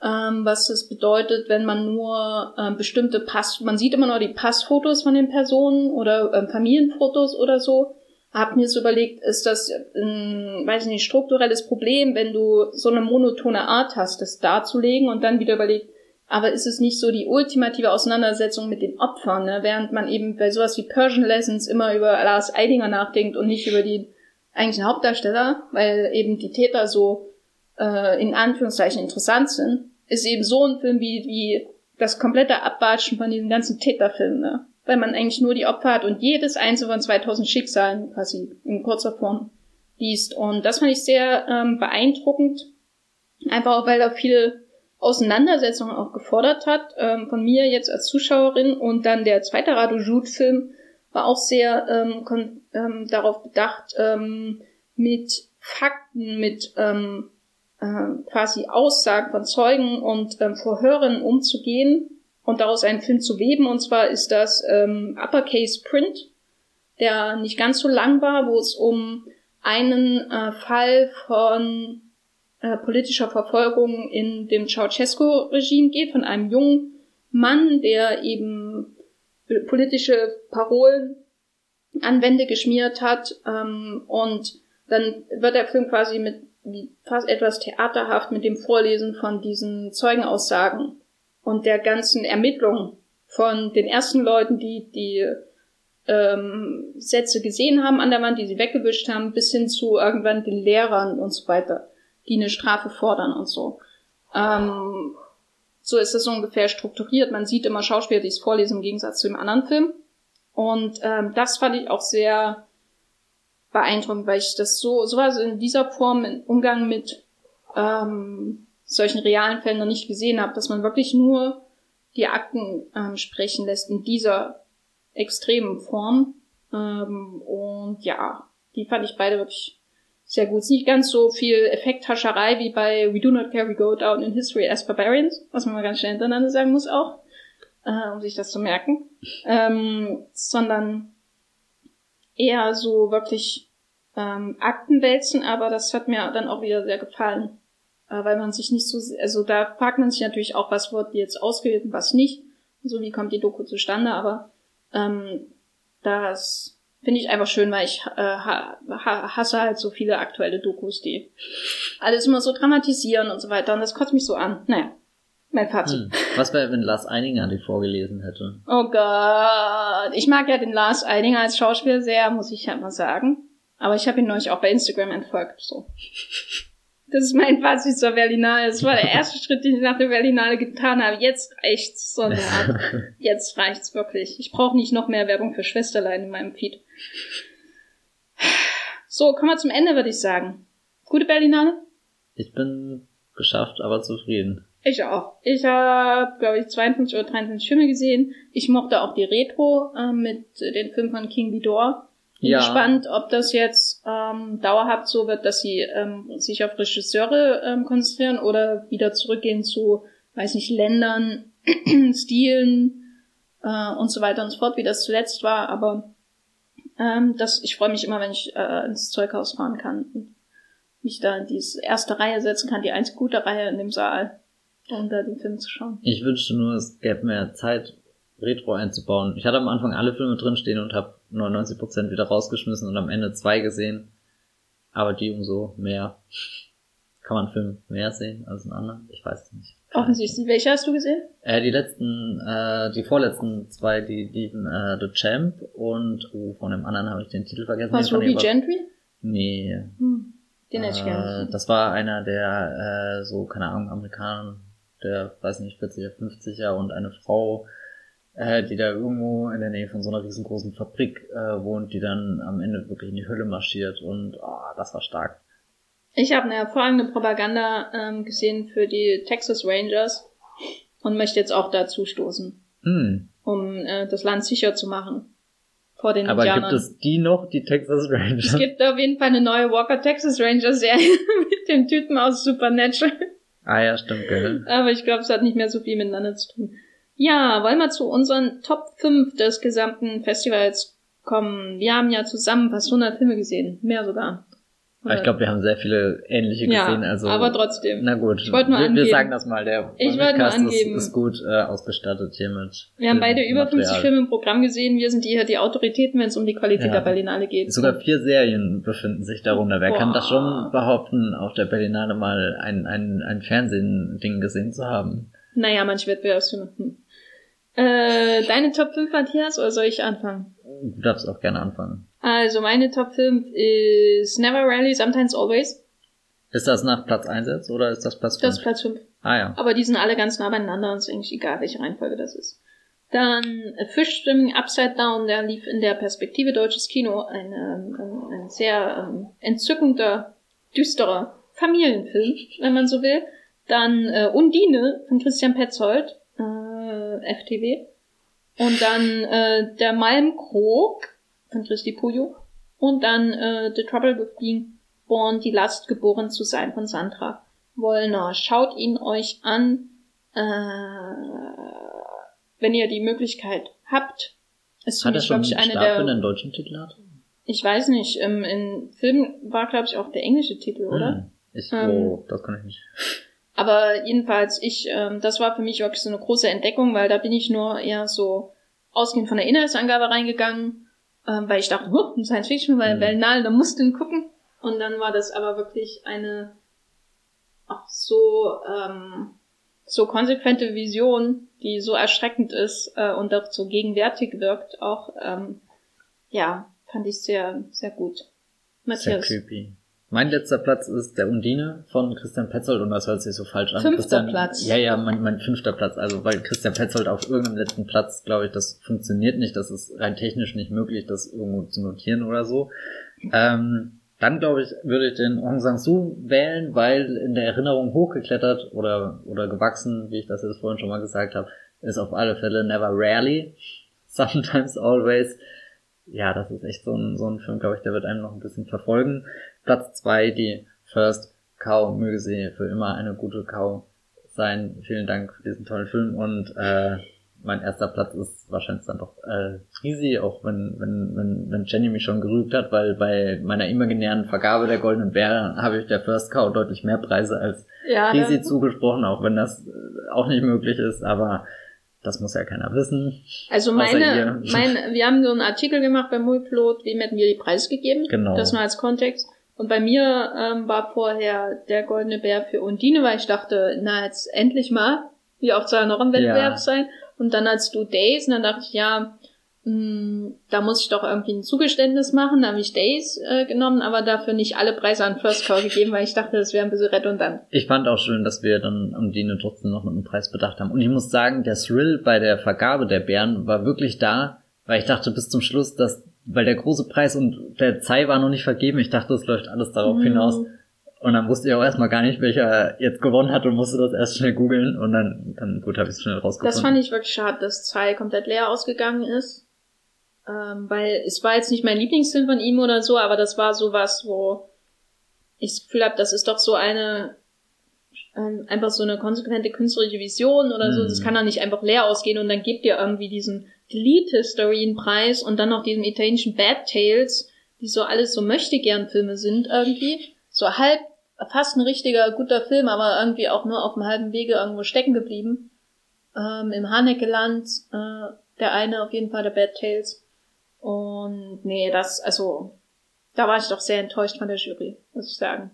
Ähm, was es bedeutet, wenn man nur ähm, bestimmte Pass, man sieht immer nur die Passfotos von den Personen oder ähm, Familienfotos oder so. Hab mir so überlegt, ist das ein, weiß ich nicht, strukturelles Problem, wenn du so eine monotone Art hast, das darzulegen und dann wieder überlegt, aber ist es nicht so die ultimative Auseinandersetzung mit den Opfern, ne? während man eben bei sowas wie Persian Lessons immer über Lars Eidinger nachdenkt und nicht über die eigentlichen Hauptdarsteller, weil eben die Täter so äh, in Anführungszeichen interessant sind, ist eben so ein Film wie, wie das komplette Abwatschen von diesen ganzen Täterfilmen, ne? Weil man eigentlich nur die Opfer hat und jedes einzelne von 2000 Schicksalen quasi in kurzer Form liest. Und das fand ich sehr ähm, beeindruckend, einfach auch, weil da viele Auseinandersetzung auch gefordert hat, ähm, von mir jetzt als Zuschauerin. Und dann der zweite Radio Jude-Film war auch sehr ähm, ähm, darauf bedacht, ähm, mit Fakten, mit ähm, äh, quasi Aussagen von Zeugen und ähm, Vorhören umzugehen und daraus einen Film zu weben. Und zwar ist das ähm, Uppercase Print, der nicht ganz so lang war, wo es um einen äh, Fall von äh, politischer Verfolgung in dem Ceausescu-Regime geht, von einem jungen Mann, der eben politische Parolen an Wände geschmiert hat ähm, und dann wird der Film quasi mit fast etwas theaterhaft mit dem Vorlesen von diesen Zeugenaussagen und der ganzen Ermittlung von den ersten Leuten, die die ähm, Sätze gesehen haben an der Wand, die sie weggewischt haben, bis hin zu irgendwann den Lehrern und so weiter die eine Strafe fordern und so. Ähm, so ist es ungefähr strukturiert. Man sieht immer Schauspieler, die es vorlesen im Gegensatz zu dem anderen Film. Und ähm, das fand ich auch sehr beeindruckend, weil ich das so, sowas in dieser Form im Umgang mit ähm, solchen realen Fällen noch nicht gesehen habe, dass man wirklich nur die Akten ähm, sprechen lässt in dieser extremen Form. Ähm, und ja, die fand ich beide wirklich sehr gut. Nicht ganz so viel Effekthascherei wie bei We Do Not Care, We Go Down in History as Barbarians, was man mal ganz schnell hintereinander sagen muss auch, äh, um sich das zu merken, ähm, sondern eher so wirklich ähm, Aktenwälzen, aber das hat mir dann auch wieder sehr gefallen, äh, weil man sich nicht so, also da fragt man sich natürlich auch, was wird jetzt ausgewählt und was nicht, so wie kommt die Doku zustande, aber ähm, das Finde ich einfach schön, weil ich äh, hasse halt so viele aktuelle Dokus, die alles immer so dramatisieren und so weiter. Und das kotzt mich so an. Naja, mein Fazit. Hm. Was wäre, wenn Lars Eidinger die vorgelesen hätte? Oh Gott. Ich mag ja den Lars Eidinger als Schauspieler sehr, muss ich halt mal sagen. Aber ich habe ihn neulich auch bei Instagram entfolgt. So. Das ist mein Fazit zur Berlinale. Das war der erste Schritt, den ich nach der Berlinale getan habe. Jetzt reicht's, Sonntag. Jetzt reicht's wirklich. Ich brauche nicht noch mehr Werbung für Schwesterlein in meinem Feed. So, kommen wir zum Ende, würde ich sagen. Gute Berlinale? Ich bin geschafft, aber zufrieden. Ich auch. Ich habe, glaube ich, 52 oder 23 Filme gesehen. Ich mochte auch die Retro äh, mit den Filmen von King Vidor. Bin ja. gespannt, ob das jetzt ähm, dauerhaft so wird, dass sie ähm, sich auf Regisseure ähm, konzentrieren oder wieder zurückgehen zu, weiß nicht, Ländern, Stilen äh, und so weiter und so fort, wie das zuletzt war. Aber ähm, das, ich freue mich immer, wenn ich äh, ins Zeughaus fahren kann und mich da in diese erste Reihe setzen kann, die einzige gute Reihe in dem Saal, um da den Film zu schauen. Ich wünschte nur, es gäbe mehr Zeit, Retro einzubauen. Ich hatte am Anfang alle Filme drinstehen und habe 99% wieder rausgeschmissen und am Ende zwei gesehen. Aber die umso mehr. Kann man einen Film mehr sehen als einen anderen? Ich weiß es nicht. Offensichtlich. Welche hast du gesehen? Äh, die letzten, äh, die vorletzten zwei, die liefen äh, The Champ und uh, von dem anderen habe ich den Titel vergessen. Was Ruby Gentry? Nee. Hm. Den hätte ich gerne. Äh, das war einer der, äh, so, keine Ahnung, Amerikaner, der, weiß nicht, 40er, 50er und eine Frau, äh, die da irgendwo in der Nähe von so einer riesengroßen Fabrik äh, wohnt, die dann am Ende wirklich in die Hölle marschiert und oh, das war stark. Ich habe eine hervorragende Propaganda ähm, gesehen für die Texas Rangers und möchte jetzt auch dazu stoßen, Hm. um äh, das Land sicher zu machen vor den Aber Indianern. gibt es die noch, die Texas Rangers? Es gibt auf jeden Fall eine neue Walker Texas Ranger Serie mit dem Typen aus Supernatural. ah ja, stimmt, gell? Aber ich glaube, es hat nicht mehr so viel miteinander zu tun. Ja, wollen wir zu unseren Top 5 des gesamten Festivals kommen. Wir haben ja zusammen fast 100 Filme gesehen. Mehr sogar. Aber ich glaube, wir haben sehr viele ähnliche ja, gesehen. Also, aber trotzdem. Na gut, Ich wollte nur wir, wir sagen das mal, der Ich Podcast angeben. Ist, ist gut äh, ausgestattet hiermit. Wir haben beide über 50 Material. Filme im Programm gesehen. Wir sind hier die Autoritäten, wenn es um die Qualität Ja. der Berlinale geht. Sogar vier Serien befinden sich darunter. Wer Boah. kann das schon behaupten, auf der Berlinale mal ein, ein, ein Fernsehen-Ding gesehen zu haben? Naja, manche Wettbewerbsfilme. Hm. Äh, deine Top 5, Matthias, oder soll ich anfangen? Du darfst auch gerne anfangen. Also, meine Top 5 ist Never Rarely, Sometimes Always. Ist das nach Platz 1 jetzt oder ist das Platz 5? Das ist Platz 5. ah ja. Aber die sind alle ganz nah beieinander und es ist eigentlich egal, welche Reihenfolge das ist. Dann äh, Fish Swimming Upside Down, der lief in der Perspektive Deutsches Kino. Ein, ähm, ein, ein sehr ähm, entzückender, düsterer Familienfilm, wenn man so will. Dann äh, Undine von Christian Petzold, äh, FTW. Und dann äh, Der Malmkrog von Christi Puyo. Und dann äh, The Trouble with Being Born, die Last geboren zu sein von Sandra Wollner. Schaut ihn euch an, äh, wenn ihr die Möglichkeit habt. Ist Hat er schon ich, eine Start, er der. einen deutschen Titel hat? Ich weiß nicht, ähm, in Film war, glaube ich, auch der englische Titel, oder? Hm. Ich, Ähm, oh, das kann ich nicht. Aber jedenfalls, ich, ähm, das war für mich wirklich so eine große Entdeckung, weil da bin ich nur eher so ausgehend von der Inhaltsangabe reingegangen, ähm, weil ich dachte, huh, ein Science Fiction, weil Mhm. Berlinale, da musst du ihn gucken. Und dann war das aber wirklich eine auch so ähm, so konsequente Vision, die so erschreckend ist äh, und auch so gegenwärtig wirkt, auch ähm, ja, fand ich sehr sehr gut. Sehr Matthias. creepy. Mein letzter Platz ist der Undine von Christian Petzold und das hört sich so falsch an. Fünfter Christian, Platz. Ja, ja, mein, mein fünfter Platz. Also weil Christian Petzold auf irgendeinem letzten Platz, glaube ich, das funktioniert nicht. Das ist rein technisch nicht möglich, das irgendwo zu notieren oder so. Ähm, dann glaube ich, würde ich den Aung San Suu wählen, weil in der Erinnerung hochgeklettert oder oder gewachsen, wie ich das jetzt vorhin schon mal gesagt habe, ist auf alle Fälle Never Rarely, Sometimes Always. Ja, das ist echt so ein, so ein Film, glaube ich, der wird einem noch ein bisschen verfolgen. Platz zwei die First Cow, möge sie für immer eine gute Cow sein. Vielen Dank für diesen tollen Film und äh, mein erster Platz ist wahrscheinlich dann doch äh, Risi, auch wenn, wenn, wenn, wenn Jenny mich schon gerügt hat, weil bei meiner imaginären Vergabe der Goldenen Bären habe ich der First Cow deutlich mehr Preise als Ja, Risi zugesprochen, auch wenn das äh, auch nicht möglich ist, aber das muss ja keiner wissen. Also meine, ihr. mein, wir haben so einen Artikel gemacht bei Mulplot, wem hätten wir die Preise gegeben? Genau. Das mal als Kontext. Und bei mir ähm, war vorher der goldene Bär für Undine, weil ich dachte, na jetzt endlich mal, wie auch soll noch ein Wettbewerb Ja. sein. Und dann als du Days, und dann dachte ich, ja, mh, da muss ich doch irgendwie ein Zugeständnis machen. Da habe ich Days äh, genommen, aber dafür nicht alle Preise an First Call gegeben, weil ich dachte, das wäre ein bisschen redundant. Ich fand auch schön, dass wir dann um Dine trotzdem noch mit einem Preis bedacht haben. Und ich muss sagen, der Thrill bei der Vergabe der Bären war wirklich da, weil ich dachte bis zum Schluss, dass, weil der große Preis und der Zei war noch nicht vergeben, ich dachte, es läuft alles darauf Mhm. hinaus. Und dann wusste ich auch erstmal gar nicht, welcher jetzt gewonnen hat und musste das erst schnell googeln und dann, dann gut, habe ich es schnell rausgefunden. Das fand ich wirklich schade, dass zwei komplett leer ausgegangen ist. Ähm, weil es war jetzt nicht mein Lieblingsfilm von ihm oder so, aber das war sowas, wo ich das Gefühl habe, das ist doch so eine ähm, einfach so eine konsequente künstlerische Vision oder so. Mhm. Das kann doch nicht einfach leer ausgehen und dann gibt ihr irgendwie diesen Delete History einen Preis und dann noch diesen italienischen Bad Tales, die so alles so möchte gern Filme sind irgendwie. So halb, fast ein richtiger guter Film, aber irgendwie auch nur auf dem halben Wege irgendwo stecken geblieben. Ähm, Im Haneke-Land, äh, der eine auf jeden Fall, der Bad Tales. Und nee, das, also, da war ich doch sehr enttäuscht von der Jury, muss ich sagen.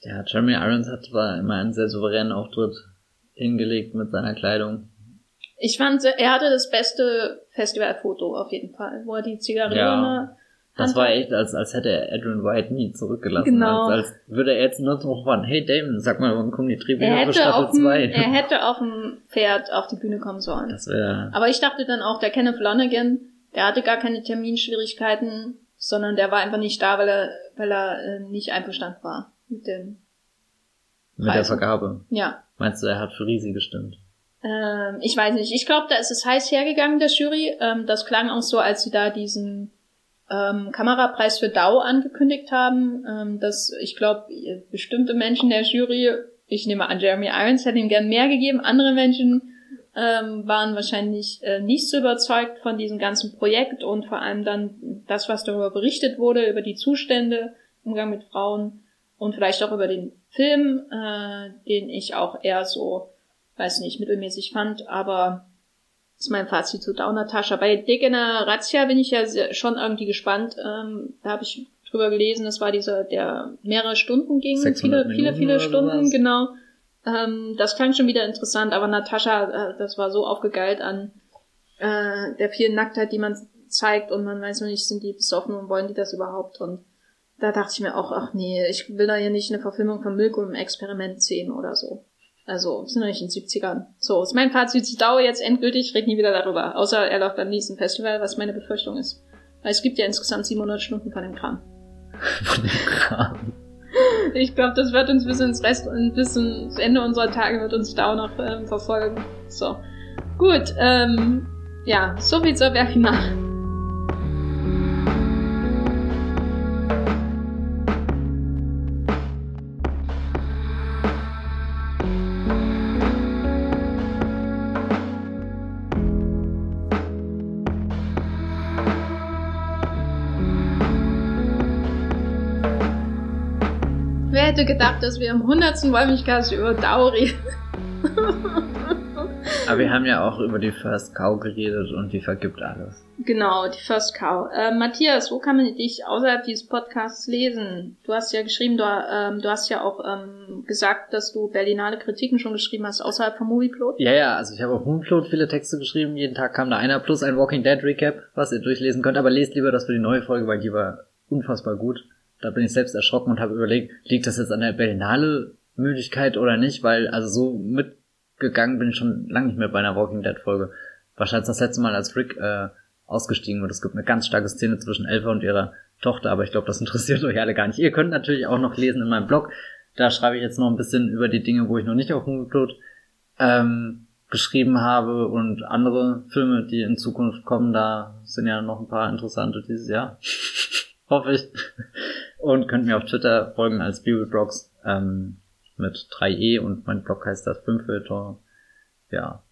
Ja, Jeremy Irons hat zwar immer einen sehr souveränen Auftritt hingelegt mit seiner Kleidung. Ich fand, er hatte das beste Festivalfoto auf jeden Fall, wo er die Zigarette Ja. Das war echt, als, als hätte er Adrian White nie zurückgelassen. Genau. Als, als würde er jetzt nur noch fragen, hey Damon, sag mal, wann kommen die er Drehbücher für hätte, Staffel auf dem, 2? er hätte auf dem Pferd auf die Bühne kommen sollen. Das wäre, Aber ich dachte dann auch, der Kenneth Flanagan, der hatte gar keine Terminschwierigkeiten, sondern der war einfach nicht da, weil er, weil er äh, nicht einverstanden war mit dem. mit der Preise. Vergabe. Ja. Meinst du, er hat für Risi gestimmt? Ähm, ich weiß nicht. Ich glaube, da ist es heiß hergegangen, der Jury. Ähm, das klang auch so, als sie da diesen ähm, Kamerapreis für Dau angekündigt haben, ähm, dass ich glaube, bestimmte Menschen der Jury, ich nehme an, Jeremy Irons hätte ihm gern mehr gegeben, andere Menschen ähm, waren wahrscheinlich äh, nicht so überzeugt von diesem ganzen Projekt und vor allem dann das, was darüber berichtet wurde, über die Zustände, Umgang mit Frauen und vielleicht auch über den Film, äh, den ich auch eher so, weiß nicht, mittelmäßig fand, aber das ist mein Fazit zu Downer Tascha. Bei Degeneratio bin ich ja sehr, schon irgendwie gespannt. Ähm, da habe ich drüber gelesen, das war dieser, der mehrere Stunden ging, 600 viele, viele, Minuten viele oder Stunden, genau. Ähm, das klang schon wieder interessant, aber Natascha, äh, das war so aufgegeilt an äh, der vielen Nacktheit, die man zeigt und man weiß noch nicht, sind die besoffen und wollen die das überhaupt und da dachte ich mir auch, ach nee, ich will da ja nicht eine Verfilmung von Milk und Experiment sehen oder so. Also, wir sind noch nicht in den 70ern. So, ist mein Fazit zu Dauer jetzt endgültig, ich rede nie wieder darüber. Außer er läuft beim nächsten Festival, was meine Befürchtung ist. Weil es gibt ja insgesamt 700 Stunden von dem Kram. Von dem Kram. Ich glaube, das wird uns bis ins Rest und bis ins Ende unserer Tage wird uns Dau noch ähm, verfolgen. So. Gut, ähm, ja, so viel zur Wehrfinale. Hätte gedacht, dass wir im 100. Wollmilchcast über Dau reden? Aber wir haben ja auch über die First Cow geredet und die vergibt alles. Genau, die First Cow. Äh, Matthias, wo kann man dich außerhalb dieses Podcasts lesen? Du hast ja geschrieben, du, ähm, du hast ja auch ähm, gesagt, dass du Berlinale Kritiken schon geschrieben hast, außerhalb vom Movieplot. Ja, ja, also ich habe auf Moonfloat viele Texte geschrieben. Jeden Tag kam da einer plus ein Walking Dead Recap, was ihr durchlesen könnt. Aber lest lieber das für die neue Folge, weil die war unfassbar gut. Da bin ich selbst erschrocken und habe überlegt, liegt das jetzt an der Berlinale Müdigkeit oder nicht? Weil also so mitgegangen bin ich schon lange nicht mehr bei einer Walking Dead Folge. Wahrscheinlich das letzte Mal, als Rick äh, ausgestiegen wird. Es gibt eine ganz starke Szene zwischen Elfa und ihrer Tochter, aber ich glaube, das interessiert euch alle gar nicht. Ihr könnt natürlich auch noch lesen in meinem Blog. Da schreibe ich jetzt noch ein bisschen über die Dinge, wo ich noch nicht auf Movieplot ähm, geschrieben habe und andere Filme, die in Zukunft kommen. Da sind ja noch ein paar interessante dieses Jahr. Hoffe ich. Und könnt mir auf Twitter folgen als Bibelblogs ähm, mit 3e und mein Blog heißt das Filmfilter. Ja.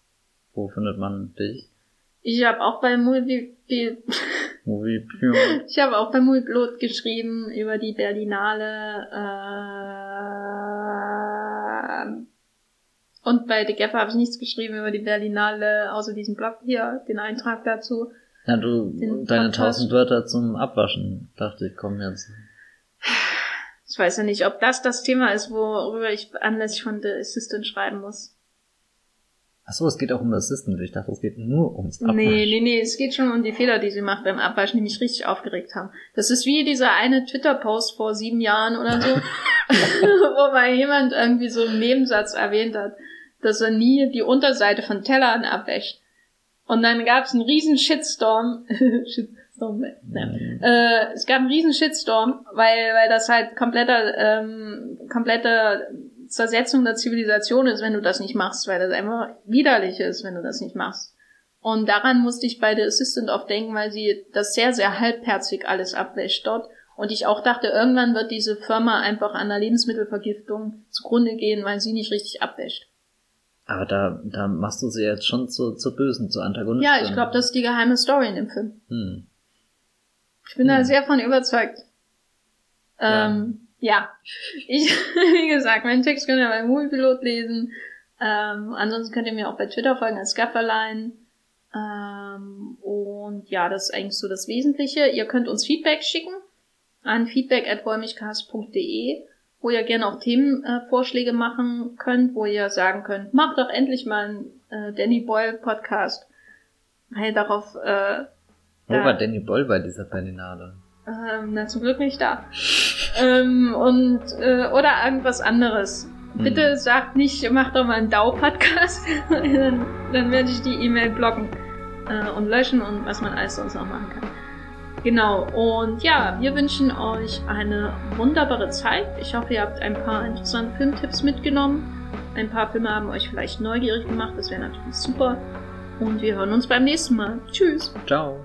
Wo findet man dich? Ich habe auch bei Movie Movie ich habe auch bei Movieplot geschrieben über die Berlinale äh, und bei The Gaffer habe ich nichts geschrieben über die Berlinale, außer diesem Blog hier, den Eintrag dazu. Ja, du, Den deine tausend Wörter zum Abwaschen, dachte ich, kommen jetzt. Ich weiß ja nicht, ob das das Thema ist, worüber ich anlässlich von The Assistant schreiben muss. Ach so, es geht auch um das Assistant. Ich dachte, es geht nur ums Abwaschen. Nee, nee, nee, es geht schon um die Fehler, die sie macht beim Abwaschen, die mich richtig aufgeregt haben. Das ist wie dieser eine Twitter-Post vor sieben Jahren oder so, wo mal jemand irgendwie so einen Nebensatz erwähnt hat, dass er nie die Unterseite von Tellern abwäscht. Und dann gab es einen riesen Shitstorm. Shitstorm, ne. Mhm. Äh, es gab einen riesen Shitstorm, weil, weil das halt kompletter, ähm, komplette Zersetzung der Zivilisation ist, wenn du das nicht machst, weil das einfach widerlich ist, wenn du das nicht machst. Und daran musste ich bei The Assistant oft denken, weil sie das sehr, sehr halbherzig alles abwäscht dort. Und ich auch dachte, irgendwann wird diese Firma einfach an der Lebensmittelvergiftung zugrunde gehen, weil sie nicht richtig abwäscht. Aber da, da machst du sie jetzt schon zur, zur Bösen, zur Antagonistin. Ja, ich glaube, das ist die geheime Story in dem Film. Hm. Ich bin da Hm. sehr von überzeugt. Ähm, ja. Ich, wie gesagt, meinen Text könnt ihr bei Moviepilot lesen. Ähm, ansonsten könnt ihr mir auch bei Twitter folgen als Gafferlein. Ähm, und ja, das ist eigentlich so das Wesentliche. Ihr könnt uns Feedback schicken an feedback.wollmichcast.de, wo ihr gerne auch Themenvorschläge äh, machen könnt, wo ihr sagen könnt, macht doch endlich mal einen äh, Danny Boyle Podcast. Weil darauf, äh, Wo war Danny Boyle bei dieser Berlinale? Ähm, na, zum Glück nicht da. ähm, und, äh, oder irgendwas anderes. Bitte Hm. sagt nicht, mach doch mal einen DAO-Podcast. dann, dann werde ich die E-Mail blocken äh, und löschen und was man alles sonst noch machen kann. Genau, und ja, wir wünschen euch eine wunderbare Zeit. Ich hoffe, ihr habt ein paar interessante Filmtipps mitgenommen. Ein paar Filme haben euch vielleicht neugierig gemacht, das wäre natürlich super. Und wir hören uns beim nächsten Mal. Tschüss! Ciao.